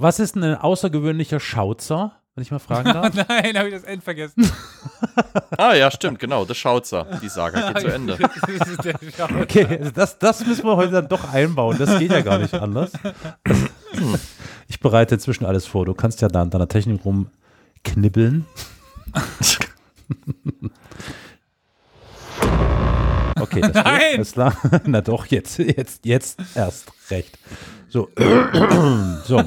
Was ist denn ein außergewöhnlicher Schauzer, wenn ich mal fragen darf? Nein, habe ich das End vergessen. Ah, ja, stimmt, genau. Das Schautzer. Die Saga geht zu Ende. Der Okay, also das, das müssen wir heute dann doch einbauen. Das geht ja gar nicht anders. Ich bereite inzwischen alles vor. Du kannst ja da an deiner Technik rumknibbeln. Okay, das Nein! geht, alles klar. Na doch, jetzt, jetzt, jetzt erst recht. So, so.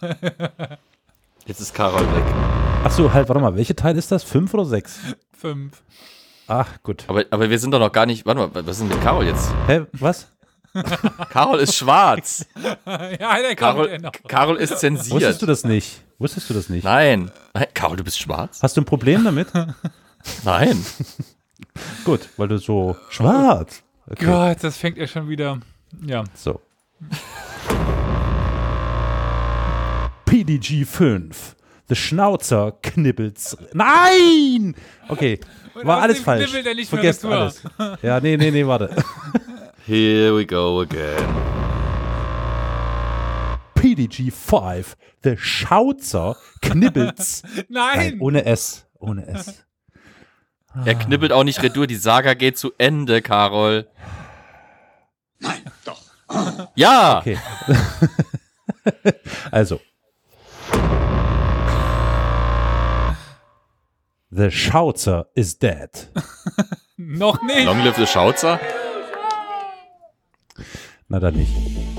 Jetzt ist Karol weg. Ach so, halt, warte mal, welche Teil ist das? Fünf oder sechs? Fünf. Ach, gut. Aber, aber wir sind doch noch gar nicht. Warte mal, was ist denn mit Karol jetzt? Hä, was? Karol ist schwarz. Ja, der Karol, ja. Karol ist zensiert. Wusstest du das nicht? Wusstest du das nicht? Nein. Nein. Karol, du bist schwarz? Hast du ein Problem damit? Nein. Gut, weil du so schwarz. Okay. Gott, das fängt ja schon wieder. Ja. So. PDG 5. The Schnauzer knibbelt's. Nein! Okay, war alles falsch. er Vergesst alles. Ja, nee, nee, nee, warte. Here we go again. PDG 5. The Schauzer knibbelt's. Nein! ohne S. Ohne S. Er knibbelt auch nicht retour. Die Saga geht zu Ende, Karol. Nein, doch. Ja! Okay. also. The Schauzer is dead. Noch nicht! Long live the Schautzer. Na dann nicht.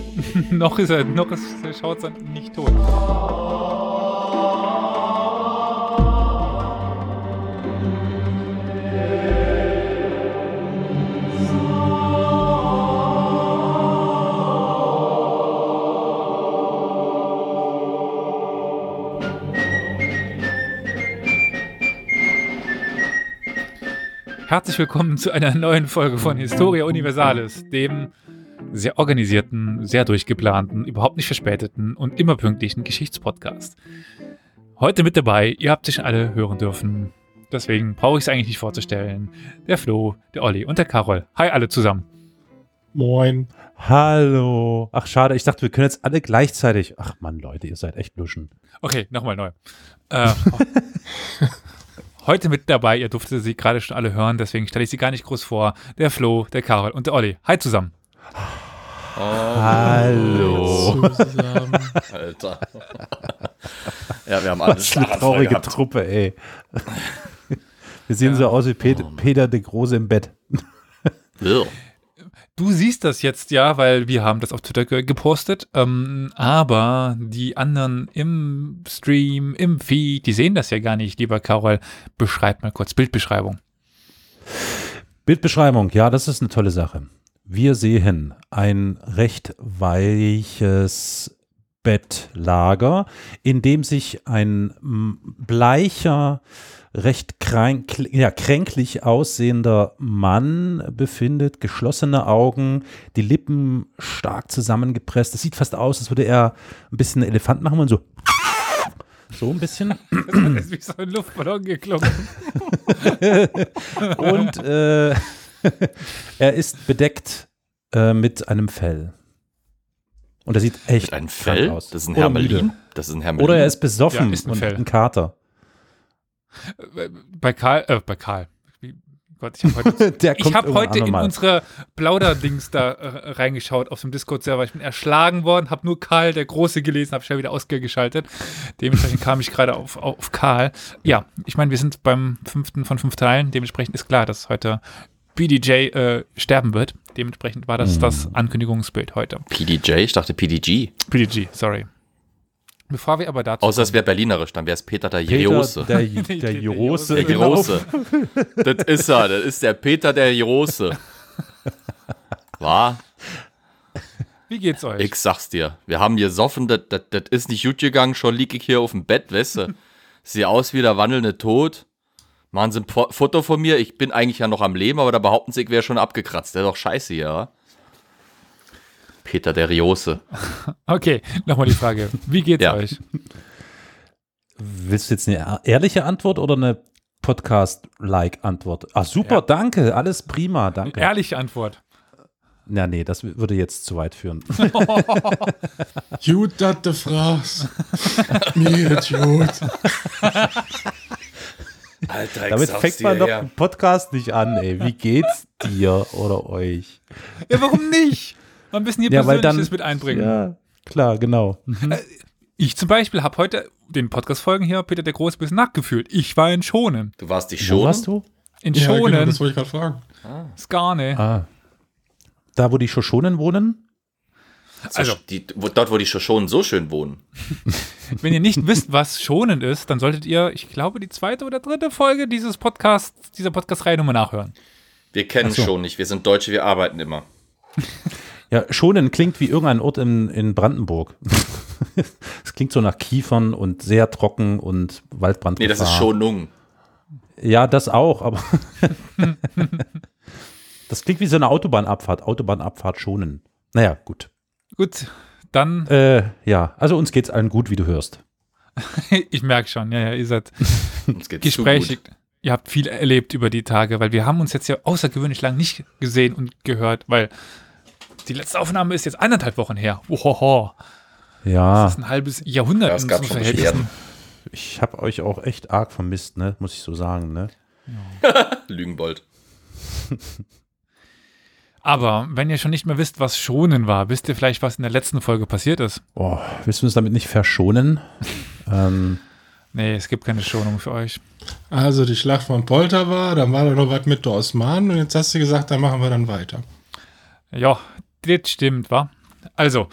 noch ist er, noch ist der Schautzer nicht tot. Herzlich willkommen zu einer neuen Folge von Historia Universalis, dem sehr organisierten, sehr durchgeplanten, überhaupt nicht verspäteten und immer pünktlichen Geschichtspodcast. Heute mit dabei, ihr habt sich alle hören dürfen. Deswegen brauche ich es eigentlich nicht vorzustellen. Der Flo, der Olli und der Karol. Hi alle zusammen. Moin. Hallo. Ach, schade. Ich dachte, wir können jetzt alle gleichzeitig. Ach Mann, Leute, ihr seid echt Luschen. Okay, nochmal neu. Äh, heute mit dabei, ihr durftet sie gerade schon alle hören, deswegen stelle ich sie gar nicht groß vor. Der Flo, der Karol und der Olli. Hi zusammen. Hallo. Zusammen. Alter. ja, wir haben alle Was eine traurige Truppe, ey. Wir sehen so aus wie Pet Peter de Große im Bett. Du siehst das jetzt ja, weil wir haben das auf Twitter ge gepostet, ähm, aber die anderen im Stream, im Feed, die sehen das ja gar nicht. Lieber Karol, beschreib mal kurz Bildbeschreibung. Bildbeschreibung, ja, das ist eine tolle Sache. Wir sehen ein recht weiches Bettlager, in dem sich ein bleicher, recht kränk, ja, kränklich aussehender Mann befindet, geschlossene Augen, die Lippen stark zusammengepresst. Das sieht fast aus, als würde er ein bisschen Elefant machen und so. So ein bisschen. Das ist wie so ein Luftballon geklungen. Und äh, er ist bedeckt äh, mit einem Fell. Und er sieht echt krank Fell? aus. Das ist ein Hermelin. Das ist ein Hermelin. Oder er ist besoffen Ja, ist ein und Fell. ein Kater. Bei Karl, äh, bei Karl. Gott, ich habe heute, ich hab heute in unsere Plauderdings da äh, reingeschaut auf dem Discord-Server. Ich bin erschlagen worden, habe nur Karl der Große gelesen, habe schnell wieder ausgeschaltet. Dementsprechend kam ich gerade auf, auf Karl. Ja, ich meine, wir sind beim fünften von fünf Teilen. Dementsprechend ist klar, dass heute BDJ äh, sterben wird. Dementsprechend war das Mhm. das Ankündigungsbild heute. PDJ? Ich dachte PDG. BDG, sorry. Bevor wir aber dazu Außer es wäre berlinerisch, dann wäre es Peter der Peter, Jose. der, Der der Jose. Der genau. Große. das ist er. Das ist der Peter der Große. War? Wie geht's euch? Ich sag's dir. Wir haben gesoffen, das, das, das ist nicht gut gegangen. Schon lieg ich hier auf dem Bett, weißt du? Sieht aus wie der wandelnde Tod. Machen sie ein Po- Foto von mir. Ich bin eigentlich ja noch am Leben, aber da behaupten sie, ich wäre schon abgekratzt. Der ist doch scheiße hier, wa? Peter der Riose. Okay, nochmal die Frage. Wie geht's Ja. euch? Willst du jetzt eine ehrliche Antwort oder eine Podcast-like Antwort? Ah, super, danke. Alles prima, danke. Ehrliche Antwort. Na, nee, das würde jetzt zu weit führen. Gut, dat de Fraß. Mir geht's gut. Alter, Damit fängt man doch einen Podcast nicht an, ey. Wie geht's dir oder euch? Ja, warum nicht? Mal ein bisschen hier Ja, Persönliches dann- mit einbringen. Ja, klar, genau. Ich zum Beispiel habe heute den Podcast-Folgen hier Peter der Große ein bisschen nachgefühlt. Ich war in Schonen. Du warst dich Wo schon. warst du? In Ja, Schonen, genau, das wollte ich gerade fragen. Skane. Ah. Da, wo die Shoshonen wohnen? So, Also- die, wo, dort, wo die schon so schön wohnen. Wenn ihr nicht wisst, was Schonen ist, dann solltet ihr, ich glaube, die zweite oder dritte Folge dieses Podcasts, dieser Podcast-Reihe nochmal nachhören. Wir kennen so. schon nicht. Wir sind Deutsche, wir arbeiten immer. Ja, Schonen klingt wie irgendein Ort in, in Brandenburg. Es klingt so nach Kiefern und sehr trocken und Waldbrand. Nee, das ist Schonung. Ja, das auch, aber das klingt wie so eine Autobahnabfahrt. Autobahnabfahrt schonen. Naja, gut. Gut, dann, Äh, ja, also uns geht's allen gut, wie du hörst. ich merke schon, ja, ja, ihr seid Uns geht's gesprächig. Ihr habt viel erlebt über die Tage, weil wir haben uns jetzt ja außergewöhnlich lang nicht gesehen und gehört, weil die letzte Aufnahme ist jetzt eineinhalb Wochen her. Ohoho. Ja, Das ist ein halbes Jahrhundert Ja, es in gab schon Verhältnissen. ich habe euch auch echt arg vermisst, ne? Muss ich so sagen, ne? Lügenbold. Aber wenn ihr schon nicht mehr wisst, was Schonen war, wisst ihr vielleicht, was in der letzten Folge passiert ist? Oh, willst du uns damit nicht verschonen? ähm, Nee, es gibt keine Schonung für euch. Also die Schlacht von Polter war, dann war da noch was mit der Osmanen und jetzt hast du gesagt, da machen wir dann weiter. Ja, das stimmt, wa? Also,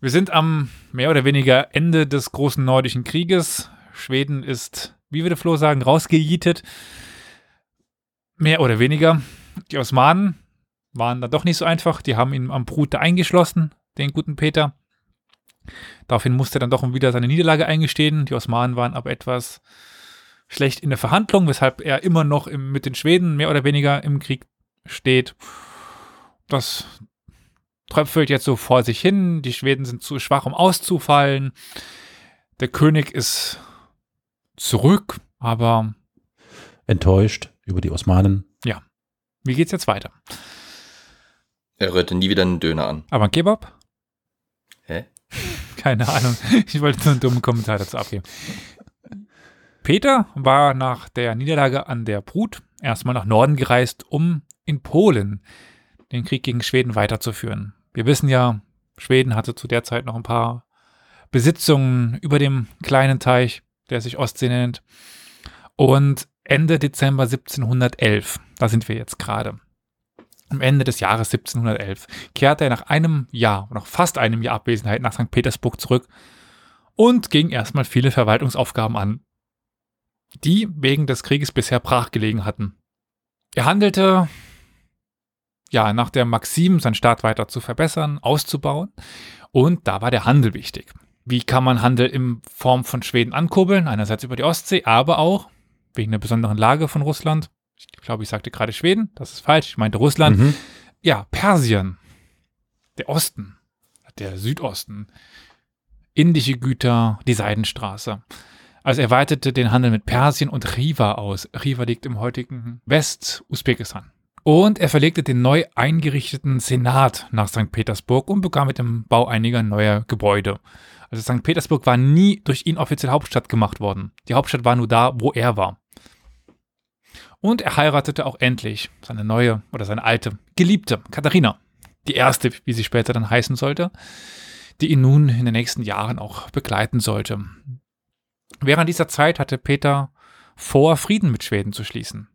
wir sind am mehr oder weniger Ende des großen nordischen Krieges. Schweden ist, wie würde Flo sagen, rausgejietet. Mehr oder weniger. Die Osmanen waren dann doch nicht so einfach. Die haben ihn am Brute eingeschlossen, den guten Peter. Daraufhin musste er dann doch wieder seine Niederlage eingestehen. Die Osmanen waren aber etwas schlecht in der Verhandlung, weshalb er immer noch im, mit den Schweden mehr oder weniger im Krieg steht. Das tröpfelt jetzt so vor sich hin. Die Schweden sind zu schwach, um auszufallen. Der König ist zurück, aber enttäuscht über die Osmanen. wie geht's jetzt weiter? Er rührte nie wieder einen Döner an. Aber ein Kebab? Hä? Keine Ahnung. Ich wollte nur einen dummen Kommentar dazu abgeben. Peter war nach der Niederlage an der Brut erstmal nach Norden gereist, um in Polen den Krieg gegen Schweden weiterzuführen. Wir wissen ja, Schweden hatte zu der Zeit noch ein paar Besitzungen über dem kleinen Teich, der sich Ostsee nennt. Und Ende Dezember 1711, da sind wir jetzt gerade, am Ende des Jahres 1711, kehrte er nach einem Jahr, nach fast einem Jahr Abwesenheit nach St. Petersburg zurück und ging erstmal viele Verwaltungsaufgaben an, die wegen des Krieges bisher brachgelegen hatten. Er handelte ja nach der Maxim, seinen Staat weiter zu verbessern, auszubauen und da war der Handel wichtig. Wie kann man Handel in Form von Schweden ankurbeln? Einerseits über die Ostsee, aber auch wegen der besonderen Lage von Russland. Ich glaube, ich sagte gerade Schweden, das ist falsch, ich meinte Russland Mhm. ja, Persien, der Osten, der Südosten, indische Güter, die Seidenstraße. Also er weitete den Handel mit Persien und Riva aus. Riva liegt im heutigen West-Usbekistan. Und er verlegte den neu eingerichteten Senat nach St. Petersburg und begann mit dem Bau einiger neuer Gebäude. Also St. Petersburg war nie durch ihn offiziell Hauptstadt gemacht worden. Die Hauptstadt war nur da, wo er war. Und er heiratete auch endlich seine neue oder seine alte Geliebte, Katharina. Die erste, wie sie später dann heißen sollte, die ihn nun in den nächsten Jahren auch begleiten sollte. Während dieser Zeit hatte Peter vor, Frieden mit Schweden zu schließen.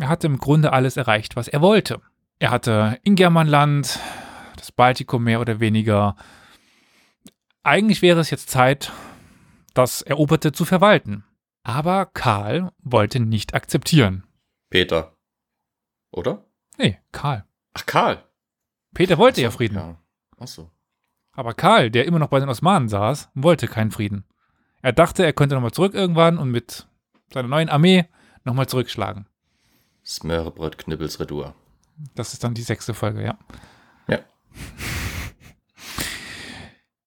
Er hatte im Grunde alles erreicht, was er wollte. Er hatte Ingermanland, das Baltikum mehr oder weniger. Eigentlich wäre es jetzt Zeit, das Eroberte zu verwalten. Aber Karl wollte nicht akzeptieren. Peter. Oder? Nee, Karl. Ach, Karl. Peter wollte ja Frieden. Ja. Achso. Aber Karl, der immer noch bei den Osmanen saß, wollte keinen Frieden. Er dachte, er könnte nochmal zurück irgendwann und mit seiner neuen Armee nochmal zurückschlagen. Smörrebröt Knibbels Redur. Das ist dann die sechste Folge, ja. Ja.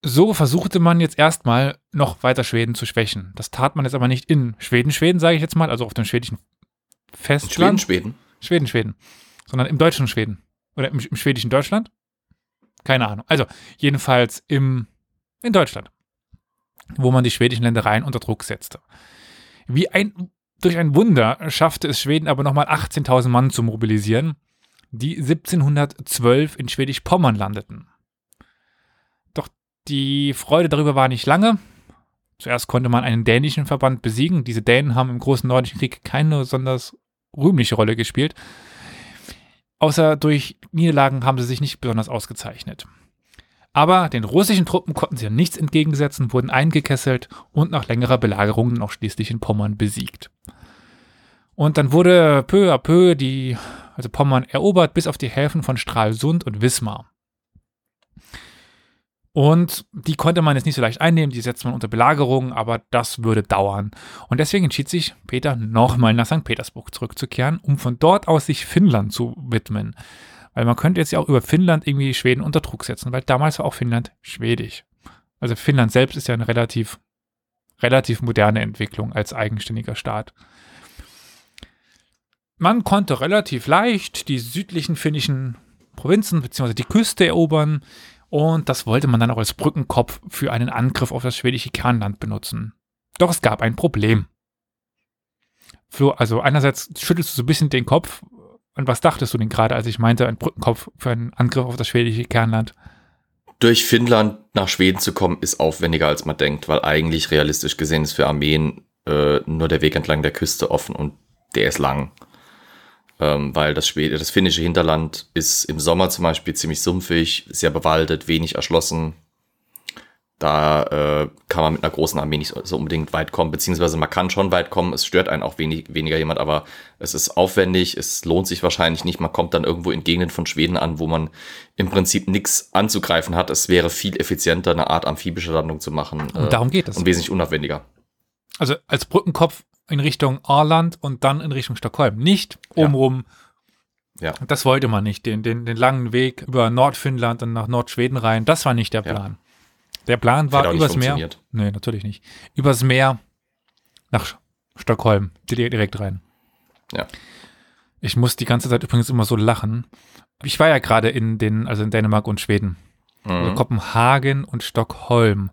So versuchte man jetzt erstmal noch weiter Schweden zu schwächen. Das tat man jetzt aber nicht in Schweden, Schweden, sage ich jetzt mal, also auf dem schwedischen In Schweden, Festland. Schweden. Schweden, Schweden. Sondern im deutschen Schweden. Oder im, im schwedischen Deutschland? Keine Ahnung. Also, jedenfalls im, in Deutschland, wo man die schwedischen Ländereien unter Druck setzte. Wie ein, durch ein Wunder schaffte es Schweden aber nochmal 18.000 Mann zu mobilisieren, die 1712 in Schwedisch-Pommern landeten. Die Freude darüber war nicht lange. Zuerst konnte man einen dänischen Verband besiegen. Diese Dänen haben im Großen Nordischen Krieg keine besonders rühmliche Rolle gespielt. Außer durch Niederlagen haben sie sich nicht besonders ausgezeichnet. Aber den russischen Truppen konnten sie ja nichts entgegensetzen, wurden eingekesselt und nach längerer Belagerung dann auch schließlich in Pommern besiegt. Und dann wurde peu à peu die, also Pommern erobert bis auf die Häfen von Stralsund und Wismar. Und die konnte man jetzt nicht so leicht einnehmen, die setzt man unter Belagerung, aber das würde dauern. Und deswegen entschied sich Peter nochmal nach St. Petersburg zurückzukehren, um von dort aus sich Finnland zu widmen. Weil man könnte jetzt ja auch über Finnland irgendwie Schweden unter Druck setzen, weil damals war auch Finnland schwedisch. Also Finnland selbst ist ja eine relativ, relativ moderne Entwicklung als eigenständiger Staat. Man konnte relativ leicht die südlichen finnischen Provinzen bzw. die Küste erobern. Und das wollte man dann auch als Brückenkopf für einen Angriff auf das schwedische Kernland benutzen. Doch es gab ein Problem. Für, also einerseits schüttelst du so ein bisschen den Kopf. Und was dachtest du denn gerade, als ich meinte, ein Brückenkopf für einen Angriff auf das schwedische Kernland? Durch Finnland nach Schweden zu kommen, ist aufwendiger, als man denkt, weil eigentlich realistisch gesehen ist für Armeen äh, nur der Weg entlang der Küste offen und der ist lang ähm, weil das, Schwede, das finnische Hinterland ist im Sommer zum Beispiel ziemlich sumpfig, sehr bewaldet, wenig erschlossen. Da äh, kann man mit einer großen Armee nicht so, unbedingt weit kommen, beziehungsweise man kann schon weit kommen, es stört einen auch wenig, weniger jemand, aber es ist aufwendig, es lohnt sich wahrscheinlich nicht. Man kommt dann irgendwo in Gegenden von Schweden an, wo man im Prinzip nichts anzugreifen hat. Es wäre viel effizienter, eine Art amphibische Landung zu machen. Und äh, darum geht es. Und wesentlich unaufwendiger. Also als Brückenkopf in Richtung Arland und dann in Richtung Stockholm. Nicht obenrum. Ja. ja. Das wollte man nicht. Den, den, den langen Weg über Nordfinnland und nach Nordschweden rein. Das war nicht der Plan. Ja. Der Plan war übers Meer. Nee, natürlich nicht. Übers Meer nach Stockholm. Direkt rein. Ja. Ich muss die ganze Zeit übrigens immer so lachen. Ich war ja gerade in den, also in Dänemark und Schweden. Mhm. Also Kopenhagen und Stockholm.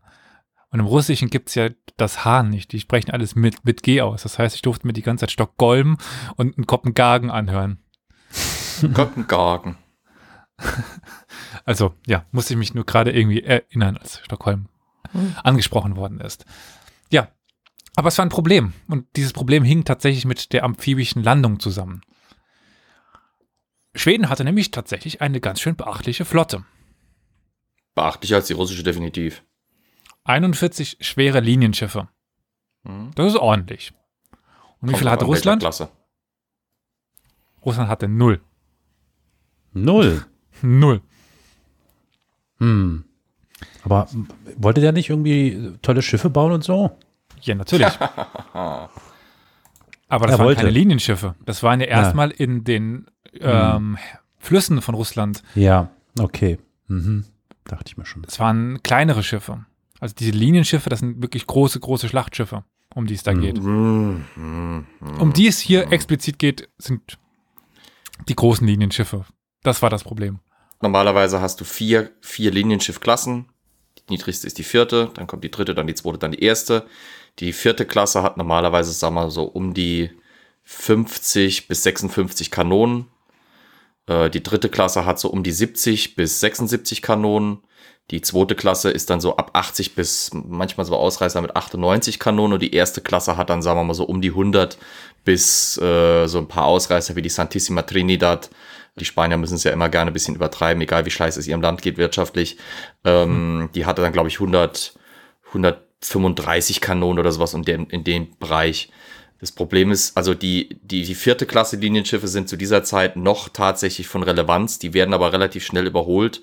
Und im Russischen gibt es ja das H nicht. Die sprechen alles mit, mit G aus. Das heißt, ich durfte mir die ganze Zeit Stockholm und einen Kopenhagen anhören. Kopenhagen. Also, ja, musste ich mich nur gerade irgendwie erinnern, als Stockholm hm. angesprochen worden ist. Ja, aber es war ein Problem. Und dieses Problem hing tatsächlich mit der amphibischen Landung zusammen. Schweden hatte nämlich tatsächlich eine ganz schön beachtliche Flotte. Beachtlicher als die russische definitiv. 41 schwere Linienschiffe. Mhm. Das ist ordentlich. Und wie viel hatte Russland? Klasse. Russland hatte null. Null? null. Hm. Aber wollte der nicht irgendwie tolle Schiffe bauen und so? Ja, natürlich. Aber das er waren wollte. keine Linienschiffe. Das waren ja erstmal ja. in den ähm, hm. Flüssen von Russland. Ja, okay. Mhm. Dachte ich mir schon. Das waren kleinere Schiffe. Also diese Linienschiffe, das sind wirklich große, große Schlachtschiffe, um die es da geht. Mhm. Mhm. Um die es hier explizit geht, sind die großen Linienschiffe. Das war das Problem. Normalerweise hast du vier, vier Linienschiffklassen. Die niedrigste ist die vierte, dann kommt die dritte, dann die zweite, dann die erste. Die vierte Klasse hat normalerweise, sagen wir mal, so um die 50 bis 56 Kanonen. Äh, die dritte Klasse hat so um die 70 bis 76 Kanonen. Die zweite Klasse ist dann so ab 80 bis manchmal so Ausreißer mit 98 Kanonen und die erste Klasse hat dann, sagen wir mal, so um die 100 bis äh, so ein paar Ausreißer wie die Santissima Trinidad. Die Spanier müssen es ja immer gerne ein bisschen übertreiben, egal wie scheiße es ihrem Land geht wirtschaftlich. Ähm, mhm. Die hatte dann, glaube ich, 100, 135 Kanonen oder sowas in dem, in dem Bereich. Das Problem ist, also die, die, die vierte Klasse Linienschiffe sind zu dieser Zeit noch tatsächlich von Relevanz. Die werden aber relativ schnell überholt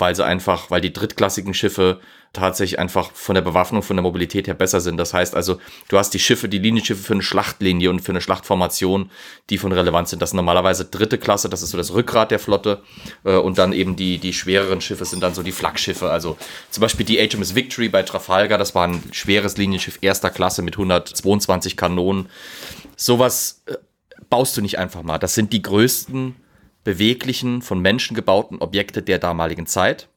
weil sie einfach, weil die drittklassigen Schiffe tatsächlich einfach von der Bewaffnung, von der Mobilität her besser sind. Das heißt also, du hast die Schiffe, die Linienschiffe für eine Schlachtlinie und für eine Schlachtformation, die von Relevanz sind. Das sind normalerweise dritte Klasse, das ist so das Rückgrat der Flotte. Äh, und dann eben die, die schwereren Schiffe sind dann so die Flaggschiffe. Also zum Beispiel die HMS Victory bei Trafalgar, das war ein schweres Linienschiff erster Klasse mit 122 Kanonen. Sowas äh, baust du nicht einfach mal. Das sind die größten beweglichen, von Menschen gebauten Objekte der damaligen Zeit.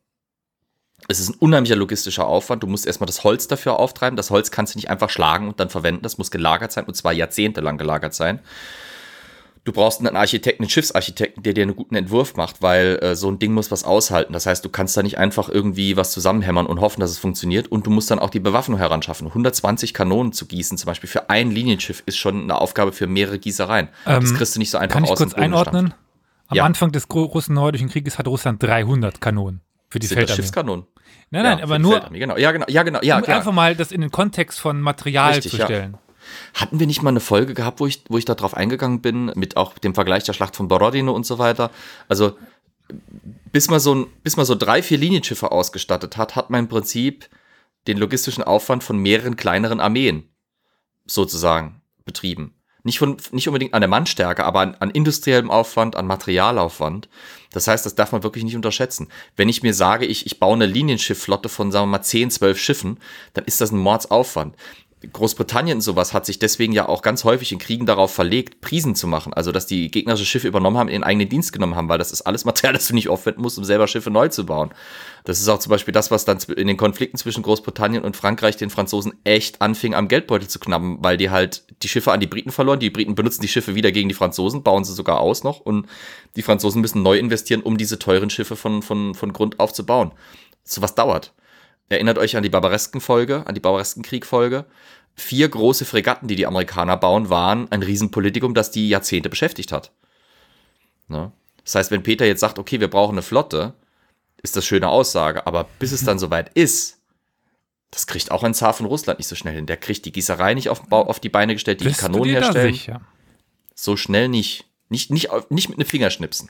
Es ist ein unheimlicher logistischer Aufwand. Du musst erstmal das Holz dafür auftreiben. Das Holz kannst du nicht einfach schlagen und dann verwenden. Das muss gelagert sein und zwar jahrzehntelang gelagert sein. Du brauchst einen Architekten, einen Schiffsarchitekten, der dir einen guten Entwurf macht, weil äh, so ein Ding muss was aushalten. Das heißt, du kannst da nicht einfach irgendwie was zusammenhämmern und hoffen, dass es funktioniert. Und du musst dann auch die Bewaffnung heranschaffen. 120 Kanonen zu gießen, zum Beispiel für ein Linienschiff, ist schon eine Aufgabe für mehrere Gießereien. das Ähm, kriegst du nicht so einfach Kann ich aus dem kurz Boden einordnen? gestampft. Am Ja. Anfang des großen nordischen Krieges hatte Russland 300 Kanonen für die Feldarmee. Schiffskanonen? Nein, nein, Ja, aber nur, genau. Ja, genau. Ja, genau. Ja, um klar. einfach mal das in den Kontext von Material Richtig, zu ja. stellen. Hatten wir nicht mal eine Folge gehabt, wo ich, wo ich da drauf eingegangen bin, mit auch dem Vergleich der Schlacht von Borodino und so weiter? Also, bis man so, bis man so drei, vier Linienschiffe ausgestattet hat, hat man im Prinzip den logistischen Aufwand von mehreren kleineren Armeen sozusagen betrieben. Nicht, von, nicht unbedingt an der Mannstärke, aber an, an industriellem Aufwand, an Materialaufwand. Das heißt, das darf man wirklich nicht unterschätzen. Wenn ich mir sage, ich, ich baue eine Linienschiffflotte von, sagen wir mal, 10, 12 Schiffen, dann ist das ein Mordsaufwand. Großbritannien sowas hat sich deswegen ja auch ganz häufig in Kriegen darauf verlegt, Prisen zu machen. Also, dass die gegnerische Schiffe übernommen haben, in eigenen Dienst genommen haben, weil das ist alles Material, das du nicht aufwenden musst, um selber Schiffe neu zu bauen. Das ist auch zum Beispiel das, was dann in den Konflikten zwischen Großbritannien und Frankreich den Franzosen echt anfing, am Geldbeutel zu knappen, weil die halt die Schiffe an die Briten verloren. Die Briten benutzen die Schiffe wieder gegen die Franzosen, bauen sie sogar aus noch und die Franzosen müssen neu investieren, um diese teuren Schiffe von, von, von Grund auf zu bauen. So was dauert. Erinnert euch an die Barbaresken-Folge, an die Barbaresken-Krieg-Folge. Vier große Fregatten, die die Amerikaner bauen, waren ein Riesenpolitikum, das die Jahrzehnte beschäftigt hat. Ne? Das heißt, wenn Peter jetzt sagt, okay, wir brauchen eine Flotte, ist das schöne Aussage, aber bis es dann soweit ist, das kriegt auch ein Zar von Russland nicht so schnell hin. Der kriegt die Gießerei nicht auf, auf die Beine gestellt, die Bist Kanonen herstellen. So schnell nicht. Nicht, nicht, nicht mit einem Fingerschnipsen.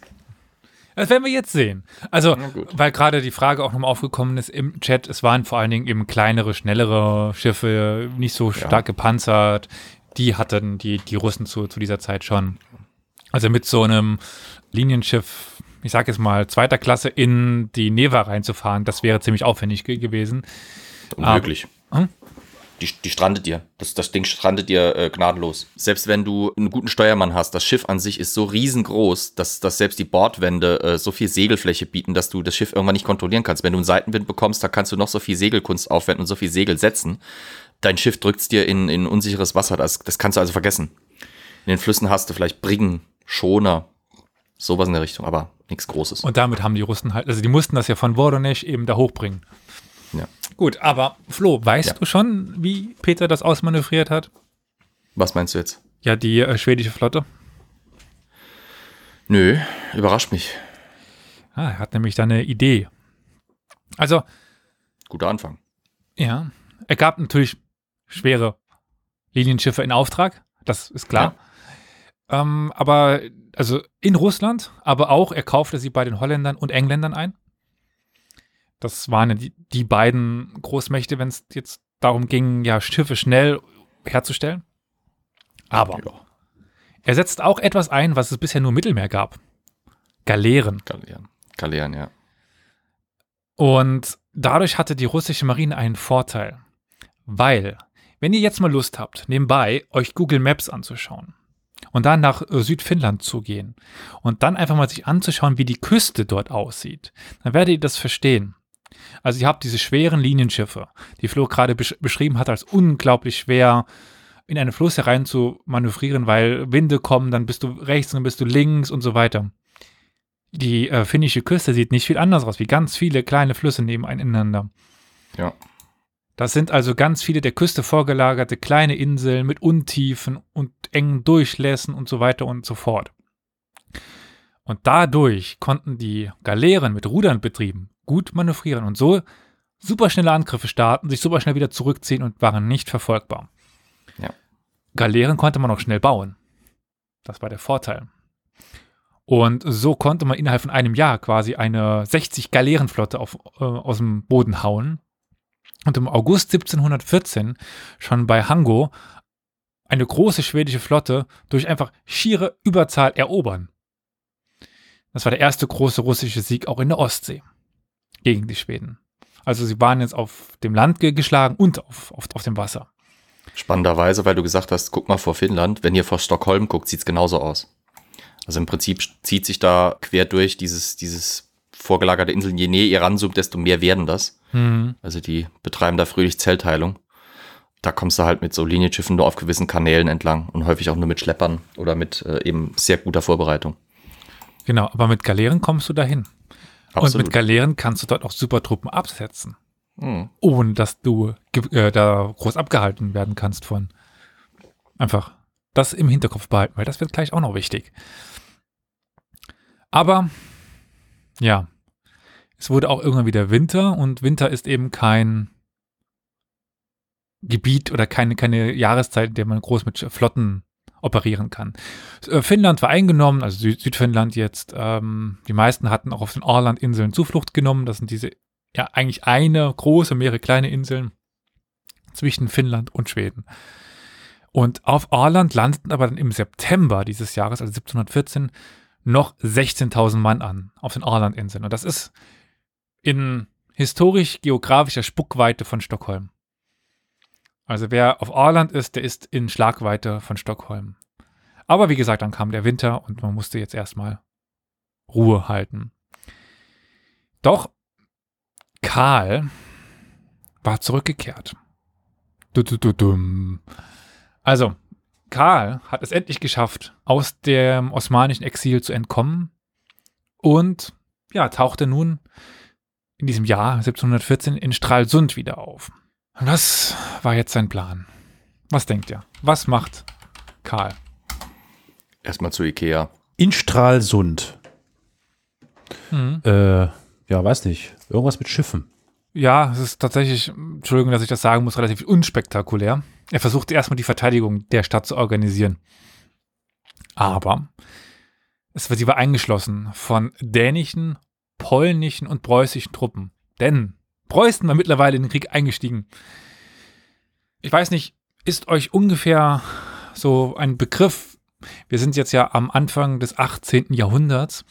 Das werden wir jetzt sehen. Also, weil gerade die Frage auch nochmal aufgekommen ist im Chat, es waren vor allen Dingen eben kleinere, schnellere Schiffe, nicht so stark gepanzert. Die hatten die, die Russen zu, zu dieser Zeit schon. Also mit so einem Linienschiff, ich sag jetzt mal, zweiter Klasse in die Neva reinzufahren, das wäre ziemlich aufwendig ge gewesen. Unmöglich. Hm? Die, die strandet dir. Das, das Ding strandet dir äh, gnadenlos. Selbst wenn du einen guten Steuermann hast, das Schiff an sich ist so riesengroß, dass, dass selbst die Bordwände äh, so viel Segelfläche bieten, dass du das Schiff irgendwann nicht kontrollieren kannst. Wenn du einen Seitenwind bekommst, da kannst du noch so viel Segelkunst aufwenden und so viel Segel setzen. Dein Schiff drückt dir in, in unsicheres Wasser. Das, das kannst du also vergessen. In den Flüssen hast du vielleicht Briggen, Schoner, sowas in der Richtung, aber nichts Großes. Und damit haben die Russen halt, also die mussten das ja von Voronezh eben da hochbringen. Ja. Gut, aber Flo, weißt Ja. du schon, wie Peter das ausmanövriert hat? Was meinst du jetzt? Ja, die äh, schwedische Flotte. Nö, überrascht mich. Ah, er hat nämlich da eine Idee. Also, Guter Anfang. ja, er gab natürlich schwere Linienschiffe in Auftrag, das ist klar. Ähm, aber, also in Russland, aber auch, er kaufte sie bei den Holländern und Engländern ein. Das waren ja die, die beiden Großmächte, wenn es jetzt darum ging, ja, Schiffe schnell herzustellen. Aber Ja, er setzt auch etwas ein, was es bisher nur im Mittelmeer gab. Galeeren. Galeeren. Galeeren, ja. Und dadurch hatte die russische Marine einen Vorteil. Weil, wenn ihr jetzt mal Lust habt, nebenbei euch Google Maps anzuschauen und dann nach äh, Südfinnland zu gehen und dann einfach mal sich anzuschauen, wie die Küste dort aussieht, dann werdet ihr das verstehen. Also ihr habt diese schweren Linienschiffe, die Flo gerade besch beschrieben hat, als unglaublich schwer in einen Fluss herein zu manövrieren, weil Winde kommen, dann bist du rechts, dann bist du links und so weiter. Die äh, finnische Küste sieht nicht viel anders aus, wie ganz viele kleine Flüsse nebeneinander. Ja. Das sind also ganz viele der Küste vorgelagerte kleine Inseln mit Untiefen und engen Durchlässen und so weiter und so fort. Und dadurch konnten die Galeeren mit Rudern betrieben gut manövrieren und so super schnelle Angriffe starten, sich super schnell wieder zurückziehen und waren nicht verfolgbar. Ja. Galeeren konnte man auch schnell bauen. Das war der Vorteil. Und so konnte man innerhalb von einem Jahr quasi eine 60 Galeerenflotte auf, äh, aus dem Boden hauen. Und im August 1714 schon bei Hango eine große schwedische Flotte durch einfach schiere Überzahl erobern. Das war der erste große russische Sieg auch in der Ostsee gegen die Schweden. Also sie waren jetzt auf dem Land ge- geschlagen und auf, auf, auf dem Wasser. Spannenderweise, weil du gesagt hast, guck mal vor Finnland, wenn ihr vor Stockholm guckt, sieht's genauso aus. Also im Prinzip zieht sich da quer durch dieses, dieses vorgelagerte Inseln. Je näher ihr ranzoomt, desto mehr werden das. Mhm. Also die betreiben da fröhlich Zellteilung. Da kommst du halt mit so Linienschiffen nur auf gewissen Kanälen entlang und häufig auch nur mit Schleppern oder mit äh, eben sehr guter Vorbereitung. Genau, aber mit Galeeren kommst du dahin. Und Absolut. mit Galeeren kannst du dort auch super Truppen absetzen, Hm. ohne dass du äh, da groß abgehalten werden kannst von. Einfach das im Hinterkopf behalten, weil das wird gleich auch noch wichtig. Aber ja, es wurde auch irgendwann wieder Winter und Winter ist eben kein Gebiet oder keine, keine Jahreszeit, in der man groß mit Flotten operieren kann. Äh, Finnland war eingenommen, also Süd Südfinnland jetzt. Ähm, die meisten hatten auch auf den Åland-Inseln Zuflucht genommen. Das sind diese, ja, eigentlich eine große, mehrere kleine Inseln zwischen Finnland und Schweden. Und auf Åland landeten aber dann im September dieses Jahres, also 1714, noch 16.000 Mann an auf den Åland-Inseln. Und das ist in historisch-geografischer Spuckweite von Stockholm. Also wer auf Åland ist, der ist in Schlagweite von Stockholm. Aber wie gesagt, dann kam der Winter und man musste jetzt erstmal Ruhe halten. Doch Karl war zurückgekehrt. Also, Karl hat es endlich geschafft, aus dem osmanischen Exil zu entkommen und ja, tauchte nun in diesem Jahr 1714 in Stralsund wieder auf. Und was war jetzt sein Plan? Was denkt ihr? Was macht Karl? Erstmal zu Ikea. In Stralsund. Mhm. Äh, ja, weiß nicht. Irgendwas mit Schiffen. Ja, es ist tatsächlich, Entschuldigung, dass ich das sagen muss, relativ unspektakulär. Er versucht erstmal die Verteidigung der Stadt zu organisieren. Aber es war, sie war eingeschlossen von dänischen, polnischen und preußischen Truppen. Denn Preußen war mittlerweile in den Krieg eingestiegen. Ich weiß nicht, ist euch ungefähr so ein Begriff, wir sind jetzt ja am Anfang des 18. Jahrhunderts,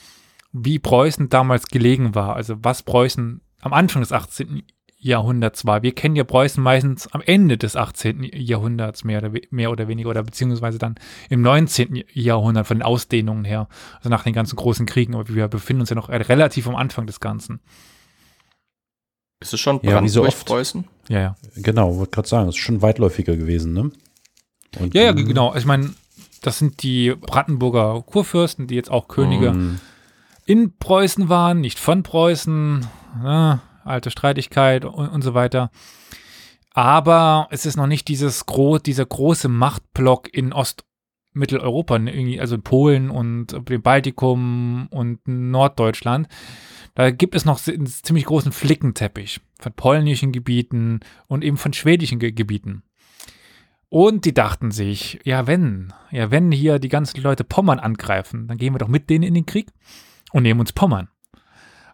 wie Preußen damals gelegen war, also was Preußen am Anfang des 18. Jahrhunderts war. Wir kennen ja Preußen meistens am Ende des 18. Jahrhunderts mehr oder, mehr oder weniger oder beziehungsweise dann im 19. Jahrhundert von den Ausdehnungen her, also nach den ganzen großen Kriegen, aber wir befinden uns ja noch relativ am Anfang des Ganzen. Ist es schon Ja, wie so Brandenburg, oft. Preußen? Ja, ja. Genau, wollte gerade sagen, das ist schon weitläufiger gewesen, ne? Und, Ja, ja, genau. Ich meine, das sind die Brandenburger Kurfürsten, die jetzt auch Könige mm, in Preußen waren, nicht von Preußen, ne, alte Streitigkeit und, und so weiter. Aber es ist noch nicht dieses gro dieser große Machtblock in Ostmitteleuropa, ne, irgendwie, also in Polen und dem Baltikum und Norddeutschland. Da gibt es noch einen ziemlich großen Flickenteppich von polnischen Gebieten und eben von schwedischen Ge Gebieten. Und die dachten sich, ja, wenn, ja, wenn hier die ganzen Leute Pommern angreifen, dann gehen wir doch mit denen in den Krieg und nehmen uns Pommern.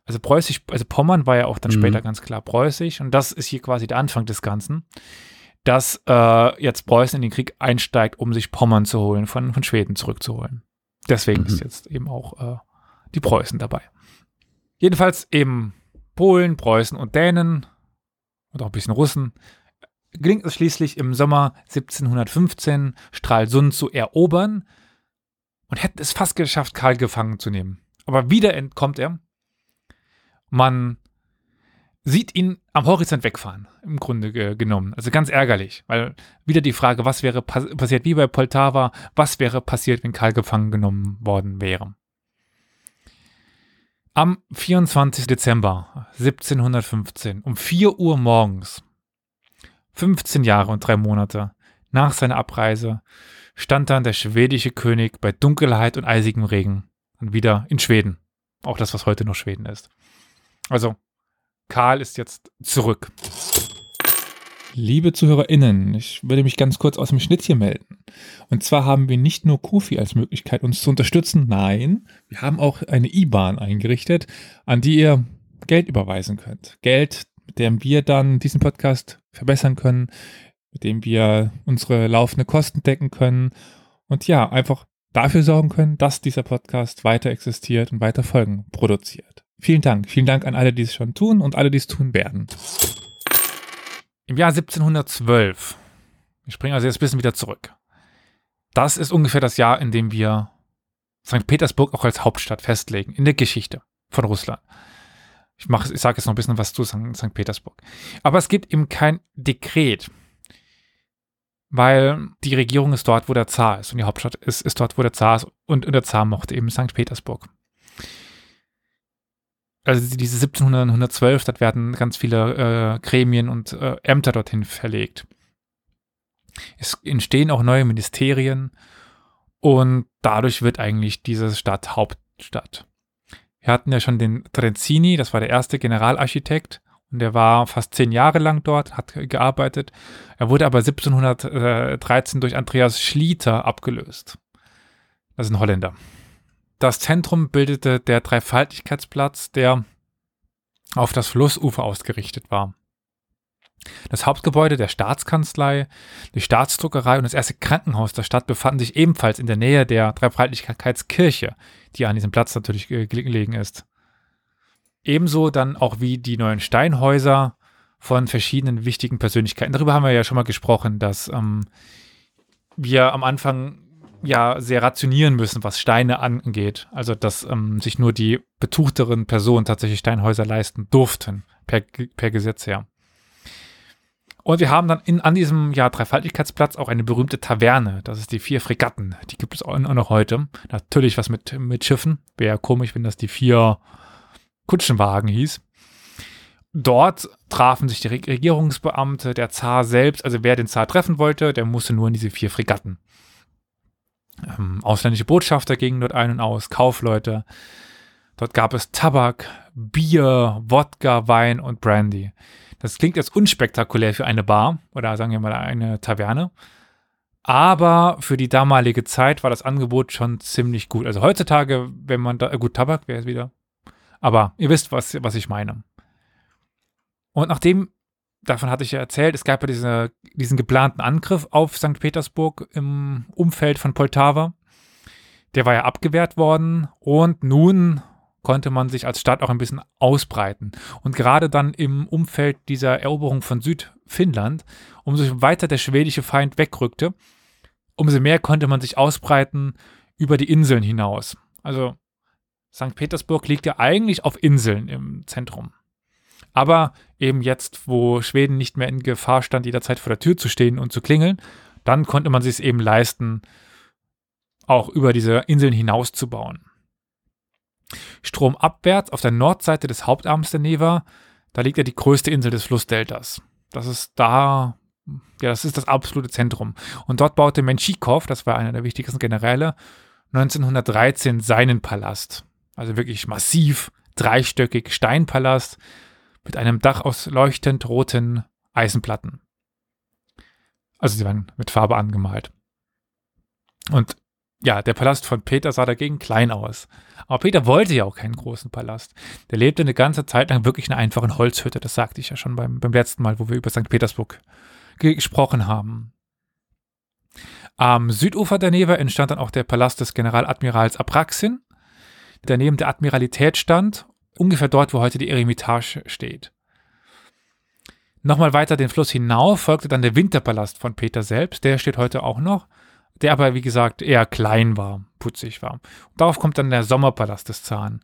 Also preußisch, also Pommern war ja auch dann Mhm. später ganz klar preußisch und das ist hier quasi der Anfang des Ganzen, dass äh, jetzt Preußen in den Krieg einsteigt, um sich Pommern zu holen, von, von Schweden zurückzuholen. Deswegen Mhm. ist jetzt eben auch äh, die Preußen dabei. Jedenfalls eben Polen, Preußen und Dänen und auch ein bisschen Russen gelingt es schließlich im Sommer 1715 Stralsund zu erobern und hätten es fast geschafft, Karl gefangen zu nehmen. Aber wieder entkommt er. Man sieht ihn am Horizont wegfahren, im Grunde ge genommen. Also ganz ärgerlich, weil wieder die Frage, was wäre pass passiert, wie bei Poltava, was wäre passiert, wenn Karl gefangen genommen worden wäre. Am 24. Dezember 1715 um 4 Uhr morgens 15 Jahre und drei Monate nach seiner Abreise stand dann der schwedische König bei Dunkelheit und eisigem Regen und wieder in Schweden. Auch das, was heute noch Schweden ist. Also, Karl ist jetzt zurück. Liebe ZuhörerInnen, ich würde mich ganz kurz aus dem Schnitt hier melden. Und zwar haben wir nicht nur Kofi als Möglichkeit, uns zu unterstützen, nein, wir haben auch eine IBAN eingerichtet, an die ihr Geld überweisen könnt. Geld, mit dem wir dann diesen Podcast verbessern können, mit dem wir unsere laufende Kosten decken können und ja, einfach dafür sorgen können, dass dieser Podcast weiter existiert und weiter Folgen produziert. Vielen Dank. Vielen Dank an alle, die es schon tun und alle, die es tun werden. Im Jahr 1712, wir springen also jetzt ein bisschen wieder zurück. Das ist ungefähr das Jahr, in dem wir St. Petersburg auch als Hauptstadt festlegen in der Geschichte von Russland. Ich, ich sage jetzt noch ein bisschen was zu St. Petersburg. Aber es gibt eben kein Dekret, weil die Regierung ist dort, wo der Zar ist und die Hauptstadt ist, ist dort, wo der Zar ist und, und der Zar mochte eben St. Petersburg. Also diese 1700, 112, dort werden ganz viele äh, Gremien und äh, Ämter dorthin verlegt. Es entstehen auch neue Ministerien und dadurch wird eigentlich diese Stadt Hauptstadt. Wir hatten ja schon den Trenzini, das war der erste Generalarchitekt und der war fast zehn Jahre lang dort, hat gearbeitet. Er wurde aber 1713 durch Andreas Schlieter abgelöst. Das ist ein Holländer. Das Zentrum bildete der Dreifaltigkeitsplatz, der auf das Flussufer ausgerichtet war. Das Hauptgebäude der Staatskanzlei, die Staatsdruckerei und das erste Krankenhaus der Stadt befanden sich ebenfalls in der Nähe der Dreifaltigkeitskirche, die an diesem Platz natürlich gelegen ist. Ebenso dann auch wie die neuen Steinhäuser von verschiedenen wichtigen Persönlichkeiten. Darüber haben wir ja schon mal gesprochen, dass ähm, wir am Anfang ja sehr rationieren müssen, was Steine angeht. Also dass ähm, sich nur die betuchteren Personen tatsächlich Steinhäuser leisten durften, per, per Gesetz her. Und wir haben dann in, an diesem ja, Dreifaltigkeitsplatz auch eine berühmte Taverne. Das ist die vier Fregatten. Die gibt es auch noch heute. Natürlich was mit, mit Schiffen. Wäre komisch, wenn das die vier Kutschenwagen hieß. Dort trafen sich die Regierungsbeamte, der Zar selbst. Also wer den Zar treffen wollte, der musste nur in diese vier Fregatten. Ähm, ausländische Botschafter gingen dort ein und aus, Kaufleute. Dort gab es Tabak, Bier, Wodka, Wein und Brandy. Das klingt jetzt unspektakulär für eine Bar oder sagen wir mal eine Taverne. Aber für die damalige Zeit war das Angebot schon ziemlich gut. Also heutzutage, wenn man da, äh, gut, Tabak wäre es wieder. Aber ihr wisst, was, was ich meine. Und nachdem, davon hatte ich ja erzählt, es gab ja diese, diesen geplanten Angriff auf St. Petersburg im Umfeld von Poltava. Der war ja abgewehrt worden und nun konnte man sich als Stadt auch ein bisschen ausbreiten. Und gerade dann im Umfeld dieser Eroberung von Südfinnland, umso weiter der schwedische Feind wegrückte, umso mehr konnte man sich ausbreiten über die Inseln hinaus. Also St. Petersburg liegt ja eigentlich auf Inseln im Zentrum. Aber eben jetzt, wo Schweden nicht mehr in Gefahr stand, jederzeit vor der Tür zu stehen und zu klingeln, dann konnte man sich es eben leisten, auch über diese Inseln hinauszubauen. Stromabwärts auf der Nordseite des Hauptarms der Neva, da liegt ja die größte Insel des Flussdeltas. Das ist da, ja, das ist das absolute Zentrum. Und dort baute Menschikow, das war einer der wichtigsten Generäle, 1913 seinen Palast. Also wirklich massiv, dreistöckig Steinpalast mit einem Dach aus leuchtend roten Eisenplatten. Also sie waren mit Farbe angemalt. Und ja, der Palast von Peter sah dagegen klein aus. Aber Peter wollte ja auch keinen großen Palast. Der lebte eine ganze Zeit lang wirklich in einer einfachen Holzhütte. Das sagte ich ja schon beim, beim letzten Mal, wo wir über St. Petersburg gesprochen haben. Am Südufer der Neva entstand dann auch der Palast des Generaladmirals Apraxin, der neben der Admiralität stand, ungefähr dort, wo heute die Eremitage steht. Nochmal weiter den Fluss hinauf folgte dann der Winterpalast von Peter selbst, der steht heute auch noch der aber, wie gesagt, eher klein war, putzig war. Und darauf kommt dann der Sommerpalast des Zaren.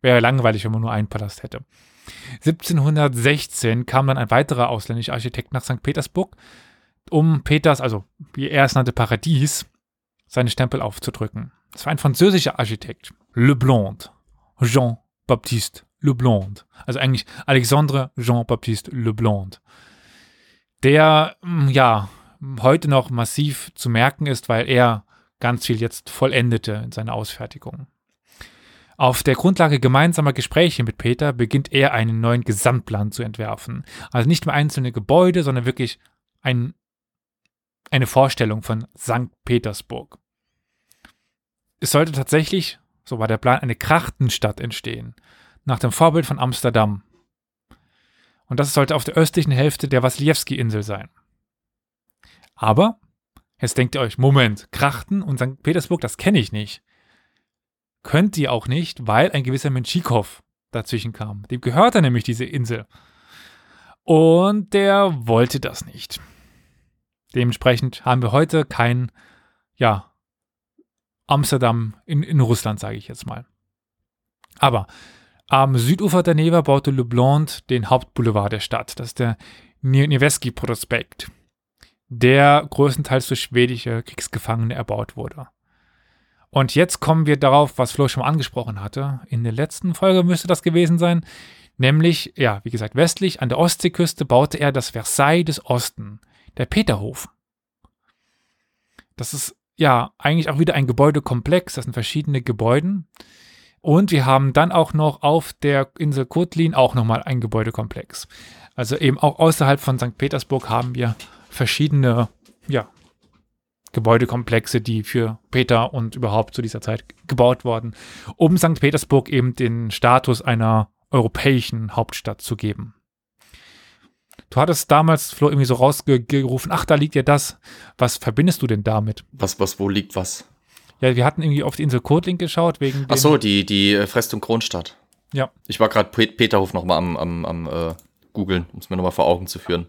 Wäre langweilig, wenn man nur einen Palast hätte. 1716 kam dann ein weiterer ausländischer Architekt nach St. Petersburg, um Peters, also wie er es nannte, Paradies, seine Stempel aufzudrücken. Das war ein französischer Architekt, Le Blond, Jean-Baptiste Le Blond. Also eigentlich Alexandre Jean-Baptiste Le Blond. Der, mm, ja, heute noch massiv zu merken ist, weil er ganz viel jetzt vollendete in seiner Ausfertigung. Auf der Grundlage gemeinsamer Gespräche mit Peter beginnt er einen neuen Gesamtplan zu entwerfen. Also nicht mehr einzelne Gebäude, sondern wirklich ein, eine Vorstellung von St. Petersburg. Es sollte tatsächlich, so war der Plan, eine Krachtenstadt entstehen, nach dem Vorbild von Amsterdam. Und das sollte auf der östlichen Hälfte der Wasiliewski-Insel sein. Aber jetzt denkt ihr euch, Moment, Krachten und St. Petersburg, das kenne ich nicht. Könnt ihr auch nicht, weil ein gewisser Menschikow dazwischen kam. Dem gehörte nämlich diese Insel. Und der wollte das nicht. Dementsprechend haben wir heute kein, ja, Amsterdam in, in Russland, sage ich jetzt mal. Aber am Südufer der Neva baute Le Blond den Hauptboulevard der Stadt. Das ist der Nevsky Prospekt, der größtenteils durch schwedische Kriegsgefangene erbaut wurde. Und jetzt kommen wir darauf, was Flo schon angesprochen hatte. In der letzten Folge müsste das gewesen sein. Nämlich, ja, wie gesagt, westlich an der Ostseeküste baute er das Versailles des Osten, der Peterhof. Das ist ja eigentlich auch wieder ein Gebäudekomplex. Das sind verschiedene Gebäude. Und wir haben dann auch noch auf der Insel Kotlin auch nochmal ein Gebäudekomplex. Also eben auch außerhalb von St. Petersburg haben wir verschiedene, ja, Gebäudekomplexe, die für Peter und überhaupt zu dieser Zeit gebaut wurden, um St. Petersburg eben den Status einer europäischen Hauptstadt zu geben. Du hattest damals, Flo, irgendwie so rausgerufen, ach, da liegt ja das. Was verbindest du denn damit? Was, was, wo liegt was? Ja, wir hatten irgendwie auf die Insel Kotling geschaut, wegen Ach so, die, die äh, Festung Kronstadt. Ja. Ich war gerade Peterhof nochmal am, am, am äh, googeln, um es mir nochmal vor Augen zu führen.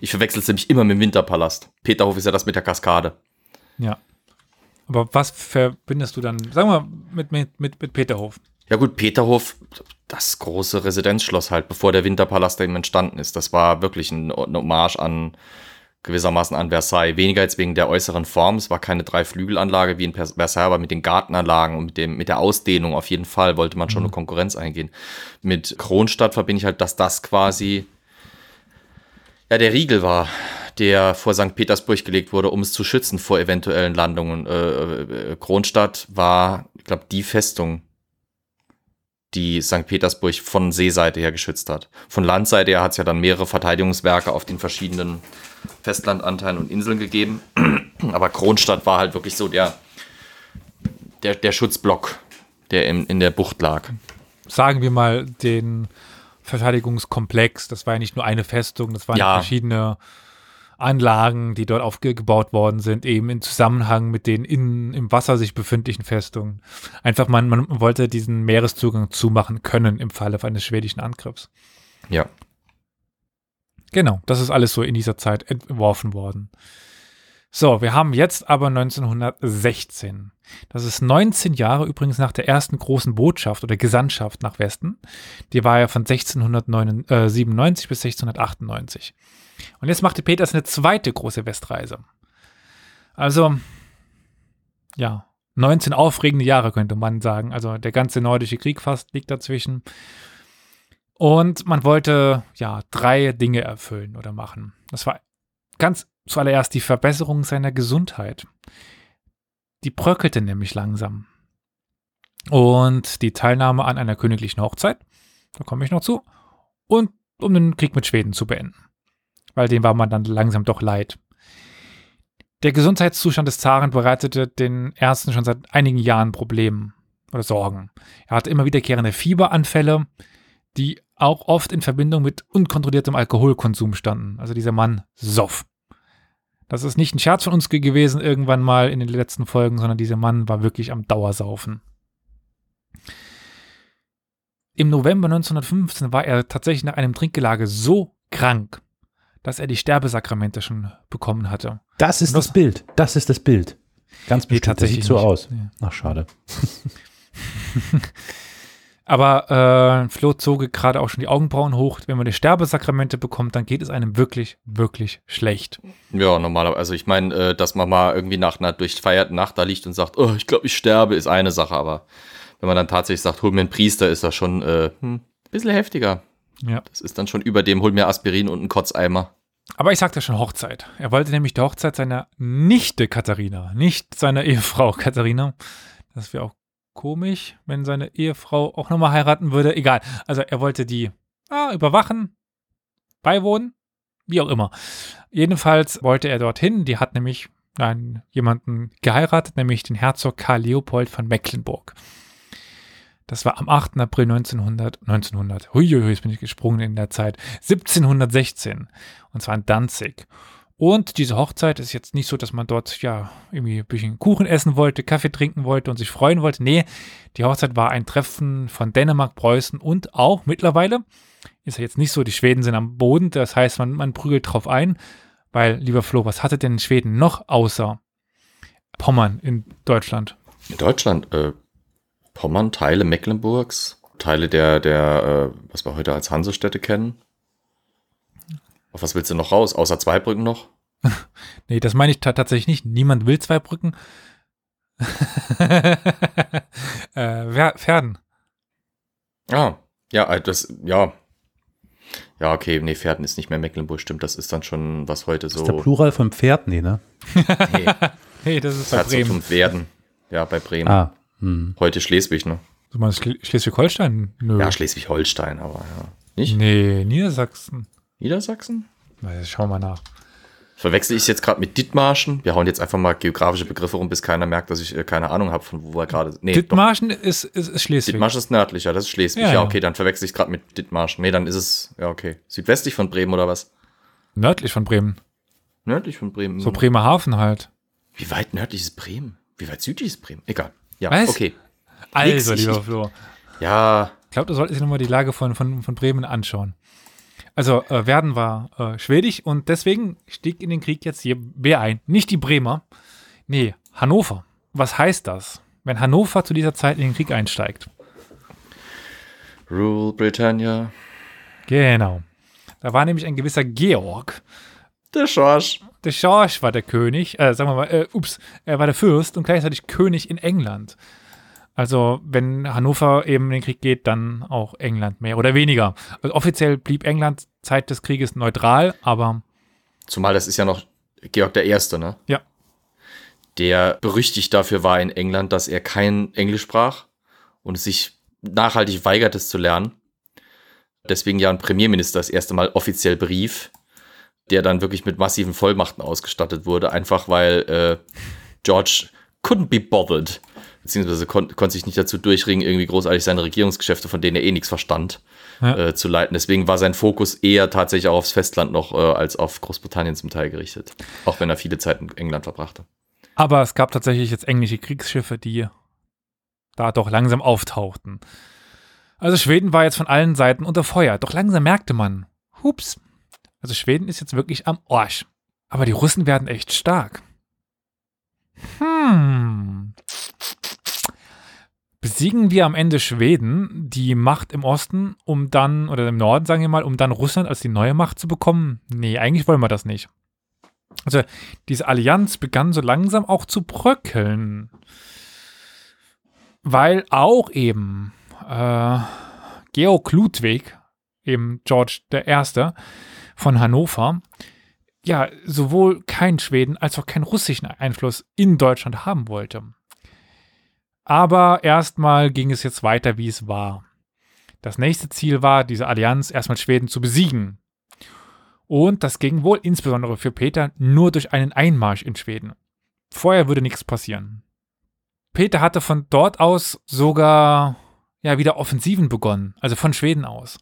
Ich verwechsel es nämlich immer mit dem Winterpalast. Peterhof ist ja das mit der Kaskade. Ja. Aber was verbindest du dann, sagen wir, mit, mit, mit, mit Peterhof? Ja gut, Peterhof, das große Residenzschloss halt, bevor der Winterpalast eben entstanden ist. Das war wirklich ein, eine Hommage an gewissermaßen an Versailles. Weniger jetzt wegen der äußeren Form. Es war keine Dreiflügelanlage wie in Versailles, aber mit den Gartenanlagen und mit, dem, mit der Ausdehnung auf jeden Fall wollte man schon mhm. eine Konkurrenz eingehen. Mit Kronstadt verbinde ich halt, dass das quasi ja der Riegel war, der vor St. Petersburg gelegt wurde, um es zu schützen vor eventuellen Landungen. Äh, äh, Kronstadt war, ich glaube, die Festung, die St. Petersburg von Seeseite her geschützt hat. Von Landseite her hat es ja dann mehrere Verteidigungswerke auf den verschiedenen Festlandanteilen und Inseln gegeben. Aber Kronstadt war halt wirklich so der, der, der Schutzblock, der in, in der Bucht lag. Sagen wir mal den Verteidigungskomplex. Das war ja nicht nur eine Festung, das waren ja. verschiedene Anlagen, die dort aufgebaut worden sind, eben in Zusammenhang mit den in, im Wasser sich befindlichen Festungen. Einfach man, man wollte diesen Meereszugang zumachen können im Falle eines schwedischen Angriffs. Ja. Genau, das ist alles so in dieser Zeit entworfen worden. So, wir haben jetzt aber 1916. Das ist 19 Jahre übrigens nach der ersten großen Botschaft oder Gesandtschaft nach Westen. Die war ja von 1697 bis 1698. Und jetzt machte Peters eine zweite große Westreise. Also, ja, 19 aufregende Jahre könnte man sagen. Also der ganze nordische Krieg fast liegt dazwischen. Und man wollte ja drei Dinge erfüllen oder machen. Das war ganz zuallererst die Verbesserung seiner Gesundheit. Die bröckelte nämlich langsam. Und die Teilnahme an einer königlichen Hochzeit, da komme ich noch zu, und um den Krieg mit Schweden zu beenden. Weil dem war man dann langsam doch leid. Der Gesundheitszustand des Zaren bereitete den Ärzten schon seit einigen Jahren Probleme oder Sorgen. Er hatte immer wiederkehrende Fieberanfälle, die auch oft in Verbindung mit unkontrolliertem Alkoholkonsum standen. Also dieser Mann soff. Das ist nicht ein Scherz von uns gewesen irgendwann mal in den letzten Folgen, sondern dieser Mann war wirklich am Dauersaufen. Im November 1915 war er tatsächlich nach einem Trinkgelage so krank, dass er die Sterbesakramente schon bekommen hatte. Das ist das, das, Bild. Das ist das Bild. Ganz bestimmt. tatsächlich das sieht so aus. Ja. Ach, schade. Aber äh, Flo zoge gerade auch schon die Augenbrauen hoch. Wenn man die Sterbesakramente bekommt, dann geht es einem wirklich, wirklich schlecht. Ja, normalerweise. Also ich meine, äh, dass man mal irgendwie nach einer durchfeierten Nacht da liegt und sagt, oh, ich glaube, ich sterbe, ist eine Sache. Aber wenn man dann tatsächlich sagt, hol mir einen Priester, ist das schon äh, hm, ein bisschen heftiger. Ja. Das ist dann schon über dem, hol mir Aspirin und einen Kotzeimer. Aber ich sagte schon Hochzeit. Er wollte nämlich die Hochzeit seiner Nichte Katharina, nicht seiner Ehefrau Katharina. Das wäre auch komisch, wenn seine Ehefrau auch nochmal heiraten würde. Egal. Also er wollte die ah, überwachen, beiwohnen, wie auch immer. Jedenfalls wollte er dorthin. Die hat nämlich einen, jemanden geheiratet, nämlich den Herzog Karl Leopold von Mecklenburg. Das war am 8. April 1900, 1900, huiuiui, jetzt bin ich gesprungen in der Zeit, 1716. Und zwar in Danzig. Und diese Hochzeit ist jetzt nicht so, dass man dort ja irgendwie ein bisschen Kuchen essen wollte, Kaffee trinken wollte und sich freuen wollte. Nee, die Hochzeit war ein Treffen von Dänemark, Preußen und auch mittlerweile ist ja jetzt nicht so, die Schweden sind am Boden, das heißt, man, man prügelt drauf ein, weil, lieber Flo, was hatte denn Schweden noch außer Pommern in Deutschland? In Deutschland, äh, Pommern, Teile Mecklenburgs, Teile der, der, äh, was wir heute als Hansestädte kennen. Auf was willst du noch raus? Außer Zweibrücken noch? Nee, das meine ich ta tatsächlich nicht. Niemand will zwei Brücken. äh, Pferden. Ah, ja, äh, das, ja. Ja, okay, nee, Pferden ist nicht mehr Mecklenburg, stimmt. Das ist dann schon, was heute so. Ist der Plural von Pferd? Nee, ne? Nee, Nee, das ist bei Herzog Bremen. und Werden. Ja, bei Bremen. Ah, hm. Heute Schleswig, ne? Du meinst Schle Schleswig-Holstein? Ja, Schleswig-Holstein, aber ja. Nicht? nee, Niedersachsen. Niedersachsen? Na, Schauen wir mal nach. Verwechsel ich es jetzt gerade mit Dithmarschen? Wir hauen jetzt einfach mal geografische Begriffe rum, bis keiner merkt, dass ich äh, keine Ahnung habe, von wo wir gerade. Nee, doch. Dithmarschen ist, ist, ist Schleswig. Dithmarschen ist nördlicher, das ist Schleswig. Ja, Ja, ja. okay, dann verwechsel ich gerade mit Dithmarschen. Nee, dann ist es, ja, okay. Südwestlich von Bremen oder was? Nördlich von Bremen. Nördlich von Bremen. So Bremerhaven halt. Wie weit nördlich ist Bremen? Wie weit südlich ist Bremen? Egal. Ja, Was? okay. Also, ich- lieber Flo. Ja, Ich glaube, du solltest dir nochmal die Lage von, von, von Bremen anschauen. Also, äh, Werden war äh, schwedisch und deswegen stieg in den Krieg jetzt hier wer ein? Nicht die Bremer. Nee, Hannover. Was heißt das, wenn Hannover zu dieser Zeit in den Krieg einsteigt? Rule Britannia. Genau. Da war nämlich ein gewisser Georg. Der Schorsch. Der Schorsch war der König, äh, sagen wir mal, äh, ups, er war der Fürst und gleichzeitig König in England. Also, wenn Hannover eben in den Krieg geht, dann auch England mehr oder weniger. Also offiziell blieb England Zeit des Krieges neutral, aber Zumal das ist ja noch Georg der Erste, ne? Ja. Der berüchtigt dafür war in England, dass er kein Englisch sprach und sich nachhaltig weigert, es zu lernen. Deswegen ja ein Premierminister das erste Mal offiziell berief, der dann wirklich mit massiven Vollmachten ausgestattet wurde, einfach weil äh, George couldn't be bothered, beziehungsweise kon konnte sich nicht dazu durchringen, irgendwie großartig seine Regierungsgeschäfte, von denen er eh nichts verstand, Ja. äh, zu leiten. Deswegen war sein Fokus eher tatsächlich auch aufs Festland noch äh, als auf Großbritannien zum Teil gerichtet. Auch wenn er viele Zeit in England verbrachte. Aber es gab tatsächlich jetzt englische Kriegsschiffe, die da doch langsam auftauchten. Also Schweden war jetzt von allen Seiten unter Feuer. Doch langsam merkte man, hups, also Schweden ist jetzt wirklich am Arsch. Aber die Russen werden echt stark. Hm. Besiegen wir am Ende Schweden, die Macht im Osten, um dann, oder im Norden, sagen wir mal, um dann Russland als die neue Macht zu bekommen? Nee, eigentlich wollen wir das nicht. Also diese Allianz begann so langsam auch zu bröckeln. Weil auch eben äh, Georg Ludwig, eben George I. von Hannover, ja, sowohl kein Schweden als auch keinen russischen Einfluss in Deutschland haben wollte. Aber erstmal ging es jetzt weiter, wie es war. Das nächste Ziel war, diese Allianz erstmal Schweden zu besiegen. Und das ging wohl insbesondere für Peter nur durch einen Einmarsch in Schweden. Vorher würde nichts passieren. Peter hatte von dort aus sogar ja wieder Offensiven begonnen, also von Schweden aus.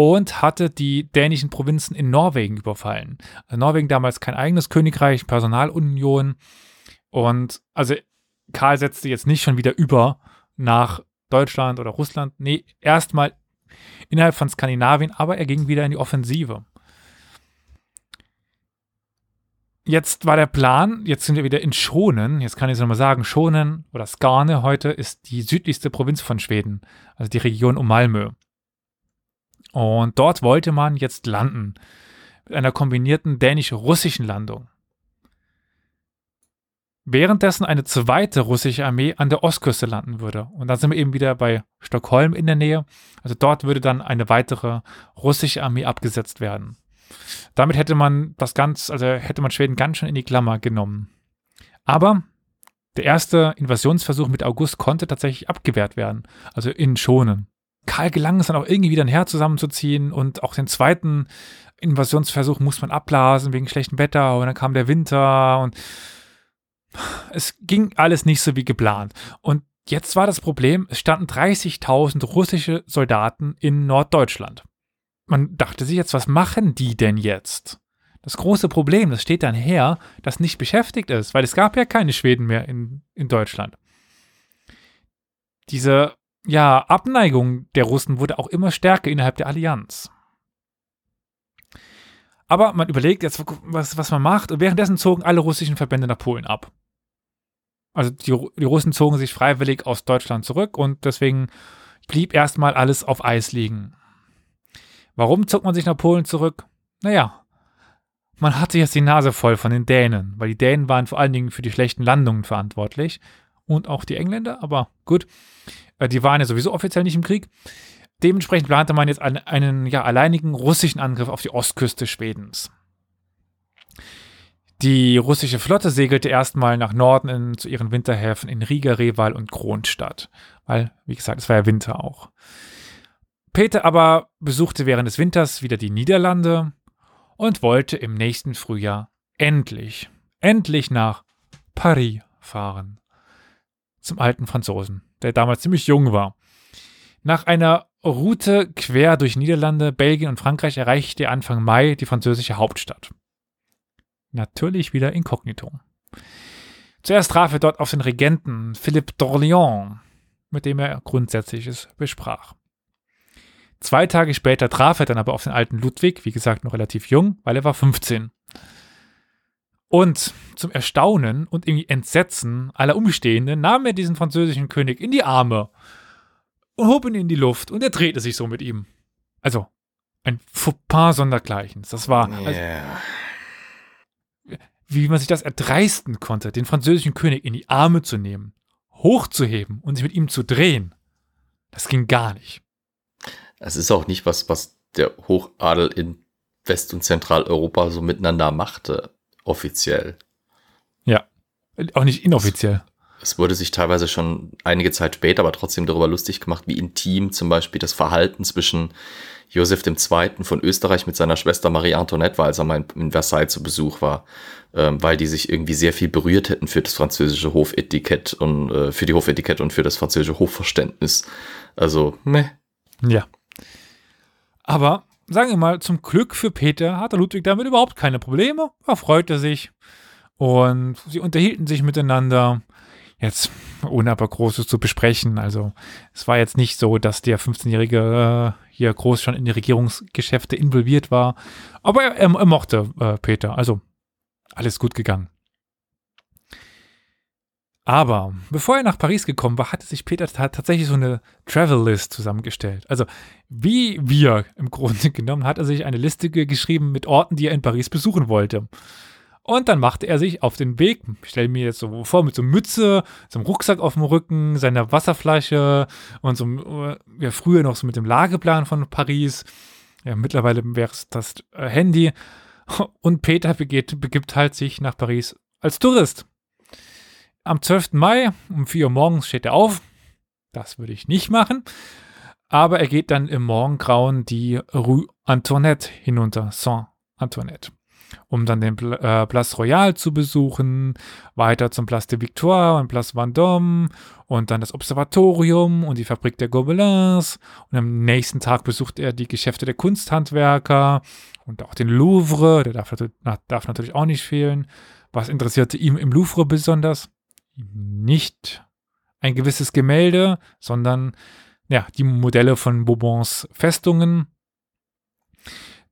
Und hatte die dänischen Provinzen in Norwegen überfallen. Also Norwegen damals kein eigenes Königreich, Personalunion. Und also Karl setzte jetzt nicht schon wieder über nach Deutschland oder Russland. Nee, erstmal innerhalb von Skandinavien, aber er ging wieder in die Offensive. Jetzt war der Plan, jetzt sind wir wieder in Schonen, jetzt kann ich es nochmal sagen, Schonen oder Skane heute ist die südlichste Provinz von Schweden, also die Region um Malmö. Und dort wollte man jetzt landen, mit einer kombinierten dänisch-russischen Landung. Währenddessen eine zweite russische Armee an der Ostküste landen würde. Und dann sind wir eben wieder bei Stockholm in der Nähe. Also dort würde dann eine weitere russische Armee abgesetzt werden. Damit hätte man das ganz, also hätte man Schweden ganz schön in die Klammer genommen. Aber der erste Invasionsversuch mit August konnte tatsächlich abgewehrt werden, also in Schonen. Karl gelang es dann auch irgendwie wieder ein Heer zusammenzuziehen und auch den zweiten Invasionsversuch muss man abblasen wegen schlechtem Wetter und dann kam der Winter und es ging alles nicht so wie geplant. Und jetzt war das Problem, es standen 30.000 russische Soldaten in Norddeutschland man dachte sich jetzt, was machen die denn jetzt? Das große Problem, das steht dann her, das nicht beschäftigt ist, weil es gab ja keine Schweden mehr in, in Deutschland. Diese ja, Abneigung der Russen wurde auch immer stärker innerhalb der Allianz. Aber man überlegt jetzt, was, was man macht, und währenddessen zogen alle russischen Verbände nach Polen ab. Also die, die Russen zogen sich freiwillig aus Deutschland zurück und deswegen blieb erstmal alles auf Eis liegen. Warum zog man sich nach Polen zurück? Naja, man hatte jetzt die Nase voll von den Dänen, weil die Dänen waren vor allen Dingen für die schlechten Landungen verantwortlich und auch die Engländer, aber gut, äh, die waren ja sowieso offiziell nicht im Krieg. Dementsprechend plante man jetzt einen, einen ja, alleinigen russischen Angriff auf die Ostküste Schwedens. Die russische Flotte segelte erstmal nach Norden in, zu ihren Winterhäfen in Riga, Reval und Kronstadt, weil, wie gesagt, es war ja Winter auch. Peter aber besuchte während des Winters wieder die Niederlande und wollte im nächsten Frühjahr endlich, endlich nach Paris fahren. Zum alten Franzosen, der damals ziemlich jung war. Nach einer Route quer durch Niederlande, Belgien und Frankreich erreichte er Anfang Mai die französische Hauptstadt. Natürlich wieder inkognito. Zuerst traf er dort auf den Regenten Philippe d'Orléans, mit dem er Grundsätzliches besprach. Zwei Tage später traf er dann aber auf den alten Ludwig, wie gesagt noch relativ jung, weil er war 15. Und zum Erstaunen und irgendwie Entsetzen aller Umstehenden nahm er diesen französischen König in die Arme und hob ihn in die Luft und er drehte sich so mit ihm. Also, ein Fauxpas sondergleichens. Das war. Also, wie man sich das erdreisten konnte, den französischen König in die Arme zu nehmen, hochzuheben und sich mit ihm zu drehen. Das ging gar nicht. Es ist auch nicht was, was der Hochadel in West- und Zentraleuropa so miteinander machte, offiziell. Ja, auch nicht inoffiziell. Es, es wurde sich teilweise schon einige Zeit später, aber trotzdem darüber lustig gemacht, wie intim zum Beispiel das Verhalten zwischen Josef II. von Österreich mit seiner Schwester Marie Antoinette war, als er mal in Versailles zu Besuch war, ähm, weil die sich irgendwie sehr viel berührt hätten für das französische Hofetikett und äh, für die Hofetikette und für das französische Hofverständnis. Also, meh. Ja. Aber sagen wir mal, zum Glück für Peter hatte Ludwig damit überhaupt keine Probleme. Er freute sich und sie unterhielten sich miteinander. Jetzt ohne aber Großes zu besprechen. Also es war jetzt nicht so, dass der 15-Jährige äh, hier groß schon in die Regierungsgeschäfte involviert war. Aber er, er, er mochte äh, Peter. Also alles gut gegangen. Aber bevor er nach Paris gekommen war, hatte sich Peter tatsächlich so eine Travel List zusammengestellt. Also wie wir im Grunde genommen hat er sich eine Liste geschrieben mit Orten, die er in Paris besuchen wollte. Und dann machte er sich auf den Weg, ich stelle mir jetzt so vor, mit so Mütze, so einem Rucksack auf dem Rücken, seiner Wasserflasche und so, äh, ja, früher noch so mit dem Lageplan von Paris. Ja, mittlerweile wäre es das äh, Handy. Und Peter begeht, begibt halt sich nach Paris als Tourist. Am 12. Mai um 4 Uhr morgens steht er auf. Das würde ich nicht machen. Aber er geht dann im Morgengrauen die Rue Antoinette hinunter, Saint-Antoinette, um dann den äh, Place Royal zu besuchen, weiter zum Place de Victoire und Place Vendôme und dann das Observatorium und die Fabrik der Gobelins. Und am nächsten Tag besucht er die Geschäfte der Kunsthandwerker und auch den Louvre, der darf, darf natürlich auch nicht fehlen. Was interessierte ihm im Louvre besonders? Nicht ein gewisses Gemälde, sondern ja, die Modelle von Bourbons Festungen.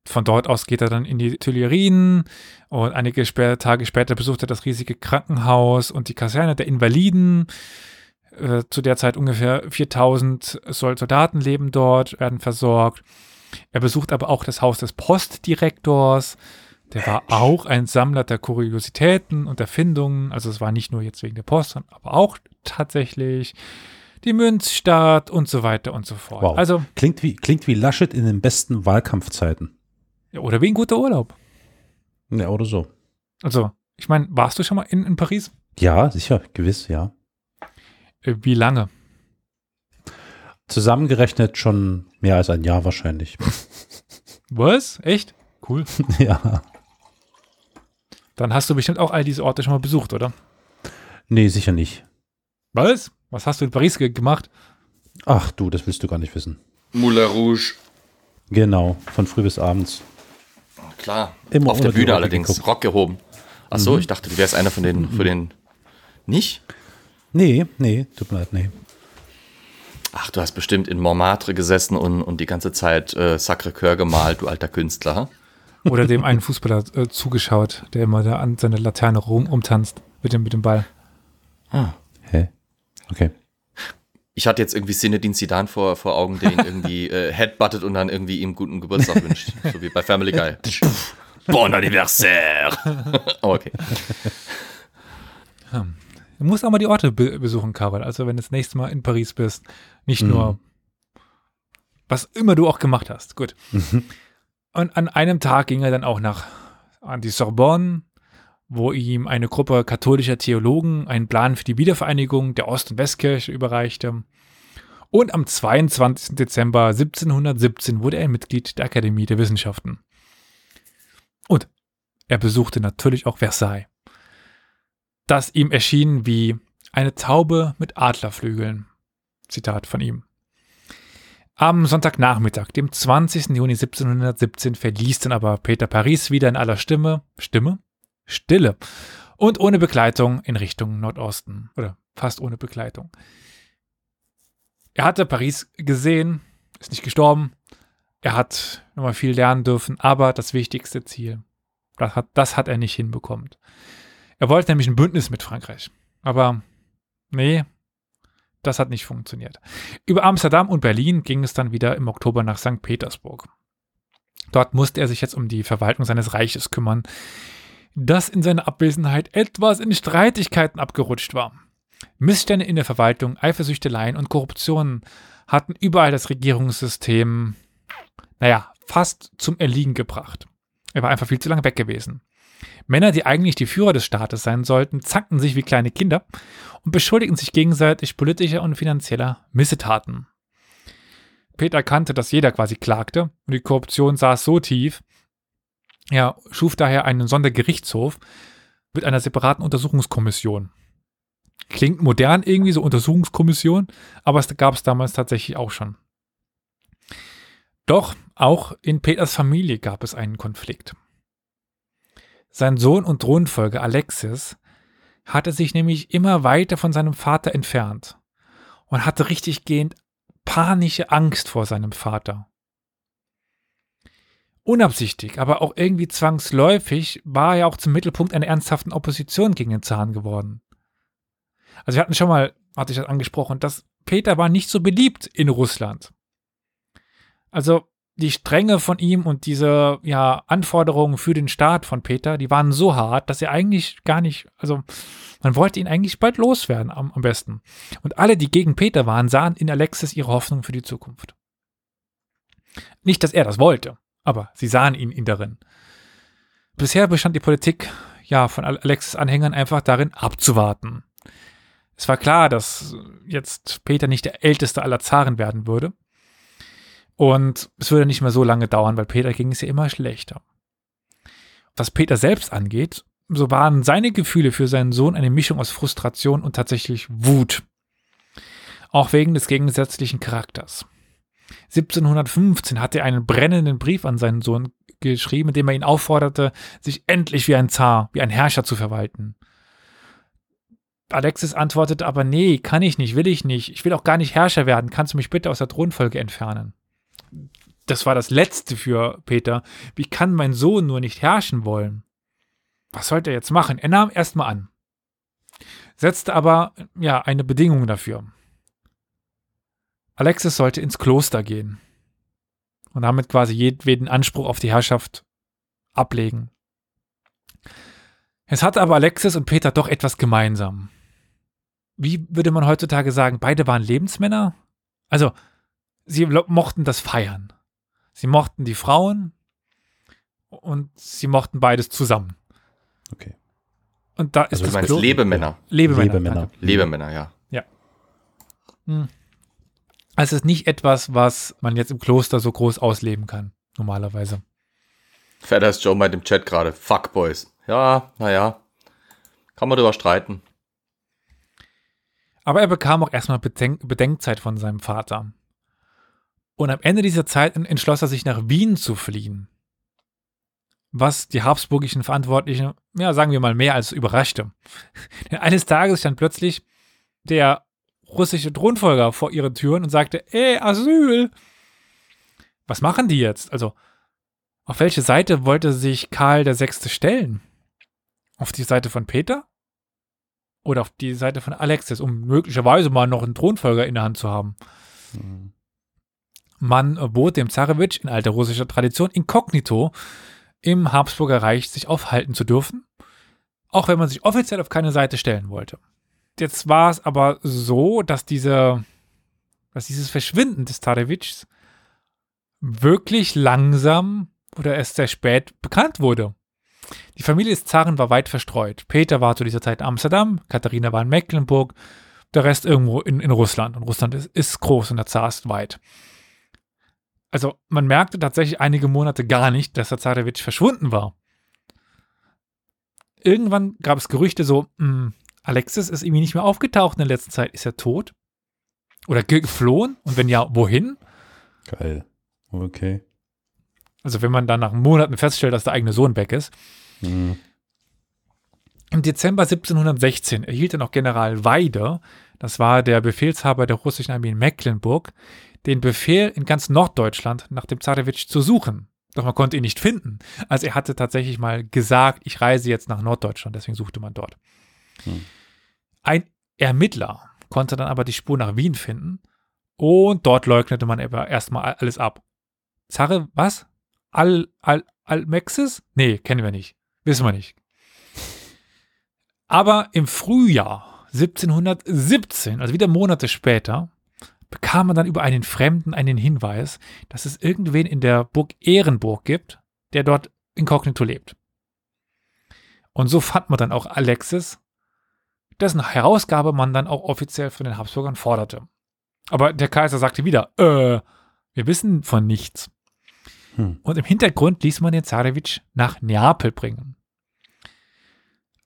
Von dort aus geht er dann in die Tuilerien und einige sp Tage später besucht er das riesige Krankenhaus und die Kaserne der Invaliden. Äh, zu der Zeit ungefähr 4000 Soldaten leben dort, werden versorgt. Er besucht aber auch das Haus des Postdirektors, der war auch ein Sammler der Kuriositäten und Erfindungen. Also es war nicht nur jetzt wegen der Post, aber auch tatsächlich die Münzstadt und so weiter und so fort. Wow. Also klingt wie, klingt wie Laschet in den besten Wahlkampfzeiten. Ja, oder wie ein guter Urlaub. Ja, oder so. Also, ich meine, warst du schon mal in, in Paris? Ja, sicher, gewiss, ja. Äh, wie lange? Zusammengerechnet schon mehr als ein Jahr wahrscheinlich. Was? Echt? Cool. ja. Dann hast du bestimmt auch all diese Orte schon mal besucht, oder? Nee, sicher nicht. Was? Was hast du in Paris ge gemacht? Ach du, das willst du gar nicht wissen. Moulin Rouge. Genau, von früh bis abends. Klar. Immer Auf der Bühne allerdings. geguckt. Rock gehoben. Ach so, Mhm. ich dachte, du wärst einer von den, von den. Nicht? Nee, nee, tut mir leid, nee. Ach, du hast bestimmt in Montmartre gesessen und, und die ganze Zeit äh, Sacré-Cœur gemalt, du alter Künstler. Oder dem einen Fußballer äh, zugeschaut, der immer da an seine Laterne rum umtanzt mit dem, mit dem Ball. Ah. Hä? Okay. Ich hatte jetzt irgendwie Sinedin Sidan vor, vor Augen, der ihn irgendwie äh, headbuttet und dann irgendwie ihm guten Geburtstag wünscht. So wie bei Family Guy. bon anniversaire! oh, okay. Du musst auch mal die Orte be besuchen, Karol. Also wenn du das nächste Mal in Paris bist, nicht Mhm. nur was immer du auch gemacht hast. Gut. Und an einem Tag ging er dann auch nach an die Sorbonne, wo ihm eine Gruppe katholischer Theologen einen Plan für die Wiedervereinigung der Ost- und Westkirche überreichte. Und am 22. Dezember 1717 wurde er Mitglied der Akademie der Wissenschaften. Und er besuchte natürlich auch Versailles das ihm erschien wie eine Taube mit Adlerflügeln. Zitat von ihm. Am Sonntagnachmittag, dem 20. Juni 1717, verließ dann aber Peter Paris wieder in aller Stimme, Stimme? Stille und ohne Begleitung in Richtung Nordosten oder fast ohne Begleitung. Er hatte Paris gesehen, ist nicht gestorben, er hat nochmal viel lernen dürfen, aber das wichtigste Ziel, das hat, das hat er nicht hinbekommen. Er wollte nämlich ein Bündnis mit Frankreich. Aber nee, das hat nicht funktioniert. Über Amsterdam und Berlin ging es dann wieder im Oktober nach St. Petersburg. Dort musste er sich jetzt um die Verwaltung seines Reiches kümmern, das in seiner Abwesenheit etwas in Streitigkeiten abgerutscht war. Missstände in der Verwaltung, Eifersüchteleien und Korruption hatten überall das Regierungssystem, naja, fast zum Erliegen gebracht. Er war einfach viel zu lange weg gewesen. Männer, die eigentlich die Führer des Staates sein sollten, zankten sich wie kleine Kinder und beschuldigten sich gegenseitig politischer und finanzieller Missetaten. Peter erkannte, dass jeder quasi klagte und die Korruption saß so tief, er schuf daher einen Sondergerichtshof mit einer separaten Untersuchungskommission. Klingt modern irgendwie, so Untersuchungskommission, aber es gab es damals tatsächlich auch schon. Doch auch in Peters Familie gab es einen Konflikt. Sein Sohn und Thronfolger Alexis hatte sich nämlich immer weiter von seinem Vater entfernt und hatte richtig gehend panische Angst vor seinem Vater. Unabsichtig, aber auch irgendwie zwangsläufig war er auch zum Mittelpunkt einer ernsthaften Opposition gegen den Zahn geworden. Also wir hatten schon mal, hatte ich das angesprochen, dass Peter war nicht so beliebt in Russland. Also die Strenge von ihm und diese ja, Anforderungen für den Staat von Peter, die waren so hart, dass er eigentlich gar nicht, also man wollte ihn eigentlich bald loswerden am, am besten. Und alle, die gegen Peter waren, sahen in Alexis ihre Hoffnung für die Zukunft. Nicht, dass er das wollte, aber sie sahen ihn, ihn darin. Bisher bestand die Politik ja von Alexis Anhängern einfach darin abzuwarten. Es war klar, dass jetzt Peter nicht der älteste aller Zaren werden würde. Und es würde nicht mehr so lange dauern, weil Peter ging es ja immer schlechter. Was Peter selbst angeht, so waren seine Gefühle für seinen Sohn eine Mischung aus Frustration und tatsächlich Wut. Auch wegen des gegensätzlichen Charakters. 1715 hat er einen brennenden Brief an seinen Sohn geschrieben, in dem er ihn aufforderte, sich endlich wie ein Zar, wie ein Herrscher zu verwalten. Alexis antwortete aber, nee, kann ich nicht, will ich nicht. Ich will auch gar nicht Herrscher werden. Kannst du mich bitte aus der Thronfolge entfernen? Das war das Letzte für Peter. Wie kann mein Sohn nur nicht herrschen wollen? Was sollte er jetzt machen? Er nahm erstmal an. Setzte aber, ja, eine Bedingung dafür. Alexis sollte ins Kloster gehen. Und damit quasi jedweden Anspruch auf die Herrschaft ablegen. Es hatte aber Alexis und Peter doch etwas gemeinsam. Wie würde man heutzutage sagen, beide waren Lebensmänner? Also, sie mochten das Feiern. Sie mochten die Frauen und sie mochten beides zusammen. Okay. Und da ist Also Du das meinst Klo- Lebemänner. Lebemänner. Lebemänner. danke. Lebemänner, ja. Also es ist nicht etwas, was man jetzt im Kloster so groß ausleben kann, normalerweise. Fetter ist Joe meint im Chat gerade. Fuckboys. Ja, naja. Kann man drüber streiten. Aber er bekam auch erstmal Bedenk Bedenkzeit von seinem Vater. Und am Ende dieser Zeit en- entschloss er sich nach Wien zu fliehen. Was die habsburgischen Verantwortlichen, ja, sagen wir mal, mehr als überraschte. Denn eines Tages stand plötzlich der russische Thronfolger vor ihren Türen und sagte, ey, Asyl! Was machen die jetzt? Also, auf welche Seite wollte sich Karl VI. stellen? Auf die Seite von Peter? oder auf die Seite von Alexis, um möglicherweise mal noch einen Thronfolger in der Hand zu haben. Man bot dem Zarewitsch in alter russischer Tradition inkognito im Habsburger Reich sich aufhalten zu dürfen, auch wenn man sich offiziell auf keine Seite stellen wollte. Jetzt war es aber so, dass diese, dass dieses Verschwinden des Zarewitschs wirklich langsam oder erst sehr spät bekannt wurde. Die Familie des Zaren war weit verstreut. Peter war zu dieser Zeit in Amsterdam, Katharina war in Mecklenburg, der Rest irgendwo in, in Russland. Und Russland ist, ist groß und der Zar ist weit. Also man merkte tatsächlich einige Monate gar nicht, dass der Zarewitsch verschwunden war. Irgendwann gab es Gerüchte so, mh, Alexis ist irgendwie nicht mehr aufgetaucht in der letzten Zeit. Ist er tot? Oder ge- geflohen? Und wenn ja, wohin? Geil. Okay. Also wenn man dann nach Monaten feststellt, dass der eigene Sohn weg ist. Mhm. Im Dezember 1716 erhielt er noch General Weide, das war der Befehlshaber der russischen Armee in Mecklenburg, den Befehl, in ganz Norddeutschland nach dem Zarewitsch zu suchen. Doch man konnte ihn nicht finden. Also er hatte tatsächlich mal gesagt, ich reise jetzt nach Norddeutschland, deswegen suchte man dort. Hm. Ein Ermittler konnte dann aber die Spur nach Wien finden und dort leugnete man aber erstmal alles ab. Zare, was? Al, Al, Almexis? Nee, kennen wir nicht. Wissen wir nicht. Aber im Frühjahr 1717, also wieder Monate später, bekam man dann über einen Fremden einen Hinweis, dass es irgendwen in der Burg Ehrenburg gibt, der dort inkognito lebt. Und so fand man dann auch Alexis, dessen Herausgabe man dann auch offiziell von den Habsburgern forderte. Aber der Kaiser sagte wieder, äh, wir wissen von nichts. Hm. Und im Hintergrund ließ man den Zarewitsch nach Neapel bringen.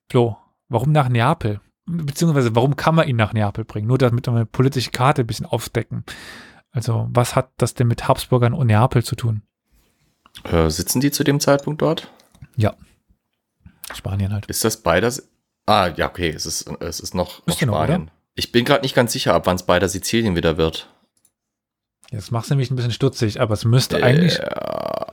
Flo, warum nach Neapel? Beziehungsweise, warum kann man ihn nach Neapel bringen? Nur damit wir eine politische Karte ein bisschen aufdecken. Also, was hat das denn mit Habsburgern und Neapel zu tun? Äh, sitzen die zu dem Zeitpunkt dort? Spanien halt. Ist das beides? Ah, ja, okay, es ist, es ist noch, noch Müsste noch, Spanien. Ich bin gerade nicht ganz sicher, ab wann es beider Sizilien wieder wird. Jetzt machst du mich ein bisschen stutzig, aber es müsste eigentlich Äh,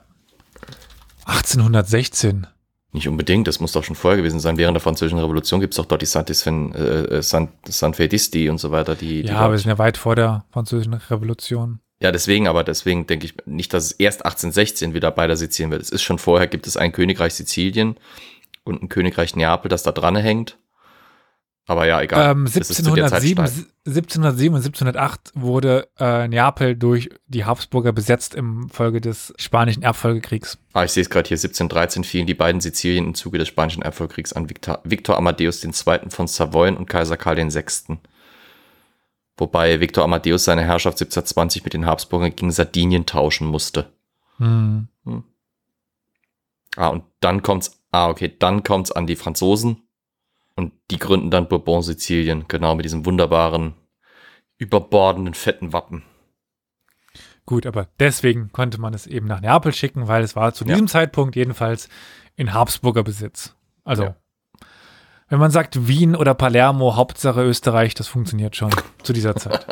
1816. nicht unbedingt, das muss doch schon vorher gewesen sein. Während der Französischen Revolution gibt es doch dort die Santisfen, äh, San, Sanfedisti und so weiter. Die, die Ja, aber wir sind ja weit vor der französischen Revolution. ja, deswegen, aber deswegen denke ich nicht, dass es erst 1816 wieder beider Sizilien wird. Es ist schon vorher, gibt es ein Königreich Sizilien und ein Königreich Neapel, das da dran hängt. Aber ja, egal. Ähm, Es ist zu der Zeit 1707, steil. 1707 und 1708 wurde äh, Neapel durch die Habsburger besetzt im Folge des Spanischen Erbfolgekriegs. Ah, ich sehe es gerade hier, 1713 fielen die beiden Sizilien im Zuge des Spanischen Erbfolgekriegs an Victor, Victor Amadeus II. von Savoyen und Kaiser Karl VI. Wobei Victor Amadeus seine Herrschaft 1720 mit den Habsburgern gegen Sardinien tauschen musste. Hm. Ah, und dann kommt's, ah, okay, dann kommt's an die Franzosen und die gründen dann Bourbon Sizilien, genau, mit diesem wunderbaren, überbordenden, fetten Wappen. Gut, aber deswegen konnte man es eben nach Neapel schicken, weil es war zu Ja. diesem Zeitpunkt jedenfalls in Habsburger Besitz. Also, Ja. wenn man sagt Wien oder Palermo, Hauptsache Österreich, das funktioniert schon zu dieser Zeit.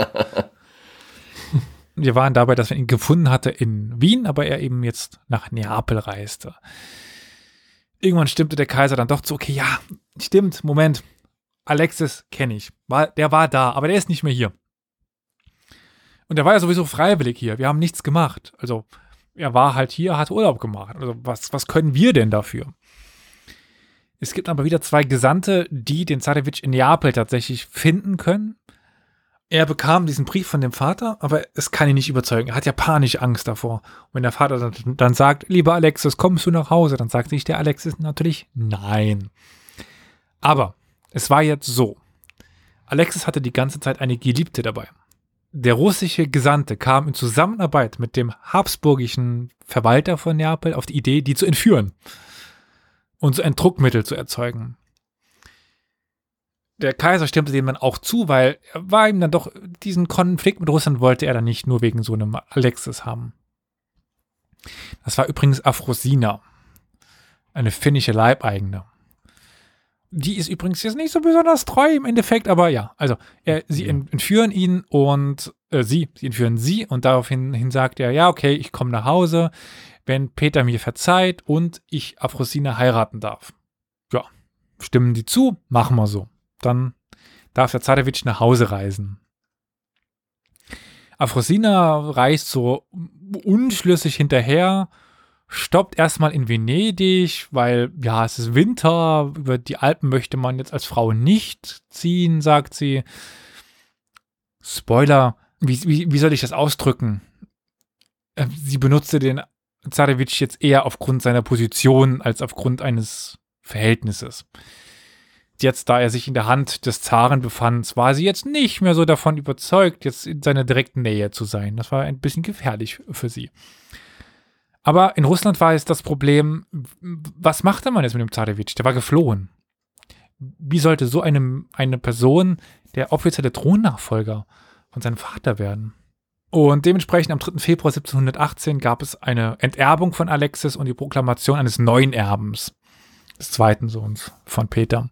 Wir waren dabei, dass man ihn gefunden hatte in Wien, aber er eben jetzt nach Neapel reiste. Irgendwann stimmte der Kaiser dann doch zu, okay, ja, stimmt, Moment, Alexis kenne ich. War, der war da, aber der ist nicht mehr hier. Und er war ja sowieso freiwillig hier. Wir haben nichts gemacht. Also, er war halt hier, hat Urlaub gemacht. Also, was, was können wir denn dafür? Es gibt aber wieder zwei Gesandte, die den Zarewitsch in Neapel tatsächlich finden können. Er bekam diesen Brief von dem Vater, aber es kann ihn nicht überzeugen. Er hat ja panisch Angst davor. Und wenn der Vater dann, dann sagt, lieber Alexis, kommst du nach Hause? Dann sagt sich der Alexis natürlich nein. Aber es war jetzt so. Alexis hatte die ganze Zeit eine Geliebte dabei. Der russische Gesandte kam in Zusammenarbeit mit dem habsburgischen Verwalter von Neapel auf die Idee, die zu entführen und so ein Druckmittel zu erzeugen. Der Kaiser stimmte dem dann auch zu, weil er war ihm dann doch, diesen Konflikt mit Russland wollte er dann nicht nur wegen so einem Alexis haben. Das war übrigens Afrosina, eine finnische Leibeigene. Die ist übrigens jetzt nicht so besonders treu im Endeffekt, aber ja, also er, sie ent- entführen ihn und äh, sie, sie entführen sie und daraufhin hin sagt er, ja, okay, ich komme nach Hause, wenn Peter mir verzeiht und ich Afrosina heiraten darf. Ja, stimmen die zu, machen wir so. Dann darf der Zarewitsch nach Hause reisen. Afrosina reist so unschlüssig hinterher, stoppt erstmal in Venedig, weil ja, es ist Winter, über die Alpen möchte man jetzt als Frau nicht ziehen, sagt sie. Spoiler, wie, wie, wie soll ich das ausdrücken? Äh, sie benutzte den Zarewitsch jetzt eher aufgrund seiner Position als aufgrund eines Verhältnisses. Jetzt, da er sich in der Hand des Zaren befand, war sie jetzt nicht mehr so davon überzeugt, jetzt in seiner direkten Nähe zu sein. Das war ein bisschen gefährlich für sie. Aber in Russland war es das Problem, was machte man jetzt mit dem Zarewitsch? Der war geflohen. Wie sollte so eine, eine Person der offizielle Thronnachfolger von seinem Vater werden? Und dementsprechend am 3. Februar 1718 gab es eine Enterbung von Alexis und die Proklamation eines neuen Erbens, des zweiten Sohns von Peter.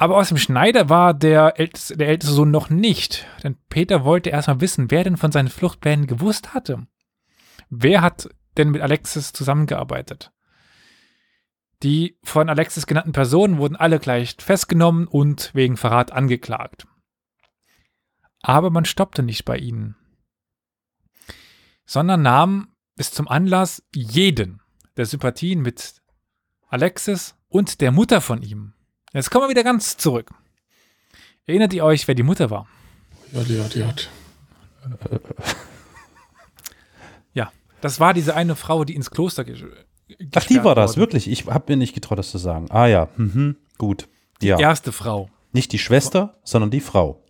Aber aus dem Schneider war der älteste, der älteste Sohn noch nicht, denn Peter wollte erstmal wissen, wer denn von seinen Fluchtplänen gewusst hatte. Wer hat denn mit Alexis zusammengearbeitet? Die von Alexis genannten Personen wurden alle gleich festgenommen und wegen Verrat angeklagt. Aber man stoppte nicht bei ihnen, sondern nahm es zum Anlass, jeden der Sympathien mit Alexis und der Mutter von ihm. Jetzt kommen wir wieder ganz zurück. Erinnert ihr euch, wer die Mutter war? Ja, die hat, die hat. Ja, das war diese eine Frau, die ins Kloster ge Ach, die war das, worden. wirklich. Ich habe mir nicht getraut, das zu sagen. Ah ja, mhm. gut. Ja. Erste Frau. Nicht die Schwester, sondern die Frau.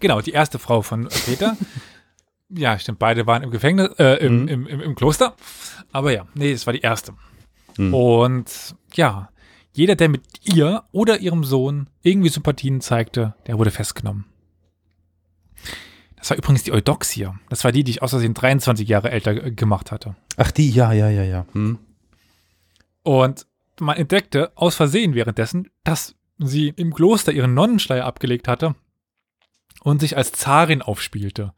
Genau, die erste Frau von Peter. ja, stimmt, beide waren im Gefängnis, äh, im, Mhm. im, im, im Kloster. Aber ja, nee, es war die erste. Mhm. Und ja, jeder, der mit ihr oder ihrem Sohn irgendwie Sympathien zeigte, der wurde festgenommen. Das war übrigens die Eudoxia. Das war die, die ich aus Versehen 23 Jahre älter gemacht hatte. Ach, die, ja, ja, ja, ja. Hm. Und man entdeckte aus Versehen währenddessen, dass sie im Kloster ihren Nonnenschleier abgelegt hatte und sich als Zarin aufspielte.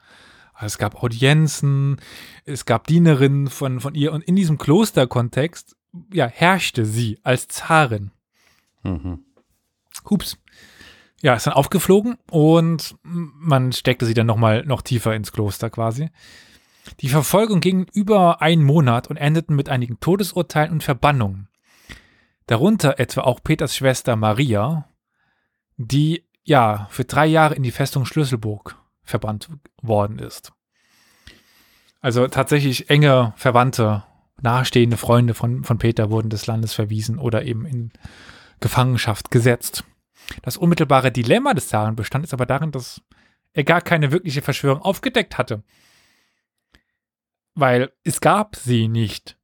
Also es gab Audienzen, es gab Dienerinnen von, von ihr und in diesem Klosterkontext ja, herrschte sie als Zarin. Mhm. Hups. Ja, ist dann aufgeflogen und man steckte sie dann noch mal noch tiefer ins Kloster quasi. Die Verfolgung ging über einen Monat und endeten mit einigen Todesurteilen und Verbannungen. Darunter etwa auch Peters Schwester Maria, die ja für drei Jahre in die Festung Schlüsselburg verbannt worden ist. Also tatsächlich enge Verwandte, nahestehende Freunde von, von Peter wurden des Landes verwiesen oder eben in Gefangenschaft gesetzt. Das unmittelbare Dilemma des Zaren bestand jetzt aber darin, dass er gar keine wirkliche Verschwörung aufgedeckt hatte. Weil es gab sie nicht.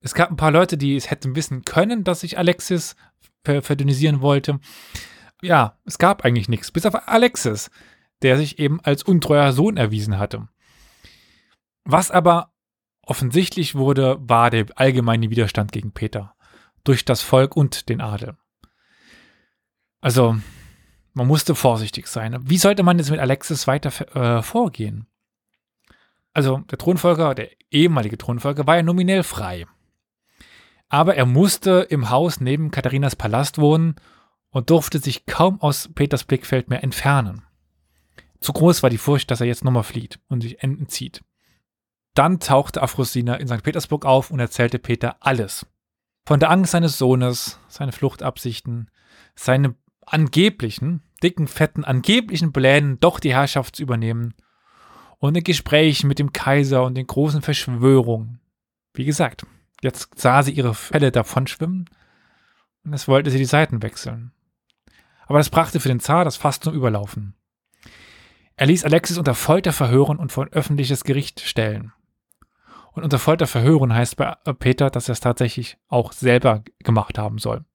Es gab ein paar Leute, die es hätten wissen können, dass sich Alexis ver verdünnisieren wollte. Ja, es gab eigentlich nichts, bis auf Alexis, der sich eben als untreuer Sohn erwiesen hatte. Was aber offensichtlich wurde, war der allgemeine Widerstand gegen Peter durch das Volk und den Adel. Also, man musste vorsichtig sein. Wie sollte man jetzt mit Alexis weiter äh, vorgehen? Also, der Thronfolger, der ehemalige Thronfolger, war ja nominell frei. Aber er musste im Haus neben Katharinas Palast wohnen und durfte sich kaum aus Peters Blickfeld mehr entfernen. Zu groß war die Furcht, dass er jetzt nochmal flieht und sich entzieht. Dann tauchte Afrosina in St. Petersburg auf und erzählte Peter alles. Von der Angst seines Sohnes, seine Fluchtabsichten, seine angeblichen, dicken, fetten, angeblichen Plänen, doch die Herrschaft zu übernehmen und in Gesprächen mit dem Kaiser und den großen Verschwörungen. Wie gesagt, jetzt sah sie ihre Fälle davonschwimmen und es wollte sie die Seiten wechseln. Aber das brachte für den Zar das Fass zum Überlaufen. Er ließ Alexis unter Folter verhören und vor ein öffentliches Gericht stellen. Und unter Folter verhören heißt bei Peter, dass er es tatsächlich auch selber gemacht haben soll.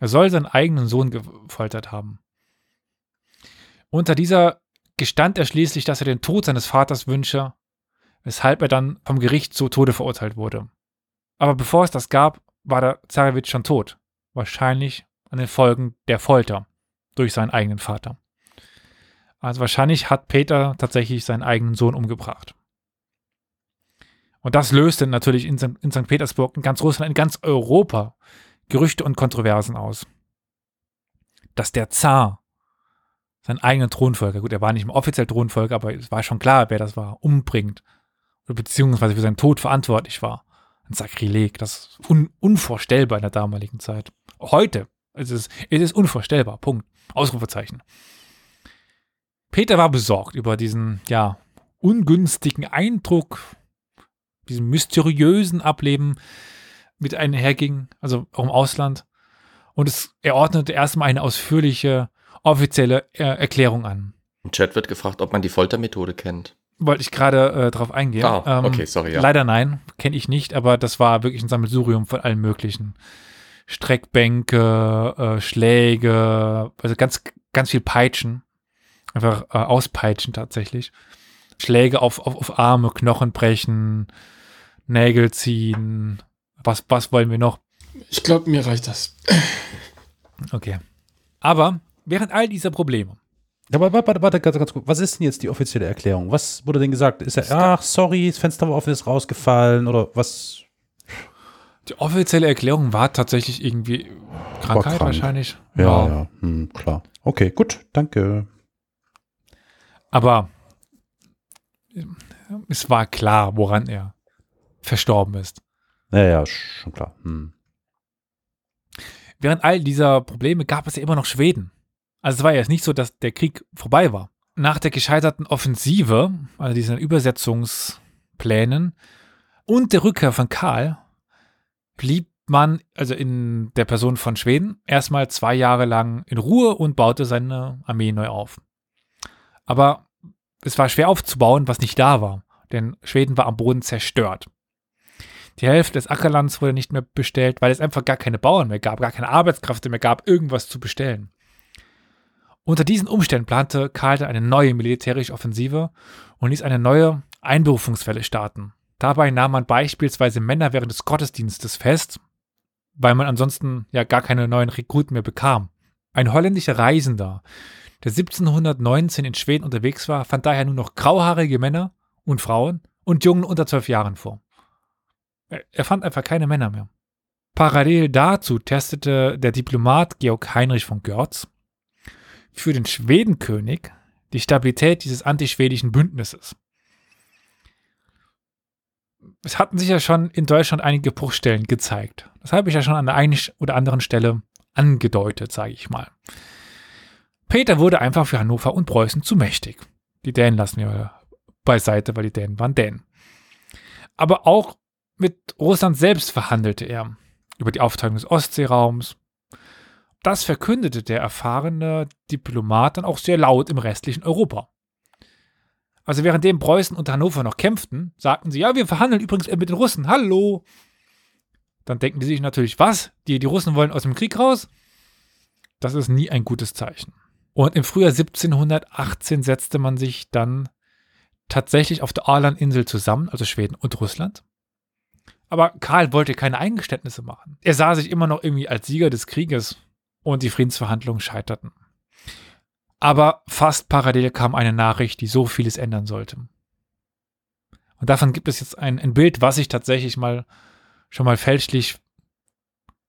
Er soll seinen eigenen Sohn gefoltert haben. Unter dieser gestand er schließlich, dass er den Tod seines Vaters wünsche, weshalb er dann vom Gericht zu Tode verurteilt wurde. Aber bevor es das gab, war der Zarewitsch schon tot. Wahrscheinlich an den Folgen der Folter durch seinen eigenen Vater. Also wahrscheinlich hat Peter tatsächlich seinen eigenen Sohn umgebracht. Und das löste natürlich in, St. Petersburg, in ganz Russland, in ganz Europa Gerüchte und Kontroversen aus. Dass der Zar seinen eigenen Thronfolger, gut, er war nicht im offiziell Thronfolger, aber es war schon klar, wer das war, umbringt. Beziehungsweise für seinen Tod verantwortlich war. Ein Sakrileg, das ist un unvorstellbar in der damaligen Zeit. Heute, es ist, es ist unvorstellbar, Punkt. Ausrufezeichen. Peter war besorgt über diesen, ja, ungünstigen Eindruck, diesem mysteriösen Ableben mit einherging, also auch im Ausland. Und es, er ordnete erstmal eine ausführliche offizielle äh, Erklärung an. Im Chat wird gefragt, ob man die Foltermethode kennt. Wollte ich gerade äh, drauf eingehen. Ähm, Ah, okay, sorry, ja. Leider nein, kenne ich nicht, aber das war wirklich ein Sammelsurium von allen möglichen. Streckbänke, äh, Schläge, also ganz, ganz viel Peitschen. Einfach äh, auspeitschen tatsächlich. Schläge auf, auf, auf Arme, Knochen brechen, Nägel ziehen. Was, was wollen wir noch? Ich glaube, mir reicht das. Okay. Aber während all dieser Probleme Aber warte, warte, warte, ganz, ganz gut. Was ist denn jetzt die offizielle Erklärung? Was wurde denn gesagt? Ist er, ach, sorry, das Fenster war offen, ist rausgefallen oder was? Die offizielle Erklärung war tatsächlich irgendwie Krankheit krank. wahrscheinlich. Ja, ja, hm, klar. Okay, gut, danke. Aber es war klar, woran er verstorben ist. Ja, ja, schon klar. Hm. Während all dieser Probleme gab es ja immer noch Schweden. Also es war ja jetzt nicht so, dass der Krieg vorbei war. Nach der gescheiterten Offensive, also diesen Übersetzungsplänen und der Rückkehr von Karl, blieb man, also in der Person von Schweden, erstmal zwei Jahre lang in Ruhe und baute seine Armee neu auf. Aber es war schwer aufzubauen, was nicht da war, denn Schweden war am Boden zerstört. Die Hälfte des Ackerlands wurde nicht mehr bestellt, weil es einfach gar keine Bauern mehr gab, gar keine Arbeitskräfte mehr gab, irgendwas zu bestellen. Unter diesen Umständen plante Karl eine neue militärische Offensive und ließ eine neue Einberufungswelle starten. Dabei nahm man beispielsweise Männer während des Gottesdienstes fest, weil man ansonsten ja gar keine neuen Rekruten mehr bekam. Ein holländischer Reisender, der 1719 in Schweden unterwegs war, fand daher nur noch grauhaarige Männer und Frauen und Jungen unter zwölf Jahren vor. Er, fand einfach keine Männer mehr. Parallel dazu testete der Diplomat Georg Heinrich von Görz für den Schwedenkönig die Stabilität dieses antischwedischen Bündnisses. Es hatten sich ja schon in Deutschland einige Bruchstellen gezeigt. Das habe ich ja schon an der einen oder anderen Stelle angedeutet, sage ich mal. Peter wurde einfach für Hannover und Preußen zu mächtig. Die Dänen lassen wir beiseite, weil die Dänen waren Dänen. Aber auch mit Russland selbst verhandelte er über die Aufteilung des Ostseeraums. Das verkündete der erfahrene Diplomat dann auch sehr laut im restlichen Europa. Also währenddem Preußen und Hannover noch kämpften, sagten sie, ja, wir verhandeln übrigens mit den Russen, hallo. Dann denken die sich natürlich, was? Die, die Russen wollen aus dem Krieg raus? Das ist nie ein gutes Zeichen. Und im Frühjahr 1718 setzte man sich dann tatsächlich auf der Arland-Insel zusammen, also Schweden und Russland. Aber Karl wollte keine Eingeständnisse machen. Er sah sich immer noch irgendwie als Sieger des Krieges und die Friedensverhandlungen scheiterten. Aber fast parallel kam eine Nachricht, die so vieles ändern sollte. Und davon gibt es jetzt ein, ein Bild, was ich tatsächlich mal schon mal fälschlich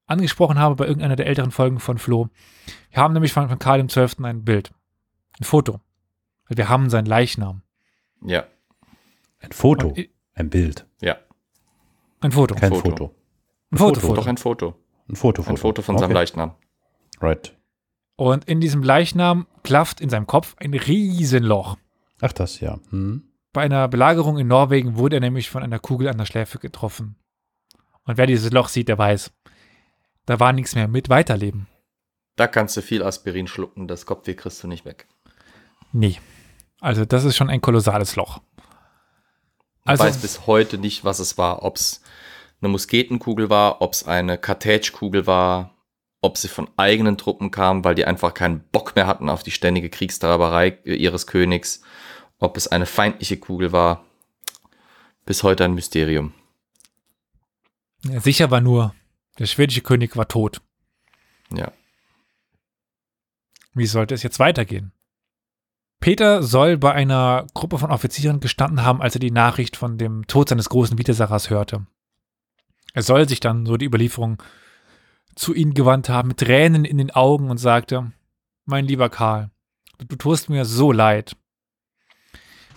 angesprochen habe bei irgendeiner der älteren Folgen von Flo. Wir haben nämlich von, von Karl dem Zwölften ein Bild, ein Foto. Wir haben seinen Leichnam. Ja, Ein Foto, Und i- ein Bild, ja. Ein Foto. kein Foto. Foto. ein Foto, Foto. Foto. Doch ein Foto. Ein Foto, Ein Foto von seinem Okay. Leichnam. Right. Und in diesem Leichnam klafft in seinem Kopf ein Riesenloch. Ach, das ja. Hm. Bei einer Belagerung in Norwegen wurde er nämlich von einer Kugel an der Schläfe getroffen. Und wer dieses Loch sieht, der weiß, da war nichts mehr mit Weiterleben. Da kannst du viel Aspirin schlucken, das Kopfweh kriegst du nicht weg. Nee. Also das ist schon ein kolossales Loch. Ich Also, weiß bis heute nicht, was es war. Ob es eine Musketenkugel war, ob es eine Kartätschkugel war, ob sie von eigenen Truppen kam, weil die einfach keinen Bock mehr hatten auf die ständige Kriegstreiberei ihres Königs, ob es eine feindliche Kugel war. Bis heute ein Mysterium. ja, sicher war nur, der schwedische König war tot. Ja. Wie sollte es jetzt weitergehen? Peter soll bei einer Gruppe von Offizieren gestanden haben, als er die Nachricht von dem Tod seines großen Widersachers hörte. Er soll sich dann, so die Überlieferung, zu ihnen gewandt haben, mit Tränen in den Augen und sagte, mein lieber Karl, du tust mir so leid.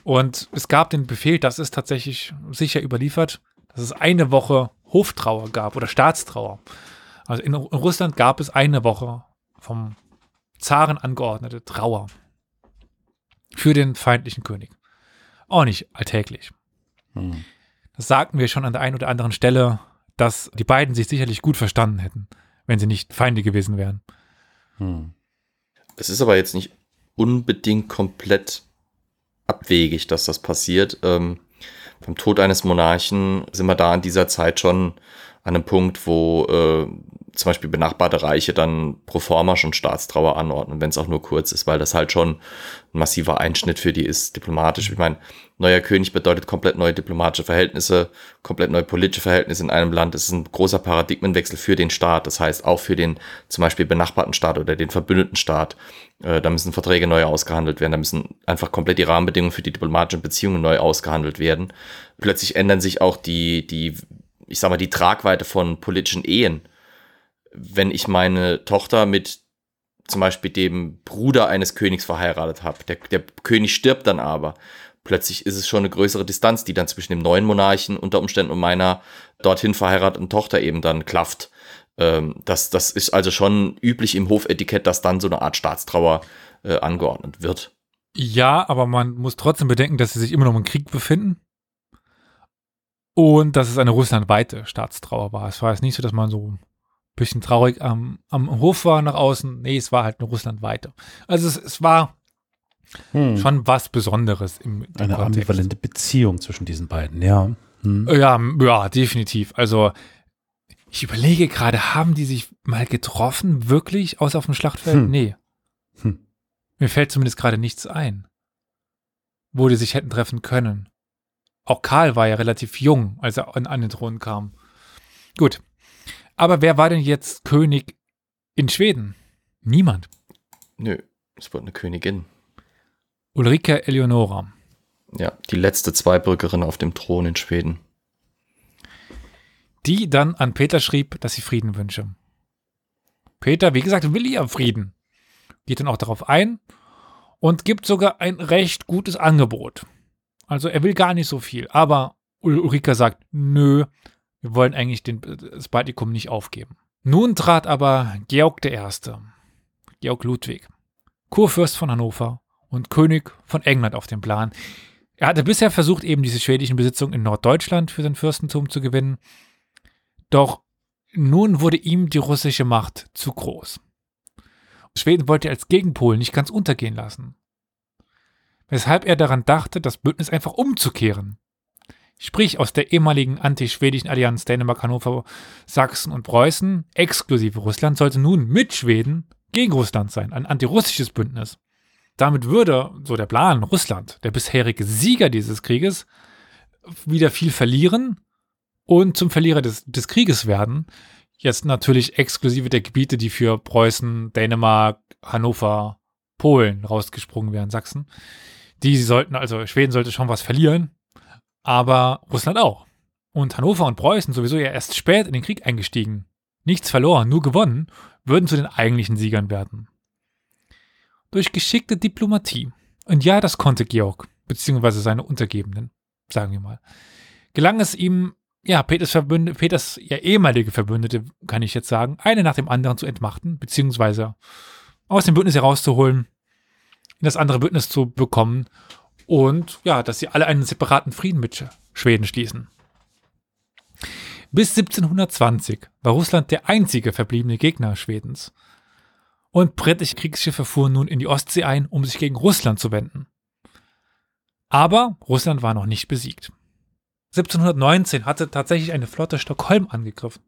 Und es gab den Befehl, das ist tatsächlich sicher überliefert, dass es eine Woche Hoftrauer gab oder Staatstrauer. Also in Russland gab es eine Woche vom Zaren angeordnete Trauer für den feindlichen König. Auch nicht alltäglich. Hm. Das sagten wir schon an der einen oder anderen Stelle, dass die beiden sich sicherlich gut verstanden hätten, wenn sie nicht Feinde gewesen wären. Hm. Es ist aber jetzt nicht unbedingt komplett abwegig, dass das passiert. Ähm, beim Tod eines Monarchen sind wir da in dieser Zeit schon an einem Punkt, wo äh, zum Beispiel benachbarte Reiche dann pro forma schon Staatstrauer anordnen, wenn es auch nur kurz ist, weil das halt schon ein massiver Einschnitt für die ist, diplomatisch. Ich meine, neuer König bedeutet komplett neue diplomatische Verhältnisse, komplett neue politische Verhältnisse in einem Land. Das ist ein großer Paradigmenwechsel für den Staat, das heißt auch für den zum Beispiel benachbarten Staat oder den verbündeten Staat. Äh, da müssen Verträge neu ausgehandelt werden, da müssen einfach komplett die Rahmenbedingungen für die diplomatischen Beziehungen neu ausgehandelt werden. Plötzlich ändern sich auch die, die, ich sag mal, die Tragweite von politischen Ehen wenn ich meine Tochter mit zum Beispiel dem Bruder eines Königs verheiratet habe. Der, der König stirbt dann aber. Plötzlich ist es schon eine größere Distanz, die dann zwischen dem neuen Monarchen unter Umständen und meiner dorthin verheirateten Tochter eben dann klafft. Ähm, das, das ist also schon üblich im Hofetikett, dass dann so eine Art Staatstrauer äh, angeordnet wird. Ja, aber man muss trotzdem bedenken, dass sie sich immer noch im Krieg befinden. Und dass es eine russlandweite Staatstrauer war. Es war jetzt nicht so, dass man so bisschen traurig am, am Hof war nach außen. Nee, es war halt eine Russlandweite. Also es, es war Hm. schon was Besonderes im, im Eine Kontext. ambivalente Beziehung zwischen diesen beiden, ja. Hm. Ja, m- ja, definitiv. Also ich überlege gerade, haben die sich mal getroffen, wirklich, außer auf dem Schlachtfeld? Hm. Nee. Hm. Mir fällt zumindest gerade nichts ein, wo die sich hätten treffen können. Auch Karl war ja relativ jung, als er an, an den Thron kam. Gut. Aber wer war denn jetzt König in Schweden? Niemand. Nö, es wird eine Königin. Ulrike Eleonora. Ja, die letzte Zweibrückerin auf dem Thron in Schweden. die dann an Peter schrieb, dass sie Frieden wünsche. Peter, wie gesagt, will ja Frieden. Geht dann auch darauf ein und gibt sogar ein recht gutes Angebot. Also er will gar nicht so viel, aber Ul- Ulrika sagt, nö, wir wollen eigentlich den, das Baltikum nicht aufgeben. Nun trat aber Georg I., Georg Ludwig, Kurfürst von Hannover und König von England auf den Plan. Er hatte bisher versucht, eben diese schwedischen Besitzungen in Norddeutschland für sein Fürstentum zu gewinnen. Doch nun wurde ihm die russische Macht zu groß. Schweden wollte er als Gegenpol nicht ganz untergehen lassen. Weshalb er daran dachte, das Bündnis einfach umzukehren. Sprich, aus der ehemaligen antischwedischen Allianz Dänemark, Hannover, Sachsen und Preußen, exklusive Russland, sollte nun mit Schweden gegen Russland sein, ein antirussisches Bündnis. Damit würde, so der Plan, Russland, der bisherige Sieger dieses Krieges, wieder viel verlieren und zum Verlierer des, des Krieges werden. Jetzt natürlich exklusive der Gebiete, die für Preußen, Dänemark, Hannover, Polen rausgesprungen wären, Sachsen. Die sollten, also Schweden sollte schon was verlieren, aber Russland auch. Und Hannover und Preußen sowieso ja erst spät in den Krieg eingestiegen. Nichts verloren, nur gewonnen, würden zu den eigentlichen Siegern werden. Durch geschickte Diplomatie, und ja, das konnte Georg, beziehungsweise seine Untergebenen, sagen wir mal, gelang es ihm, ja, Peters, Verbünde, Peters ja, ehemalige Verbündete, kann ich jetzt sagen, eine nach dem anderen zu entmachten, beziehungsweise aus dem Bündnis herauszuholen, in das andere Bündnis zu bekommen und ja, dass sie alle einen separaten Frieden mit Sch- Schweden schließen. Bis 1720 war Russland der einzige verbliebene Gegner Schwedens. Und britische Kriegsschiffe fuhren nun in die Ostsee ein, um sich gegen Russland zu wenden. Aber Russland war noch nicht besiegt. 1719 hatte tatsächlich eine Flotte Stockholm angegriffen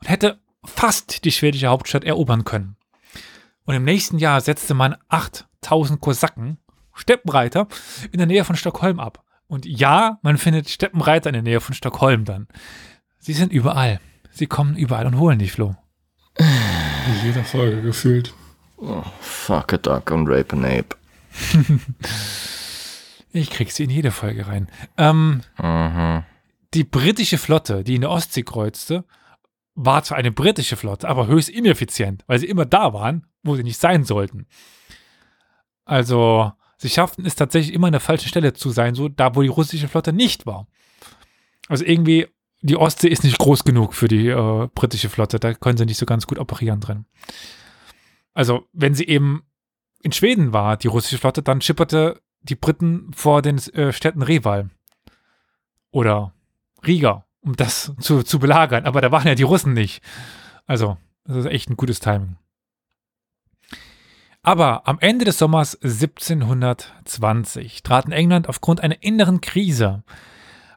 und hätte fast die schwedische Hauptstadt erobern können. Und im nächsten Jahr setzte man 8000 Kosaken, Steppenreiter, in der Nähe von Stockholm ab. Und ja, man findet Steppenreiter in der Nähe von Stockholm dann. Sie sind überall. Sie kommen überall und holen dich, Flo. In jeder Folge gefühlt. Oh, fuck a duck und rape an ape. Ich krieg sie in jede Folge rein. Ähm, Mhm. die britische Flotte, die in der Ostsee kreuzte, war zwar eine britische Flotte, aber höchst ineffizient, weil sie immer da waren, wo sie nicht sein sollten. Also, sie schafften es tatsächlich immer an der falschen Stelle zu sein, so da, wo die russische Flotte nicht war. Also irgendwie, die Ostsee ist nicht groß genug für die äh, britische Flotte, da können sie nicht so ganz gut operieren drin. Also, wenn sie eben in Schweden war, die russische Flotte, dann schipperte die Briten vor den äh, Städten Reval oder Riga, um das zu, zu belagern. Aber da waren ja die Russen nicht. Also, das ist echt ein gutes Timing. Aber am Ende des Sommers 1720 trat in England aufgrund einer inneren Krise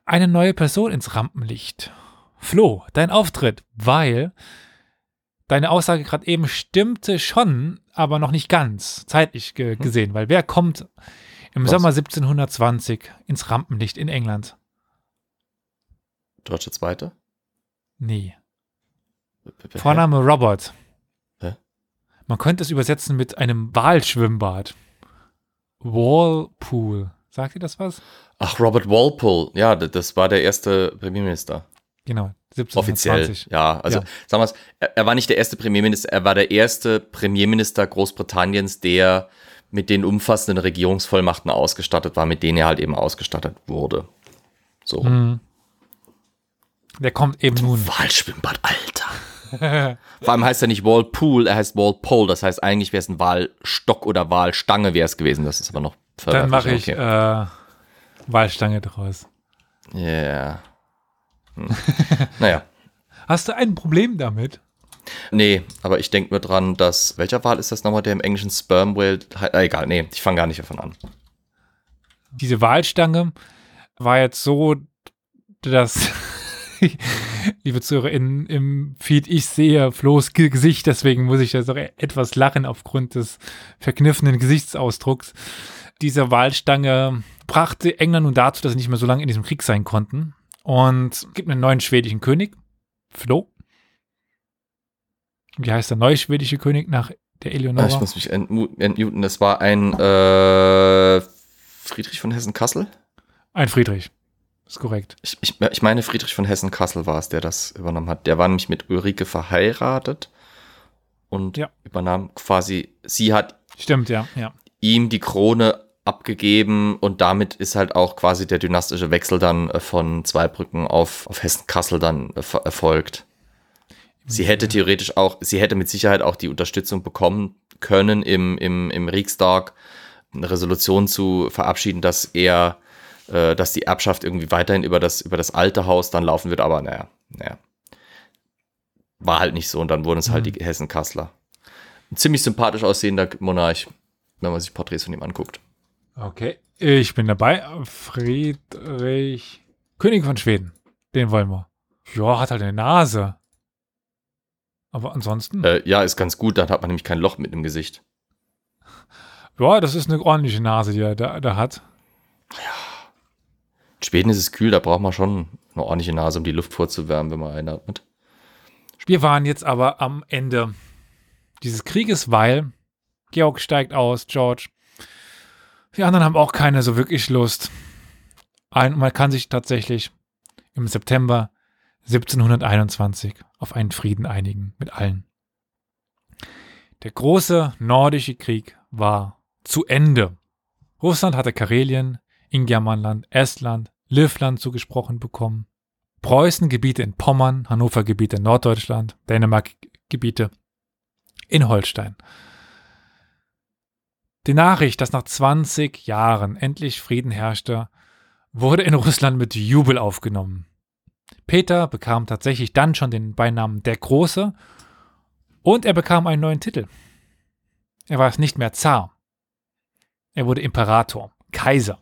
eine neue Person ins Rampenlicht. Flo, dein Auftritt, weil deine Aussage gerade eben stimmte schon, aber noch nicht ganz zeitlich ge Hm. gesehen, weil wer kommt im Was? Sommer 1720 ins Rampenlicht in England? Deutsche Zweite? Nee. Vorname Robert. Man könnte es übersetzen mit einem Walschwimmbad. Walpool. Sagt ihr das was? Ach, Robert Walpole. Ja, das war der erste Premierminister. Genau. Offiziell. 1720. Ja, also Ja. sagen wir es, er, er war nicht der erste Premierminister, er war der erste Premierminister Großbritanniens, der mit den umfassenden Regierungsvollmachten ausgestattet war, mit denen er halt eben ausgestattet wurde. So. Mhm. Der kommt eben nun. Wahlschwimmbad, Alter. Vor allem heißt er nicht Walpool, er heißt Walpole. Das heißt, eigentlich wäre es ein Wahlstock oder Wahlstange wäre es gewesen. Das ist aber noch Dann mache ich Okay. äh, Walstange draus. Ja. Hm. naja. Hast du ein Problem damit? Nee, aber ich denke mir dran, dass. Welcher Wal ist das nochmal, der im englischen Sperm Whale. Äh, egal, nee, ich fange gar nicht davon an. Diese Walstange war jetzt so, dass, liebe ZuhörerInnen, im Feed, ich sehe Flo's Ge- Gesicht, deswegen muss ich jetzt auch e- etwas lachen aufgrund des verkniffenen Gesichtsausdrucks. Diese Walstange brachte England nun dazu, dass sie nicht mehr so lange in diesem Krieg sein konnten. Und es gibt einen neuen schwedischen König, Flo. Wie heißt der neue schwedische König nach der Eleonora? Ich muss mich entmu- entmuten. Das war ein äh, Friedrich von Hessen-Kassel? Ein Friedrich. Ist korrekt. Ich, ich, ich meine, Friedrich von Hessen-Kassel war es, der das übernommen hat. Der war nämlich mit Ulrike verheiratet und Ja. übernahm quasi, sie hat Stimmt, ja, ja. ihm die Krone abgegeben und damit ist halt auch quasi der dynastische Wechsel dann äh, von Zweibrücken auf, auf Hessen-Kassel dann äh, erfolgt. Sie hätte theoretisch auch, sie hätte mit Sicherheit auch die Unterstützung bekommen können, im, im, im Riksdag eine Resolution zu verabschieden, dass er, äh, dass die Erbschaft irgendwie weiterhin über das, über das alte Haus dann laufen wird, aber naja, naja. War halt nicht so und dann wurden es halt die Hessen-Kassler. Ein ziemlich sympathisch aussehender Monarch, wenn man sich Porträts von ihm anguckt. Okay. Ich bin dabei. Friedrich, König von Schweden. Den wollen wir. Ja, hat halt eine Nase. Aber ansonsten, Äh, ja, ist ganz gut, dann hat man nämlich kein Loch mit im Gesicht. ja, das ist eine ordentliche Nase, die er da, da hat. In Schweden ist es kühl, da braucht man schon eine ordentliche Nase, um die Luft vorzuwärmen, wenn man einatmet. Wir waren jetzt aber am Ende dieses Krieges, weil Georg steigt aus, George. Die anderen haben auch keine so wirklich Lust. Ein, man kann sich tatsächlich im September 1721 auf einen Frieden einigen mit allen. Der große nordische Krieg war zu Ende. Russland hatte Karelien, Ingermanland, Estland, Livland zugesprochen bekommen. Preußen Gebiete in Pommern, Hannover Gebiete in Norddeutschland, Dänemark Gebiete in Holstein. Die Nachricht, dass nach 20 Jahren endlich Frieden herrschte, wurde in Russland mit Jubel aufgenommen. Peter bekam tatsächlich dann schon den Beinamen der Große und er bekam einen neuen Titel. Er war es nicht mehr Zar. Er wurde Imperator, Kaiser.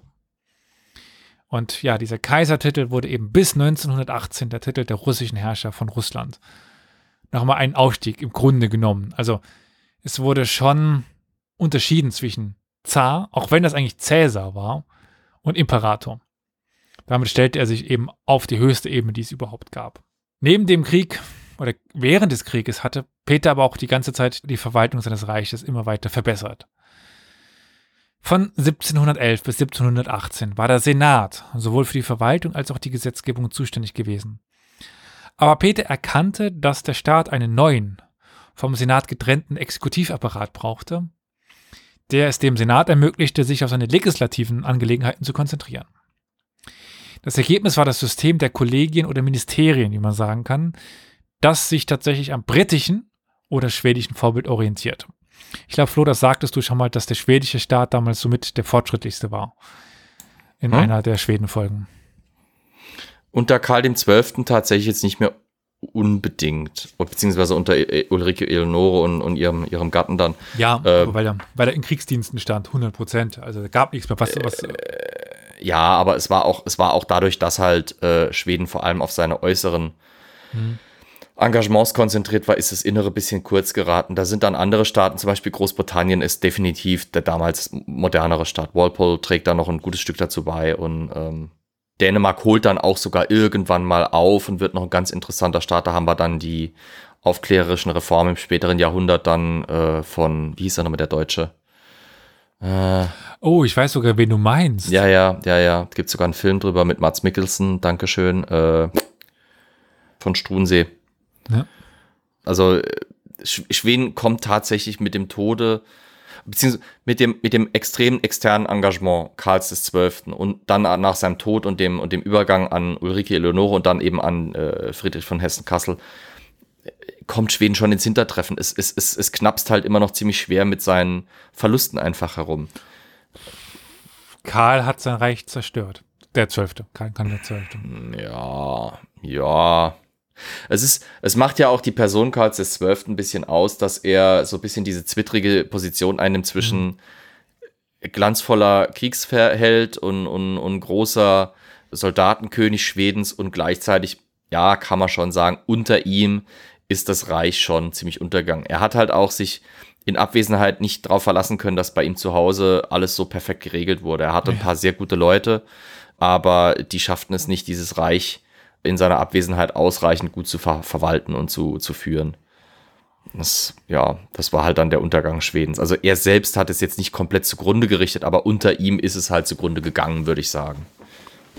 Und ja, dieser Kaisertitel wurde eben bis 1918 der Titel der russischen Herrscher von Russland. Nochmal ein Aufstieg im Grunde genommen. Also es wurde schon unterschieden zwischen Zar, auch wenn das eigentlich Cäsar war, und Imperator. Damit stellte er sich eben auf die höchste Ebene, die es überhaupt gab. Neben dem Krieg oder während des Krieges hatte Peter aber auch die ganze Zeit die Verwaltung seines Reiches immer weiter verbessert. Von 1711 bis 1718 war der Senat sowohl für die Verwaltung als auch die Gesetzgebung zuständig gewesen. Aber Peter erkannte, dass der Staat einen neuen, vom Senat getrennten Exekutivapparat brauchte, der es dem Senat ermöglichte, sich auf seine legislativen Angelegenheiten zu konzentrieren. Das Ergebnis war das System der Kollegien oder Ministerien, wie man sagen kann, das sich tatsächlich am britischen oder schwedischen Vorbild orientiert. Ich glaube, Flo, das sagtest du schon mal, dass der schwedische Staat damals somit der fortschrittlichste war. In Hm? einer der Schweden-Folgen. Unter Karl dem Zwölften tatsächlich jetzt nicht mehr unbedingt. Beziehungsweise unter äh, Ulrike Eleonore und, und ihrem, ihrem Gatten dann. Ja, Äh, weil, er, weil er in Kriegsdiensten stand, 100 Prozent. Also da gab nichts mehr. Was, was, Ja, aber es war auch, es war auch dadurch, dass halt äh, Schweden vor allem auf seine äußeren Engagements konzentriert war, ist das Innere ein bisschen kurz geraten. Da sind dann andere Staaten, zum Beispiel Großbritannien ist definitiv der damals modernere Staat. Walpole trägt da noch ein gutes Stück dazu bei und ähm, Dänemark holt dann auch sogar irgendwann mal auf und wird noch ein ganz interessanter Staat. Da haben wir dann die aufklärerischen Reformen im späteren Jahrhundert dann äh, von, wie hieß er nochmal der Deutsche? Äh, oh, ich weiß sogar, wen du meinst. ja, ja, ja, ja. Gibt sogar einen Film drüber mit Mats Mikkelsen, Dankeschön, äh, von Struensee. Ja. Also äh, Sch Schweden kommt tatsächlich mit dem Tode, beziehungsweise mit dem, mit dem extremen externen Engagement Karls des Zwölften und dann nach seinem Tod und dem, und dem Übergang an Ulrike Eleonore und dann eben an äh, Friedrich von Hessen-Kassel, äh, kommt Schweden schon ins Hintertreffen. Es, es, es, es knappst halt immer noch ziemlich schwer mit seinen Verlusten einfach herum. Karl hat sein Reich zerstört. Der Zwölfte. Karl kann der Zwölfte. Ja, ja. Es ist, es macht ja auch die Person Karls des Zwölften ein bisschen aus, dass er so ein bisschen diese zwittrige Position einnimmt zwischen glanzvoller Kriegsverheld und, und, und großer Soldatenkönig Schwedens und gleichzeitig, ja, kann man schon sagen, unter ihm ist das Reich schon ziemlich untergegangen. Er hat halt auch sich in Abwesenheit nicht darauf verlassen können, dass bei ihm zu Hause alles so perfekt geregelt wurde. Er hatte ein paar sehr gute Leute, aber die schafften es nicht, dieses Reich in seiner Abwesenheit ausreichend gut zu ver verwalten und zu, zu führen. Das, ja, das war halt dann der Untergang Schwedens. Also er selbst hat es jetzt nicht komplett zugrunde gerichtet, aber unter ihm ist es halt zugrunde gegangen, würde ich sagen.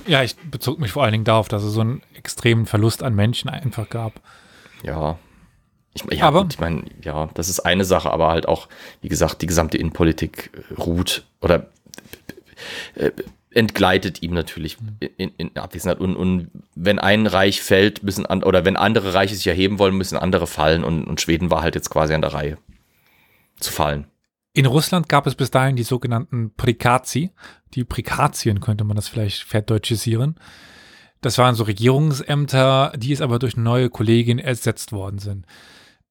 Ja, ich bezog mich vor allen Dingen darauf, dass es so einen extremen Verlust an Menschen einfach gab. Ja. Ich, ja, Aber- gut, ich meine, ja, das ist eine Sache, aber halt auch, wie gesagt, die gesamte Innenpolitik äh, ruht oder äh, entgleitet ihm natürlich in, in Abwesenheit. Und, und wenn ein Reich fällt, müssen an, oder wenn andere Reiche sich erheben wollen, müssen andere fallen. Und, und Schweden war halt jetzt quasi an der Reihe zu fallen. In Russland gab es bis dahin die sogenannten Prikazi. Die Prikazien könnte man das vielleicht verdeutschisieren. Das waren so Regierungsämter, die es aber durch neue Kollegien ersetzt worden sind.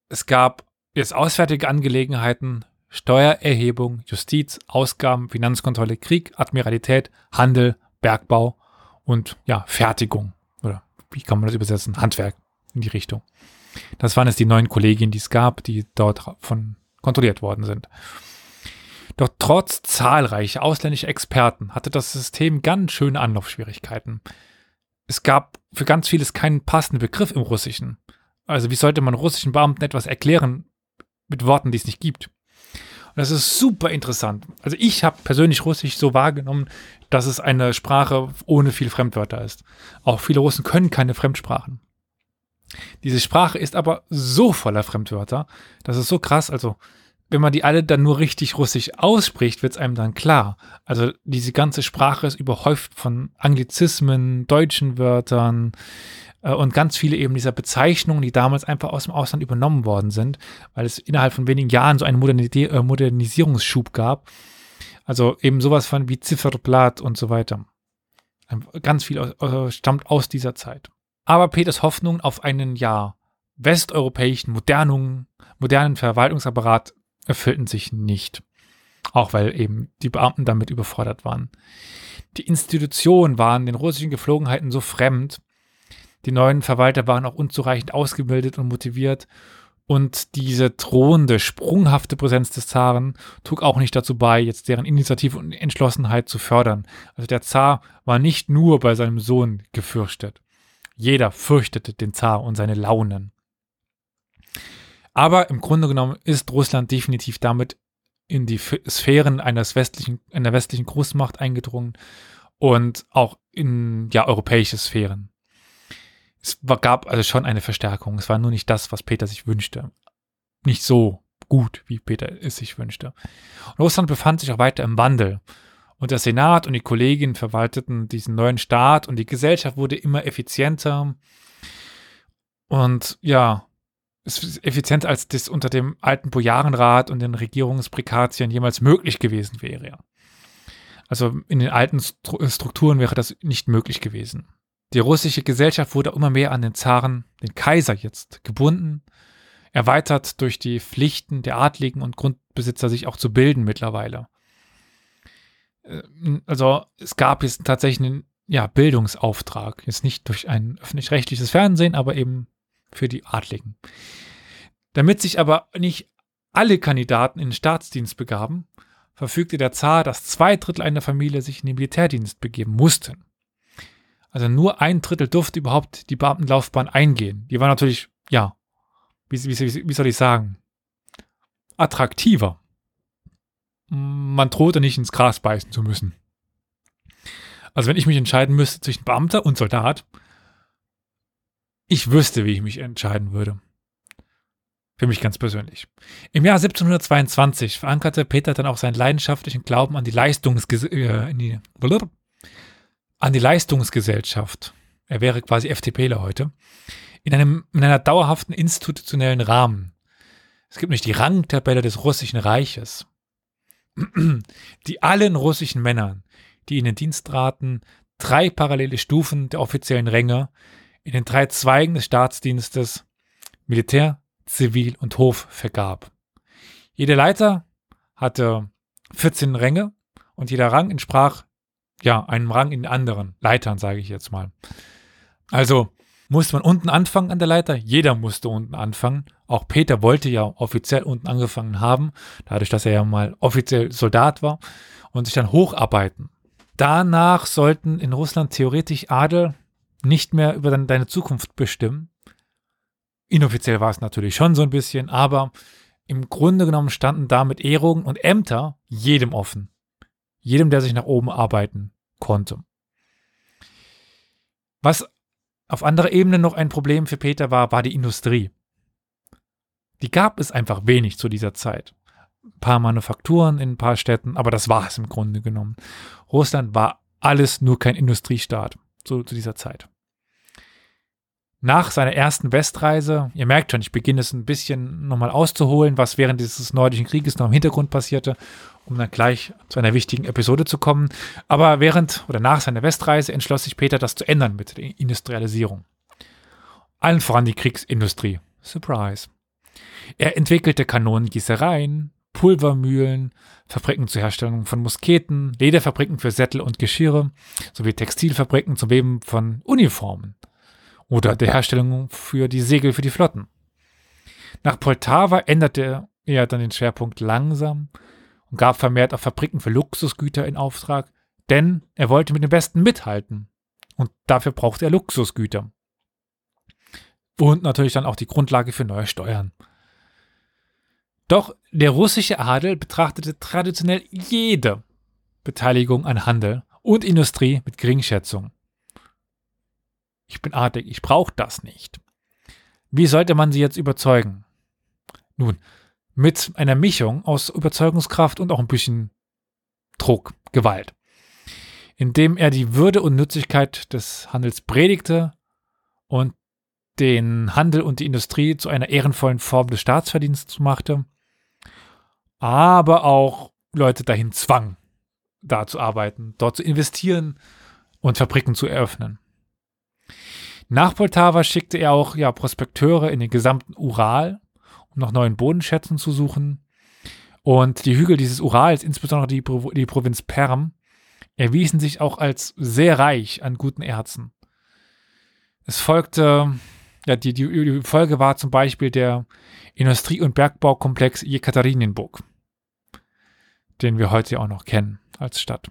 Es gab jetzt auswärtige Angelegenheiten, Steuererhebung, Justiz, Ausgaben, Finanzkontrolle, Krieg, Admiralität, Handel, Bergbau und ja, Fertigung. Oder wie kann man das übersetzen? Handwerk in die Richtung. Das waren jetzt die neuen Kollegien, die es gab, die dort von kontrolliert worden sind. Doch trotz zahlreicher ausländischer Experten hatte das System ganz schöne Anlaufschwierigkeiten. Es gab für ganz vieles keinen passenden Begriff im Russischen. Also wie sollte man russischen Beamten etwas erklären mit Worten, die es nicht gibt? Das ist super interessant. Also ich habe persönlich Russisch so wahrgenommen, dass es eine Sprache ohne viel Fremdwörter ist. Auch viele Russen können keine Fremdsprachen. Diese Sprache ist aber so voller Fremdwörter, das ist so krass. Also wenn man die alle dann nur richtig russisch ausspricht, wird es einem dann klar. Also diese ganze Sprache ist überhäuft von Anglizismen, deutschen Wörtern und ganz viele eben dieser Bezeichnungen, die damals einfach aus dem Ausland übernommen worden sind, weil es innerhalb von wenigen Jahren so einen äh, Modernisierungsschub gab. Also eben sowas von wie Zifferblatt und so weiter. Ähm, Ganz viel äh, stammt aus dieser Zeit. Aber Peters Hoffnung auf einen ja westeuropäischen, modernen, modernen Verwaltungsapparat erfüllten sich nicht. Auch weil eben die Beamten damit überfordert waren. Die Institutionen waren den russischen Geflogenheiten so fremd. Die neuen Verwalter waren auch unzureichend ausgebildet und motiviert. Und diese drohende, sprunghafte Präsenz des Zaren trug auch nicht dazu bei, jetzt deren Initiative und Entschlossenheit zu fördern. Also der Zar war nicht nur bei seinem Sohn gefürchtet. Jeder fürchtete den Zar und seine Launen. Aber im Grunde genommen ist Russland definitiv damit in die Sphären eines westlichen, einer westlichen Großmacht eingedrungen und auch in ja, europäische Sphären. Es gab also schon eine Verstärkung. Es war nur nicht das, was Peter sich wünschte. Nicht so gut, wie Peter es sich wünschte. Und Russland befand sich auch weiter im Wandel. Und der Senat und die Kollegien verwalteten diesen neuen Staat und die Gesellschaft wurde immer effizienter. Und ja, es ist effizienter, als das unter dem alten Bojarenrat und den Regierungsprikatien jemals möglich gewesen wäre. Also in den alten Strukturen wäre das nicht möglich gewesen. Die russische Gesellschaft wurde immer mehr an den Zaren, den Kaiser jetzt, gebunden, erweitert durch die Pflichten der Adligen und Grundbesitzer, sich auch zu bilden mittlerweile. Äh, also es gab jetzt tatsächlich einen ja, Bildungsauftrag, jetzt nicht durch ein öffentlich-rechtliches Fernsehen, aber eben für die Adligen. Damit sich aber nicht alle Kandidaten in den Staatsdienst begaben, verfügte der Zar, dass zwei Drittel einer Familie sich in den Militärdienst begeben mussten. Also nur ein Drittel durfte überhaupt die Beamtenlaufbahn eingehen. Die war natürlich, ja, wie, wie, wie soll ich sagen, attraktiver. Man drohte nicht ins Gras beißen zu müssen. Also wenn ich mich entscheiden müsste zwischen Beamter und Soldat, ich wüsste, wie ich mich entscheiden würde. Für mich ganz persönlich. Im Jahr 1722 verankerte Peter dann auch seinen leidenschaftlichen Glauben an die, Leistungsges äh, die, an die Leistungsgesellschaft. Er wäre quasi FDPler heute. In, einem, in einer dauerhaften institutionellen Rahmen. Es gibt nicht die Rangtabelle des russischen Reiches, die allen russischen Männern, die in den Dienst traten, drei parallele Stufen der offiziellen Ränge in den drei Zweigen des Staatsdienstes Militär, Zivil und Hof vergab. Jeder Leiter hatte 14 Ränge und jeder Rang entsprach ja einem Rang in anderen Leitern, sage ich jetzt mal. Also musste man unten anfangen an der Leiter, jeder musste unten anfangen. Auch Peter wollte ja offiziell unten angefangen haben, dadurch, dass er ja mal offiziell Soldat war und sich dann hocharbeiten. Danach sollten in Russland theoretisch Adel nicht mehr über deine Zukunft bestimmen, Inoffiziell war es natürlich schon so ein bisschen, aber im Grunde genommen standen damit Ehrungen und Ämter jedem offen. Jedem, der sich nach oben arbeiten konnte. Was auf anderer Ebene noch ein Problem für Peter war, war die Industrie. Die gab es einfach wenig zu dieser Zeit. Ein paar Manufakturen in ein paar Städten, aber das war es im Grunde genommen. Russland war alles nur kein Industriestaat zu, zu dieser Zeit nach seiner ersten Westreise, ihr merkt schon, ich beginne es ein bisschen nochmal auszuholen, was während dieses nordischen Krieges noch im Hintergrund passierte, um dann gleich zu einer wichtigen Episode zu kommen. Aber während oder nach seiner Westreise entschloss sich Peter, das zu ändern mit der Industrialisierung. Allen voran die Kriegsindustrie. Surprise. Er entwickelte Kanonengießereien, Pulvermühlen, Fabriken zur Herstellung von Musketen, Lederfabriken für Sättel und Geschirre sowie Textilfabriken zum Weben von Uniformen oder der Herstellung für die Segel für die Flotten. Nach Poltava änderte er dann den Schwerpunkt langsam und gab vermehrt auf Fabriken für Luxusgüter in Auftrag, denn er wollte mit den Besten mithalten. Und dafür brauchte er Luxusgüter. Und natürlich dann auch die Grundlage für neue Steuern. Doch der russische Adel betrachtete traditionell jede Beteiligung an Handel und Industrie mit Geringschätzung. Ich bin artig, ich brauche das nicht. Wie sollte man sie jetzt überzeugen? Nun, mit einer Mischung aus Überzeugungskraft und auch ein bisschen Druck, Gewalt. Indem er die Würde und Nützlichkeit des Handels predigte und den Handel und die Industrie zu einer ehrenvollen Form des Staatsverdienstes machte, aber auch Leute dahin zwang, da zu arbeiten, dort zu investieren und Fabriken zu eröffnen. Nach Poltava schickte er auch ja, Prospekteure in den gesamten Ural, um nach neuen Bodenschätzen zu suchen. Und die Hügel dieses Urals, insbesondere die, die Provinz Perm, erwiesen sich auch als sehr reich an guten Erzen. Es folgte, ja, die, die, die Folge war zum Beispiel der Industrie- und Bergbaukomplex Jekaterinenburg, den wir heute auch noch kennen als Stadt.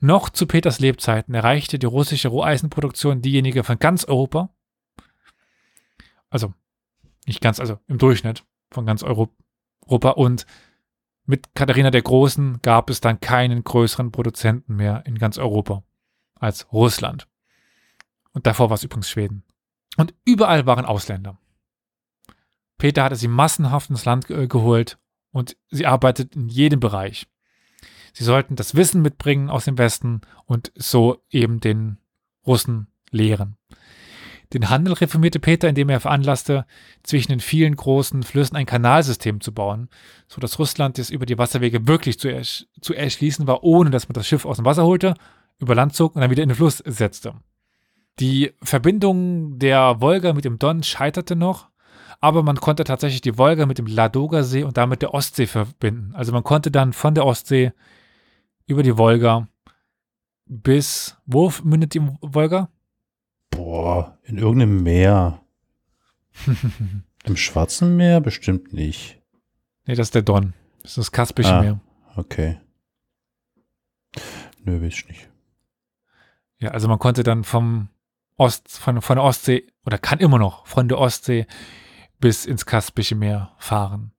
Noch zu Peters Lebzeiten erreichte die russische Roheisenproduktion diejenige von ganz Europa. Also nicht ganz, also im Durchschnitt von ganz Europa. Und mit Katharina der Großen gab es dann keinen größeren Produzenten mehr in ganz Europa als Russland. Und davor war es übrigens Schweden. Und überall waren Ausländer. Peter hatte sie massenhaft ins Land äh, geholt und sie arbeitet in jedem Bereich. Sie sollten das Wissen mitbringen aus dem Westen und so eben den Russen lehren. Den Handel reformierte Peter, indem er veranlasste, zwischen den vielen großen Flüssen ein Kanalsystem zu bauen, so dass Russland es über die Wasserwege wirklich zu, ersch zu erschließen war, ohne dass man das Schiff aus dem Wasser holte, über Land zog und dann wieder in den Fluss setzte. Die Verbindung der Wolga mit dem Don scheiterte noch, aber man konnte tatsächlich die Wolga mit dem Ladoga-See und damit der Ostsee verbinden. Also man konnte dann von der Ostsee über die Wolga bis, wo mündet die Wolga? Boah, in irgendeinem Meer. Im Schwarzen Meer bestimmt nicht. Nee, das ist der Don. Das ist das Kaspische Ah. Meer. Okay. Nö, weiß ich nicht. Ja, also man konnte dann vom Ost, von, von der Ostsee, oder kann immer noch von der Ostsee bis ins Kaspische Meer fahren.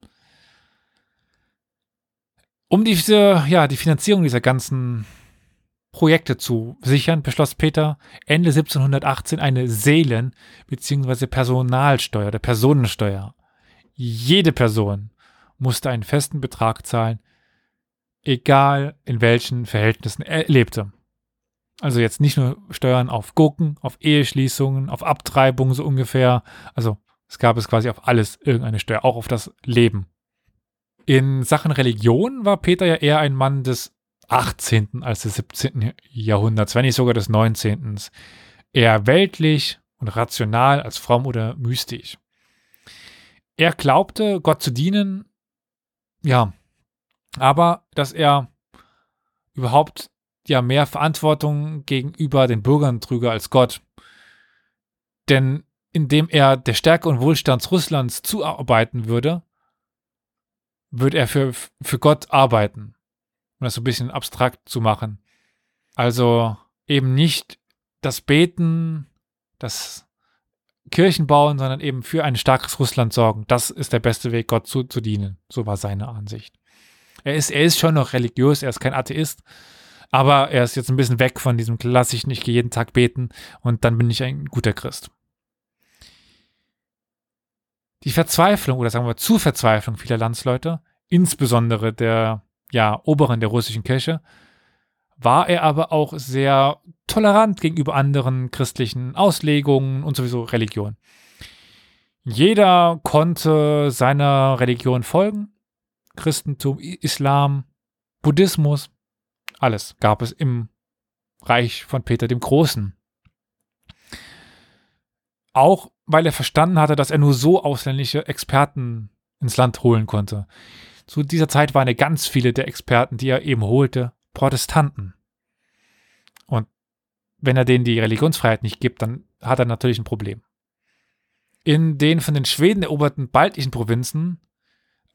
Um diese, ja, die Finanzierung dieser ganzen Projekte zu sichern, beschloss Peter Ende 1718 eine Seelen- bzw. Personalsteuer oder Personensteuer. Jede Person musste einen festen Betrag zahlen, egal in welchen Verhältnissen er lebte. Also jetzt nicht nur Steuern auf Gurken, auf Eheschließungen, auf Abtreibung so ungefähr. Also es gab es quasi auf alles irgendeine Steuer, auch auf das Leben. In Sachen Religion war Peter ja eher ein Mann des 18. als des 17. Jahrhunderts, wenn nicht sogar des 19. Eher weltlich und rational als fromm oder mystisch. Er glaubte, Gott zu dienen, ja, aber dass er überhaupt ja mehr Verantwortung gegenüber den Bürgern trüge als Gott. Denn indem er der Stärke und Wohlstand Russlands zuarbeiten würde, würde er für, für Gott arbeiten. Um das so ein bisschen abstrakt zu machen. Also eben nicht das Beten, das Kirchen bauen, sondern eben für ein starkes Russland sorgen. Das ist der beste Weg, Gott zu, zu dienen. So war seine Ansicht. Er ist, er ist schon noch religiös, er ist kein Atheist, aber er ist jetzt ein bisschen weg von diesem klassischen, ich gehe jeden Tag beten und dann bin ich ein guter Christ. Die Verzweiflung oder sagen wir zur Verzweiflung vieler Landsleute, insbesondere der ja, Oberen der russischen Kirche, war er aber auch sehr tolerant gegenüber anderen christlichen Auslegungen und sowieso Religion. Jeder konnte seiner Religion folgen. Christentum, Islam, Buddhismus, alles gab es im Reich von Peter dem Großen. Auch weil er verstanden hatte, dass er nur so ausländische Experten ins Land holen konnte. Zu dieser Zeit waren ja ganz viele der Experten, die er eben holte, Protestanten. Und wenn er denen die Religionsfreiheit nicht gibt, dann hat er natürlich ein Problem. In den von den Schweden eroberten baltischen Provinzen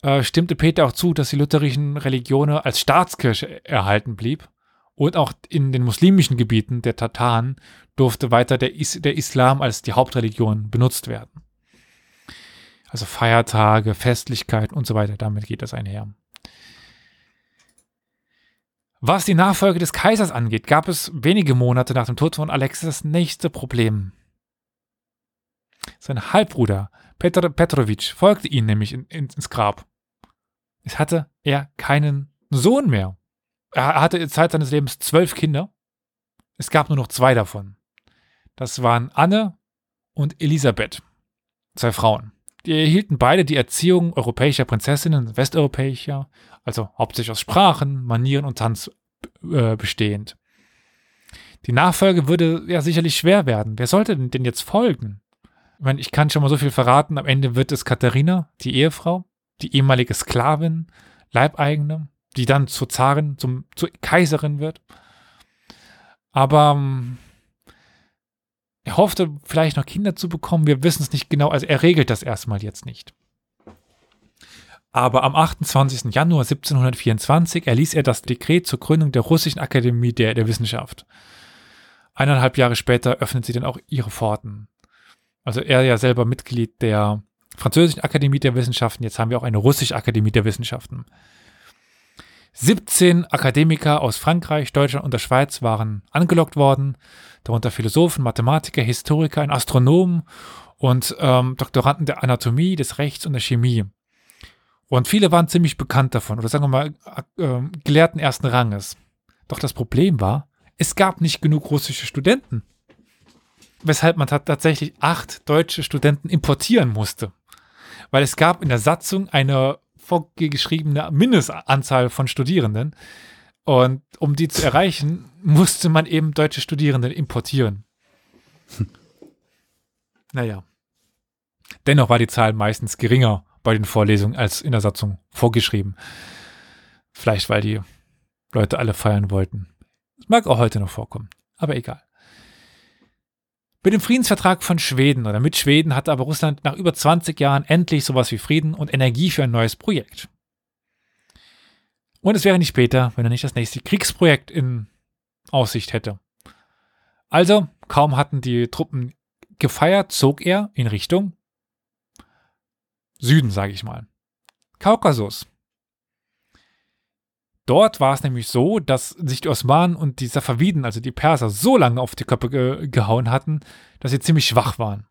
äh, stimmte Peter auch zu, dass die lutherischen Religionen als Staatskirche erhalten blieb. Und auch in den muslimischen Gebieten der Tataren durfte weiter der, Is der Islam als die Hauptreligion benutzt werden. Also Feiertage, Festlichkeiten und so weiter, damit geht das einher. Was die Nachfolge des Kaisers angeht, gab es wenige Monate nach dem Tod von Alexis das nächste Problem. Sein Halbbruder Petr Petrovic folgte ihm nämlich in, in, ins Grab. Es hatte er keinen Sohn mehr. Er hatte in Zeit seines Lebens zwölf Kinder. Es gab nur noch zwei davon. Das waren Anne und Elisabeth, zwei Frauen. Die erhielten beide die Erziehung europäischer Prinzessinnen, westeuropäischer, also hauptsächlich aus Sprachen, Manieren und Tanz äh, bestehend. Die Nachfolge würde ja sicherlich schwer werden. Wer sollte denn jetzt folgen? Ich meine, ich kann schon mal so viel verraten. Am Ende wird es Katharina, die Ehefrau, die ehemalige Sklavin, Leibeigene, die dann zur Zarin, zum, zur Kaiserin wird. Aber ähm, er hoffte vielleicht noch Kinder zu bekommen. Wir wissen es nicht genau. Also er regelt das erstmal jetzt nicht. Aber am 28. Januar 1724 erließ er das Dekret zur Gründung der Russischen Akademie der, der Wissenschaft. Eineinhalb Jahre später öffnet sie dann auch ihre Pforten. Also er ja selber Mitglied der Französischen Akademie der Wissenschaften. Jetzt haben wir auch eine Russische Akademie der Wissenschaften. 17 Akademiker aus Frankreich, Deutschland und der Schweiz waren angelockt worden, darunter Philosophen, Mathematiker, Historiker, ein Astronom und ähm, Doktoranden der Anatomie, des Rechts und der Chemie. Und viele waren ziemlich bekannt davon, oder sagen wir mal, äh, Gelehrten ersten Ranges. Doch das Problem war, es gab nicht genug russische Studenten. Weshalb man tatsächlich acht deutsche Studenten importieren musste. Weil es gab in der Satzung eine vorgeschriebene Mindestanzahl von Studierenden. Und um die zu erreichen, musste man eben deutsche Studierende importieren. Naja. Dennoch war die Zahl meistens geringer bei den Vorlesungen als in der Satzung vorgeschrieben. Vielleicht, weil die Leute alle feiern wollten. Das mag auch heute noch vorkommen, aber egal. Mit dem Friedensvertrag von Schweden oder mit Schweden hatte aber Russland nach über 20 Jahren endlich sowas wie Frieden und Energie für ein neues Projekt. Und es wäre nicht später, wenn er nicht das nächste Kriegsprojekt in Aussicht hätte. Also, kaum hatten die Truppen gefeiert, zog er in Richtung Süden, sage ich mal. Kaukasus. Dort war es nämlich so, dass sich die Osmanen und die Safaviden, also die Perser, so lange auf die Köpfe ge gehauen hatten, dass sie ziemlich schwach waren.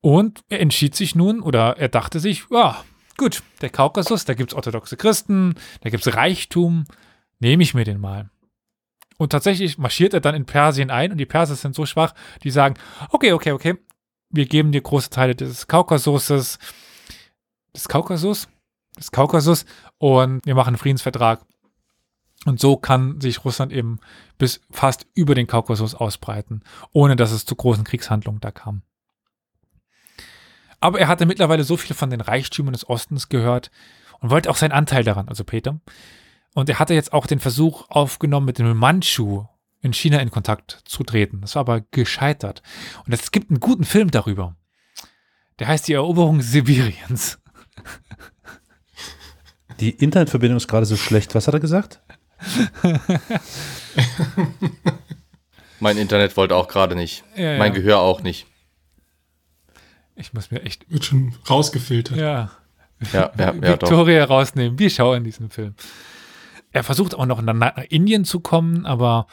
Und er entschied sich nun, oder er dachte sich, ja, gut, der Kaukasus, da gibt es orthodoxe Christen, da gibt es Reichtum, nehme ich mir den mal. Und tatsächlich marschiert er dann in Persien ein und die Perser sind so schwach, die sagen, okay, okay, okay, wir geben dir große Teile des Kaukasuses, des Kaukasus, des Kaukasus und wir machen einen Friedensvertrag. Und so kann sich Russland eben bis fast über den Kaukasus ausbreiten, ohne dass es zu großen Kriegshandlungen da kam. Aber er hatte mittlerweile so viel von den Reichtümern des Ostens gehört und wollte auch seinen Anteil daran, also Peter. Und er hatte jetzt auch den Versuch aufgenommen, mit dem Manchu in China in Kontakt zu treten. Das war aber gescheitert. Und es gibt einen guten Film darüber. Der heißt Die Eroberung Sibiriens. Die Internetverbindung ist gerade so schlecht. Was hat er gesagt? mein Internet wollte auch gerade nicht. Ja, mein ja. Gehör auch nicht. Ich muss mir echt. Wird schon rausgefiltert. Ja. Ja, ja, ja Victoria doch. rausnehmen. Wir schauen diesen Film. Er versucht auch noch nach Indien zu kommen, aber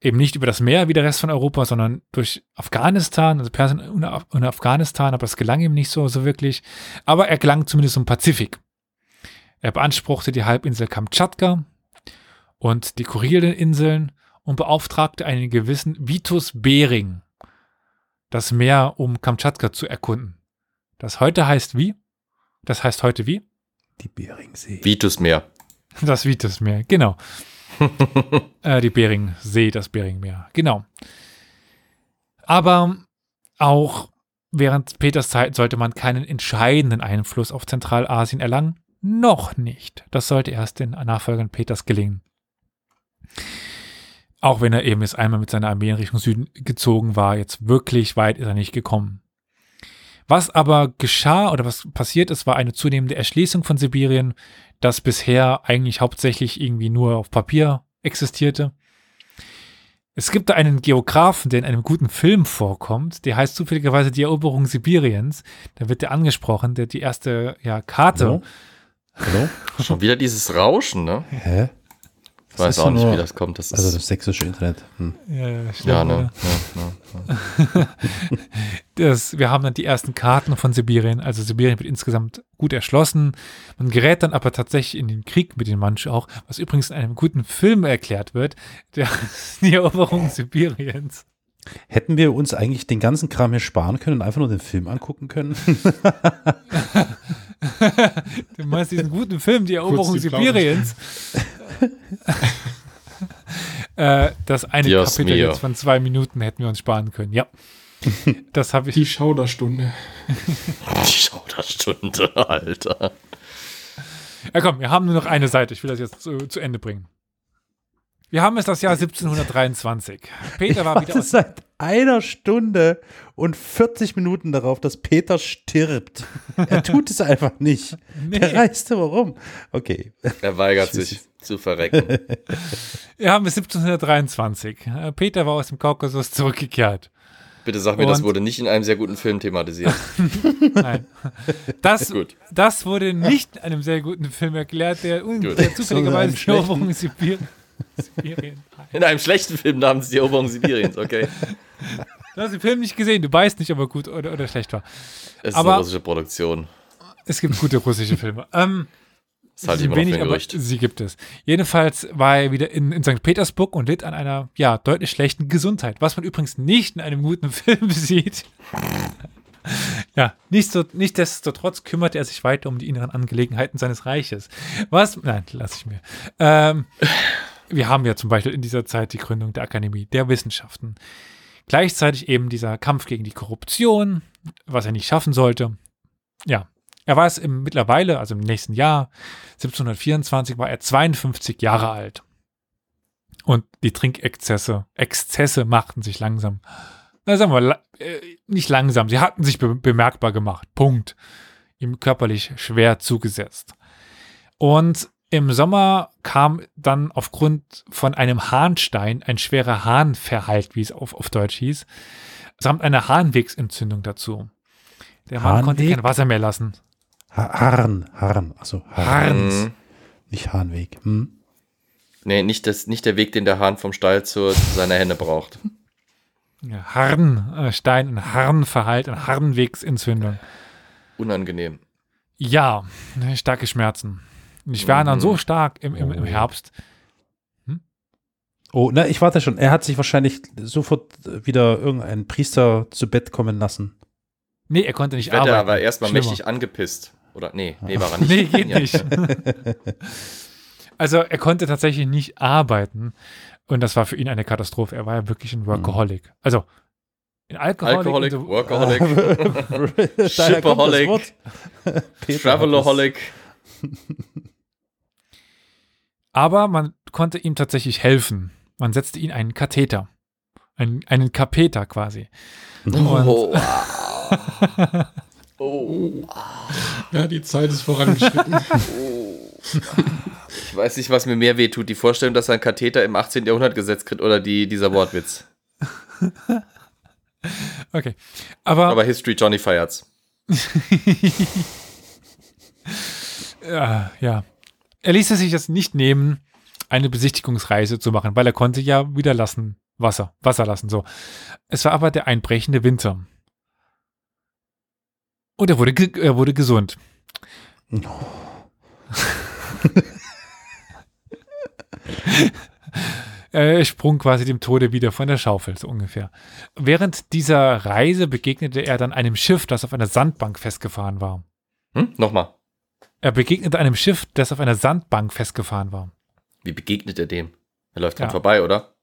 eben nicht über das Meer wie der Rest von Europa, sondern durch Afghanistan, also Persien und Afghanistan, aber das gelang ihm nicht so, so wirklich. Aber er gelang zumindest im Pazifik. Er beanspruchte die Halbinsel Kamtschatka und die Kurileninseln und beauftragte einen gewissen Vitus Bering, das Meer um Kamtschatka zu erkunden. Das heute heißt wie? Das heißt heute wie? Die Beringsee. Vitusmeer. Das Vitusmeer, genau. äh, die Beringsee, das Beringmeer, genau. Aber auch während Peters Zeit sollte man keinen entscheidenden Einfluss auf Zentralasien erlangen. Noch nicht. Das sollte erst den Nachfolgern Peters gelingen. Auch wenn er eben jetzt einmal mit seiner Armee in Richtung Süden gezogen war, jetzt wirklich weit ist er nicht gekommen. Was aber geschah oder was passiert ist, war eine zunehmende Erschließung von Sibirien, das bisher eigentlich hauptsächlich irgendwie nur auf Papier existierte. Es gibt da einen Geografen, der in einem guten Film vorkommt, der heißt zufälligerweise Die Eroberung Sibiriens. Da wird der angesprochen, der die erste ja, Karte. Hallo? Hallo? Schon wieder dieses Rauschen, ne? Hä? Ich weiß auch nicht, wie das kommt. Das also das sächsische Internet. Hm. Ja, ja, ja, ne? ja, ja, das, wir haben dann die ersten Karten von Sibirien. Also Sibirien wird insgesamt gut erschlossen. Man gerät dann aber tatsächlich in den Krieg mit den Manchu auch, was übrigens in einem guten Film erklärt wird, der die Eroberung Sibiriens. Hätten wir uns eigentlich den ganzen Kram hier sparen können und einfach nur den Film angucken können? du meinst diesen guten Film, die Eroberung die Sibiriens? äh, das eine Dios Kapitel mio. jetzt von zwei Minuten hätten wir uns sparen können. Ja. Das habe ich. Die Schauderstunde. Die Schauderstunde, Alter. Ja, komm, wir haben nur noch eine Seite. Ich will das jetzt zu, zu Ende bringen. Wir haben es das Jahr 1723. Peter war wieder. Ich seit einer Stunde und 40 Minuten darauf, dass Peter stirbt. Er tut es einfach nicht. Nee. Der reiste warum? Okay. Er weigert sich zu verrecken. Wir haben es 1723. Peter war aus dem Kaukasus zurückgekehrt. Bitte sag mir, und das wurde nicht in einem sehr guten Film thematisiert. Nein. Das, das wurde nicht in einem sehr guten Film erklärt, der, der zufälligerweise die Eroberung Sibirien Sibirien. In einem schlechten Film namens Die Eroberung Sibiriens, okay. Du hast den Film nicht gesehen, du weißt nicht, ob er gut oder, oder schlecht war. Es ist Aber- eine russische Produktion. Es gibt gute russische Filme. Ähm, Das halte ich immer wenig, aber sie gibt es. Jedenfalls war er wieder in, in St. Petersburg und litt an einer ja, deutlich schlechten Gesundheit, was man übrigens nicht in einem guten Film sieht. ja, nicht so, nichtsdestotrotz kümmerte er sich weiter um die inneren Angelegenheiten seines Reiches. Was? Nein, lasse ich mir. Ähm, wir haben ja zum Beispiel in dieser Zeit die Gründung der Akademie der Wissenschaften. Gleichzeitig eben dieser Kampf gegen die Korruption, was er nicht schaffen sollte. Ja, er war es im mittlerweile, also im nächsten Jahr, 1724, war er 52 Jahre alt. Und die Trinkexzesse, Exzesse machten sich langsam, na sagen wir, la- äh, nicht langsam, sie hatten sich be bemerkbar gemacht. Punkt. Ihm körperlich schwer zugesetzt. Und im Sommer kam dann aufgrund von einem Harnstein ein schwerer Harnverhalt, wie es auf, auf Deutsch hieß, samt einer Harnwegsentzündung dazu. Der Mann konnte Harnweg? kein Wasser mehr lassen. Ha Harn, Harn, also Harn, Harns. Mhm. nicht Harnweg. Hm? Nee, nicht, das, nicht der Weg, den der Hahn vom Stall zu, zu seiner Henne braucht. Ja, Harnstein, ein Harnverhalt, eine Harnwegsentzündung. Unangenehm. Ja, starke Schmerzen. Und die waren dann so stark im, im, im Herbst. Oh, na, ich warte schon. Er hat sich wahrscheinlich sofort wieder irgendeinen Priester zu Bett kommen lassen. Nee, er konnte nicht Ich werde arbeiten. aber erstmal Schlimmer. mächtig angepisst. Oder, nee, nee, war er nicht. Nee, geht Ja. nicht. also er konnte tatsächlich nicht arbeiten. Und das war für ihn eine Katastrophe. Er war ja wirklich ein Workaholic. Also ein. Alkoholic, und so- Workaholic, Shipaholic, Travelaholic. Aber man konnte ihm tatsächlich helfen. Man setzte ihm einen Katheter. Einen, einen Kapeter quasi. Und Oh, oh, Ja, die Zeit ist vorangeschritten. ich weiß nicht, was mir mehr wehtut. Die Vorstellung, dass er einen Katheter im 18. Jahrhundert gesetzt kriegt oder die, dieser Wortwitz. okay. Aber, Aber History Johnny feiert's. ja, ja. Er ließ es sich das nicht nehmen, eine Besichtigungsreise zu machen, weil er konnte ja wieder lassen, Wasser, Wasser lassen, so. Es war aber der einbrechende Winter. Und er wurde, er wurde gesund. Er sprung quasi dem Tode wieder von der Schaufel, so ungefähr. Während dieser Reise begegnete er dann einem Schiff, das auf einer Sandbank festgefahren war. Hm? Nochmal. Er begegnete einem Schiff, das auf einer Sandbank festgefahren war. Wie begegnet er dem? Er läuft dran Ja. vorbei, oder?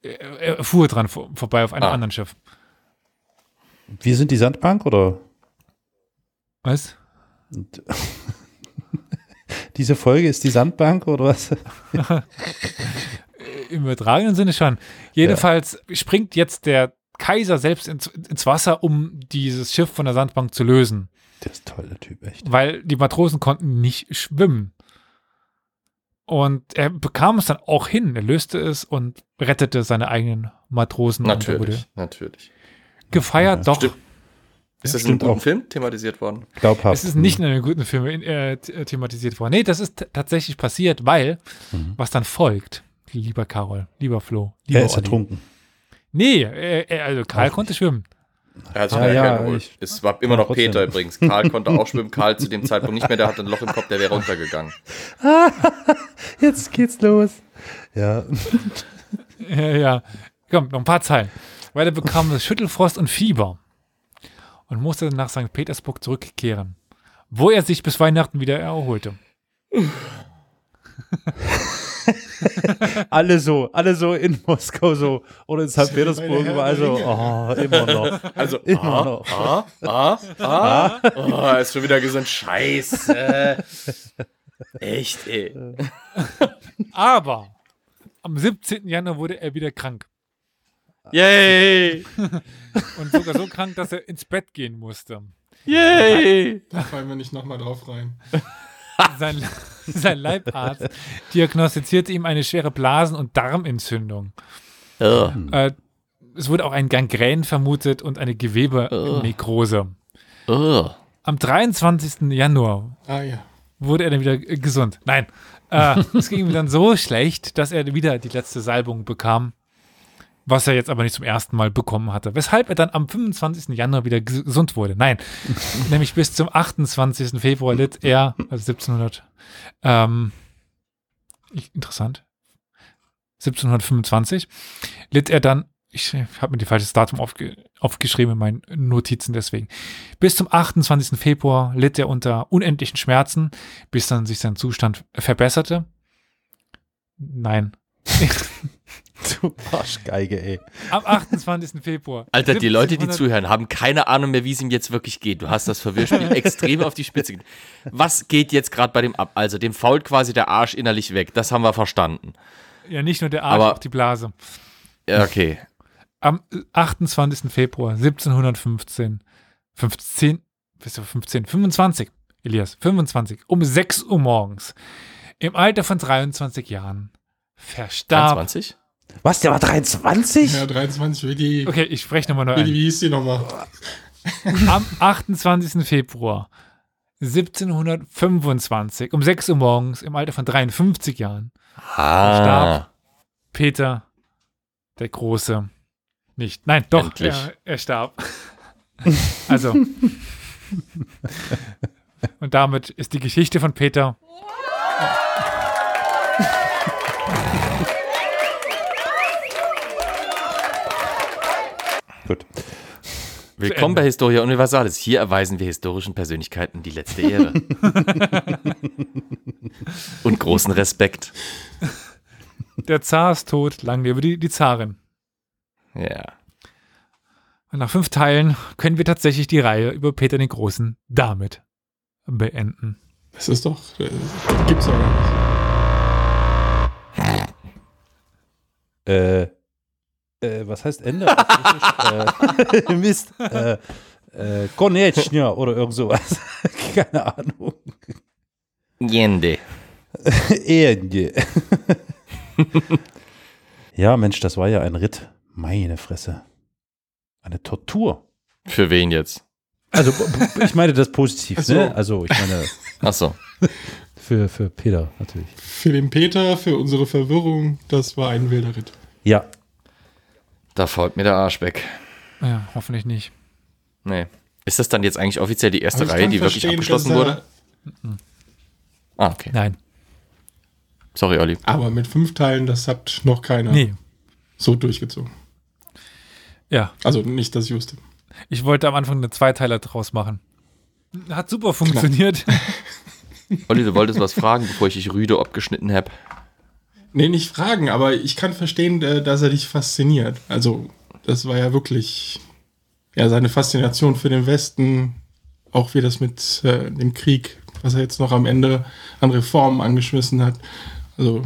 Er, er fuhr dran vor, vorbei auf einem Ah. anderen Schiff. Wir sind die Sandbank oder? Was? Und Diese Folge ist die Sandbank oder was? Im übertragenen Sinne schon. Jedenfalls springt jetzt der Kaiser selbst ins, ins Wasser, um dieses Schiff von der Sandbank zu lösen, Der ist toll, der Typ, echt. weil die Matrosen konnten nicht schwimmen. Und er bekam es dann auch hin. Er löste es und rettete seine eigenen Matrosen. Und wurde Natürlich, natürlich. gefeiert, Ja, doch. stimmt. Ist das in einem guten auch. Film thematisiert worden? Glaubhaft. Es ist nicht in einem guten Film äh, t- thematisiert worden. Nee, das ist tatsächlich passiert, weil, Mhm. was dann folgt, lieber Carol, lieber Flo, lieber Er ist Olli. ertrunken. Nee, er, er, also Karl konnte schwimmen. Er hat sich Ja, ja, ich- Es war immer noch trotzdem. Peter übrigens. Karl konnte auch schwimmen. Karl zu dem Zeitpunkt nicht mehr. Der hatte ein Loch im Kopf, der wäre runtergegangen. Jetzt geht's los. Ja. Ja, ja. Komm, noch ein paar Zeilen. Weil er bekam Schüttelfrost und Fieber und musste nach St. Petersburg zurückkehren, wo er sich bis Weihnachten wieder erholte. Alle so, alle so in Moskau so. Oder in St. Petersburg also, Ringe. oh, immer noch. Also, Immer ah, noch. ah, ah, ah. Oh, ist schon wieder gesund. Scheiße. Echt, ey. Aber am 17. Januar wurde er wieder krank. Yay. Und sogar so krank, dass er ins Bett gehen musste. Yay. Da fallen wir nicht nochmal drauf rein. Sein, sein Leibarzt diagnostizierte ihm eine schwere Blasen- und Darmentzündung. Oh. Äh, es wurde auch ein Gangrän vermutet und eine Gewebenekrose. Oh. Am 23. Januar Ah ja. wurde er dann wieder gesund. Nein, äh, es ging ihm dann so schlecht, dass er wieder die letzte Salbung bekam, was er jetzt aber nicht zum ersten Mal bekommen hatte. Weshalb er dann am 25. Januar wieder ges- gesund wurde. Nein, nämlich bis zum 28. Februar litt er, also 1700, ähm, interessant, 1725, litt er dann, ich habe mir die falsches Datum aufge, aufgeschrieben in meinen Notizen deswegen, bis zum 28. Februar litt er unter unendlichen Schmerzen, bis dann sich sein Zustand verbesserte. Nein. Du Arschgeige, ey. Am 28. Februar. Alter, die Leute, die 1700 zuhören, haben keine Ahnung mehr, wie es ihm jetzt wirklich geht. Du hast das Verwirrspiel extrem auf die Spitze. ge- Was geht jetzt gerade bei dem ab? Also, dem fault quasi der Arsch innerlich weg. Das haben wir verstanden. Ja, nicht nur der Arsch, Aber- auch die Blase. Okay. Am 28. Februar 1715, 15, bis zu 15, 25, Elias, 25, um 6 Uhr morgens, im Alter von 23 Jahren, verstarb. 23? Was, der war 23? Ja, 23, wie die, Okay, ich spreche nochmal neu wie, die ein. wie hieß die nochmal? Am 28. Februar 1725, um 6 Uhr morgens, im Alter von 53 Jahren, Ah. Starb. Peter der Große nicht. Nein, doch, er, er starb. also. Und damit ist die Geschichte von Peter. Gut. Willkommen bei Historia Universalis. Hier erweisen wir historischen Persönlichkeiten die letzte Ehre. Und großen Respekt. Der Zar ist tot, lang lebe die, die Zarin. Ja. Und nach fünf Teilen können wir tatsächlich die Reihe über Peter den Großen damit beenden. Das ist doch, äh, gibt's doch gar nicht. Äh, äh, was heißt Ende? äh, Mist. Äh, äh, Konechnya oder irgend sowas. Keine Ahnung. Jende. Ende. ja, Mensch, das war ja ein Ritt. Meine Fresse. Eine Tortur. Für wen jetzt? Also, ich meine das positiv, Ach so. ne? Also, ich meine, Achso. für, für Peter natürlich. Für den Peter, für unsere Verwirrung, das war ein wilder Ritt. Ja, Da fault mir der Arsch weg. Ja, hoffentlich nicht. Nee. Ist das dann jetzt eigentlich offiziell die erste Reihe, die wirklich abgeschlossen er- wurde? Ah, okay. Nein. Sorry, Olli. Aber mit fünf Teilen, das hat noch keiner Nee. so durchgezogen. Ja, Also nicht, dass ich wusste. ich wollte am Anfang eine Zweiteiler draus machen. Hat super funktioniert. Olli, du wolltest was fragen, bevor ich dich rüde abgeschnitten habe. Nee, nicht fragen, aber ich kann verstehen, äh, dass er dich fasziniert. Also, das war ja wirklich ja, seine Faszination für den Westen, auch wie das mit äh, dem Krieg, was er jetzt noch am Ende an Reformen angeschmissen hat. Also,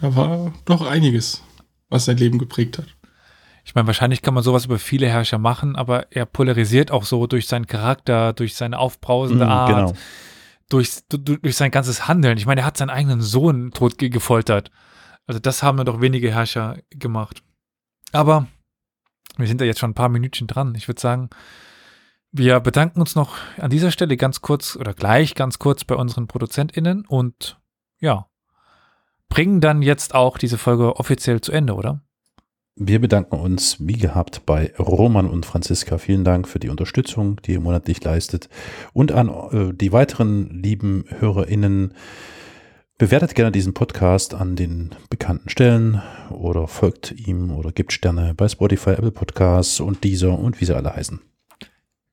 da war doch einiges, was sein Leben geprägt hat. Ich meine, wahrscheinlich kann man sowas über viele Herrscher machen, aber er polarisiert auch so durch seinen Charakter, durch seine aufbrausende Mm, Art, genau. Durch, du- durch sein ganzes Handeln. Ich meine, er hat seinen eigenen Sohn tot ge- gefoltert. Also das haben ja doch wenige Herrscher gemacht. Aber wir sind da jetzt schon ein paar Minütchen dran. Ich würde sagen, wir bedanken uns noch an dieser Stelle ganz kurz oder gleich ganz kurz bei unseren ProduzentInnen und ja, bringen dann jetzt auch diese Folge offiziell zu Ende, oder? Wir bedanken uns, wie gehabt, bei Roman und Franziska. Vielen Dank für die Unterstützung, die ihr monatlich leistet. Und an äh, die weiteren lieben HörerInnen, bewertet gerne diesen Podcast an den bekannten Stellen oder folgt ihm oder gibt Sterne bei Spotify, Apple Podcasts und dieser und wie sie alle heißen.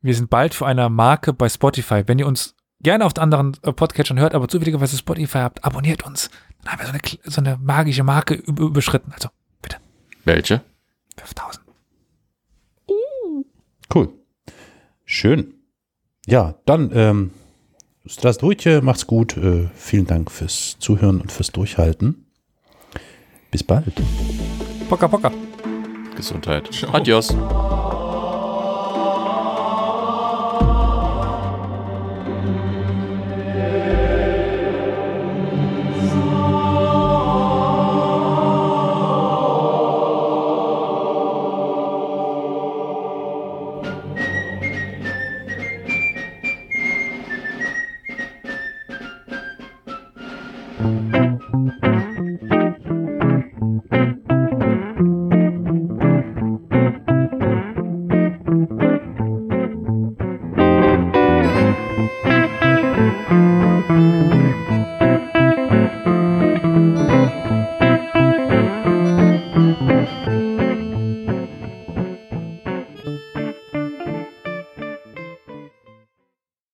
Wir sind bald für eine Marke bei Spotify. Wenn ihr uns gerne auf den anderen äh, Podcatchern hört, aber zufälligerweise Spotify habt, abonniert uns. Dann haben wir so eine, so eine magische Marke über, überschritten. Also Welche? 5000. Cool. Schön. Ja, dann ähm, Strasdurche, macht's gut. Äh, vielen Dank fürs Zuhören und fürs Durchhalten. Bis bald. Pocker, pocker. Gesundheit. Ciao. Adios.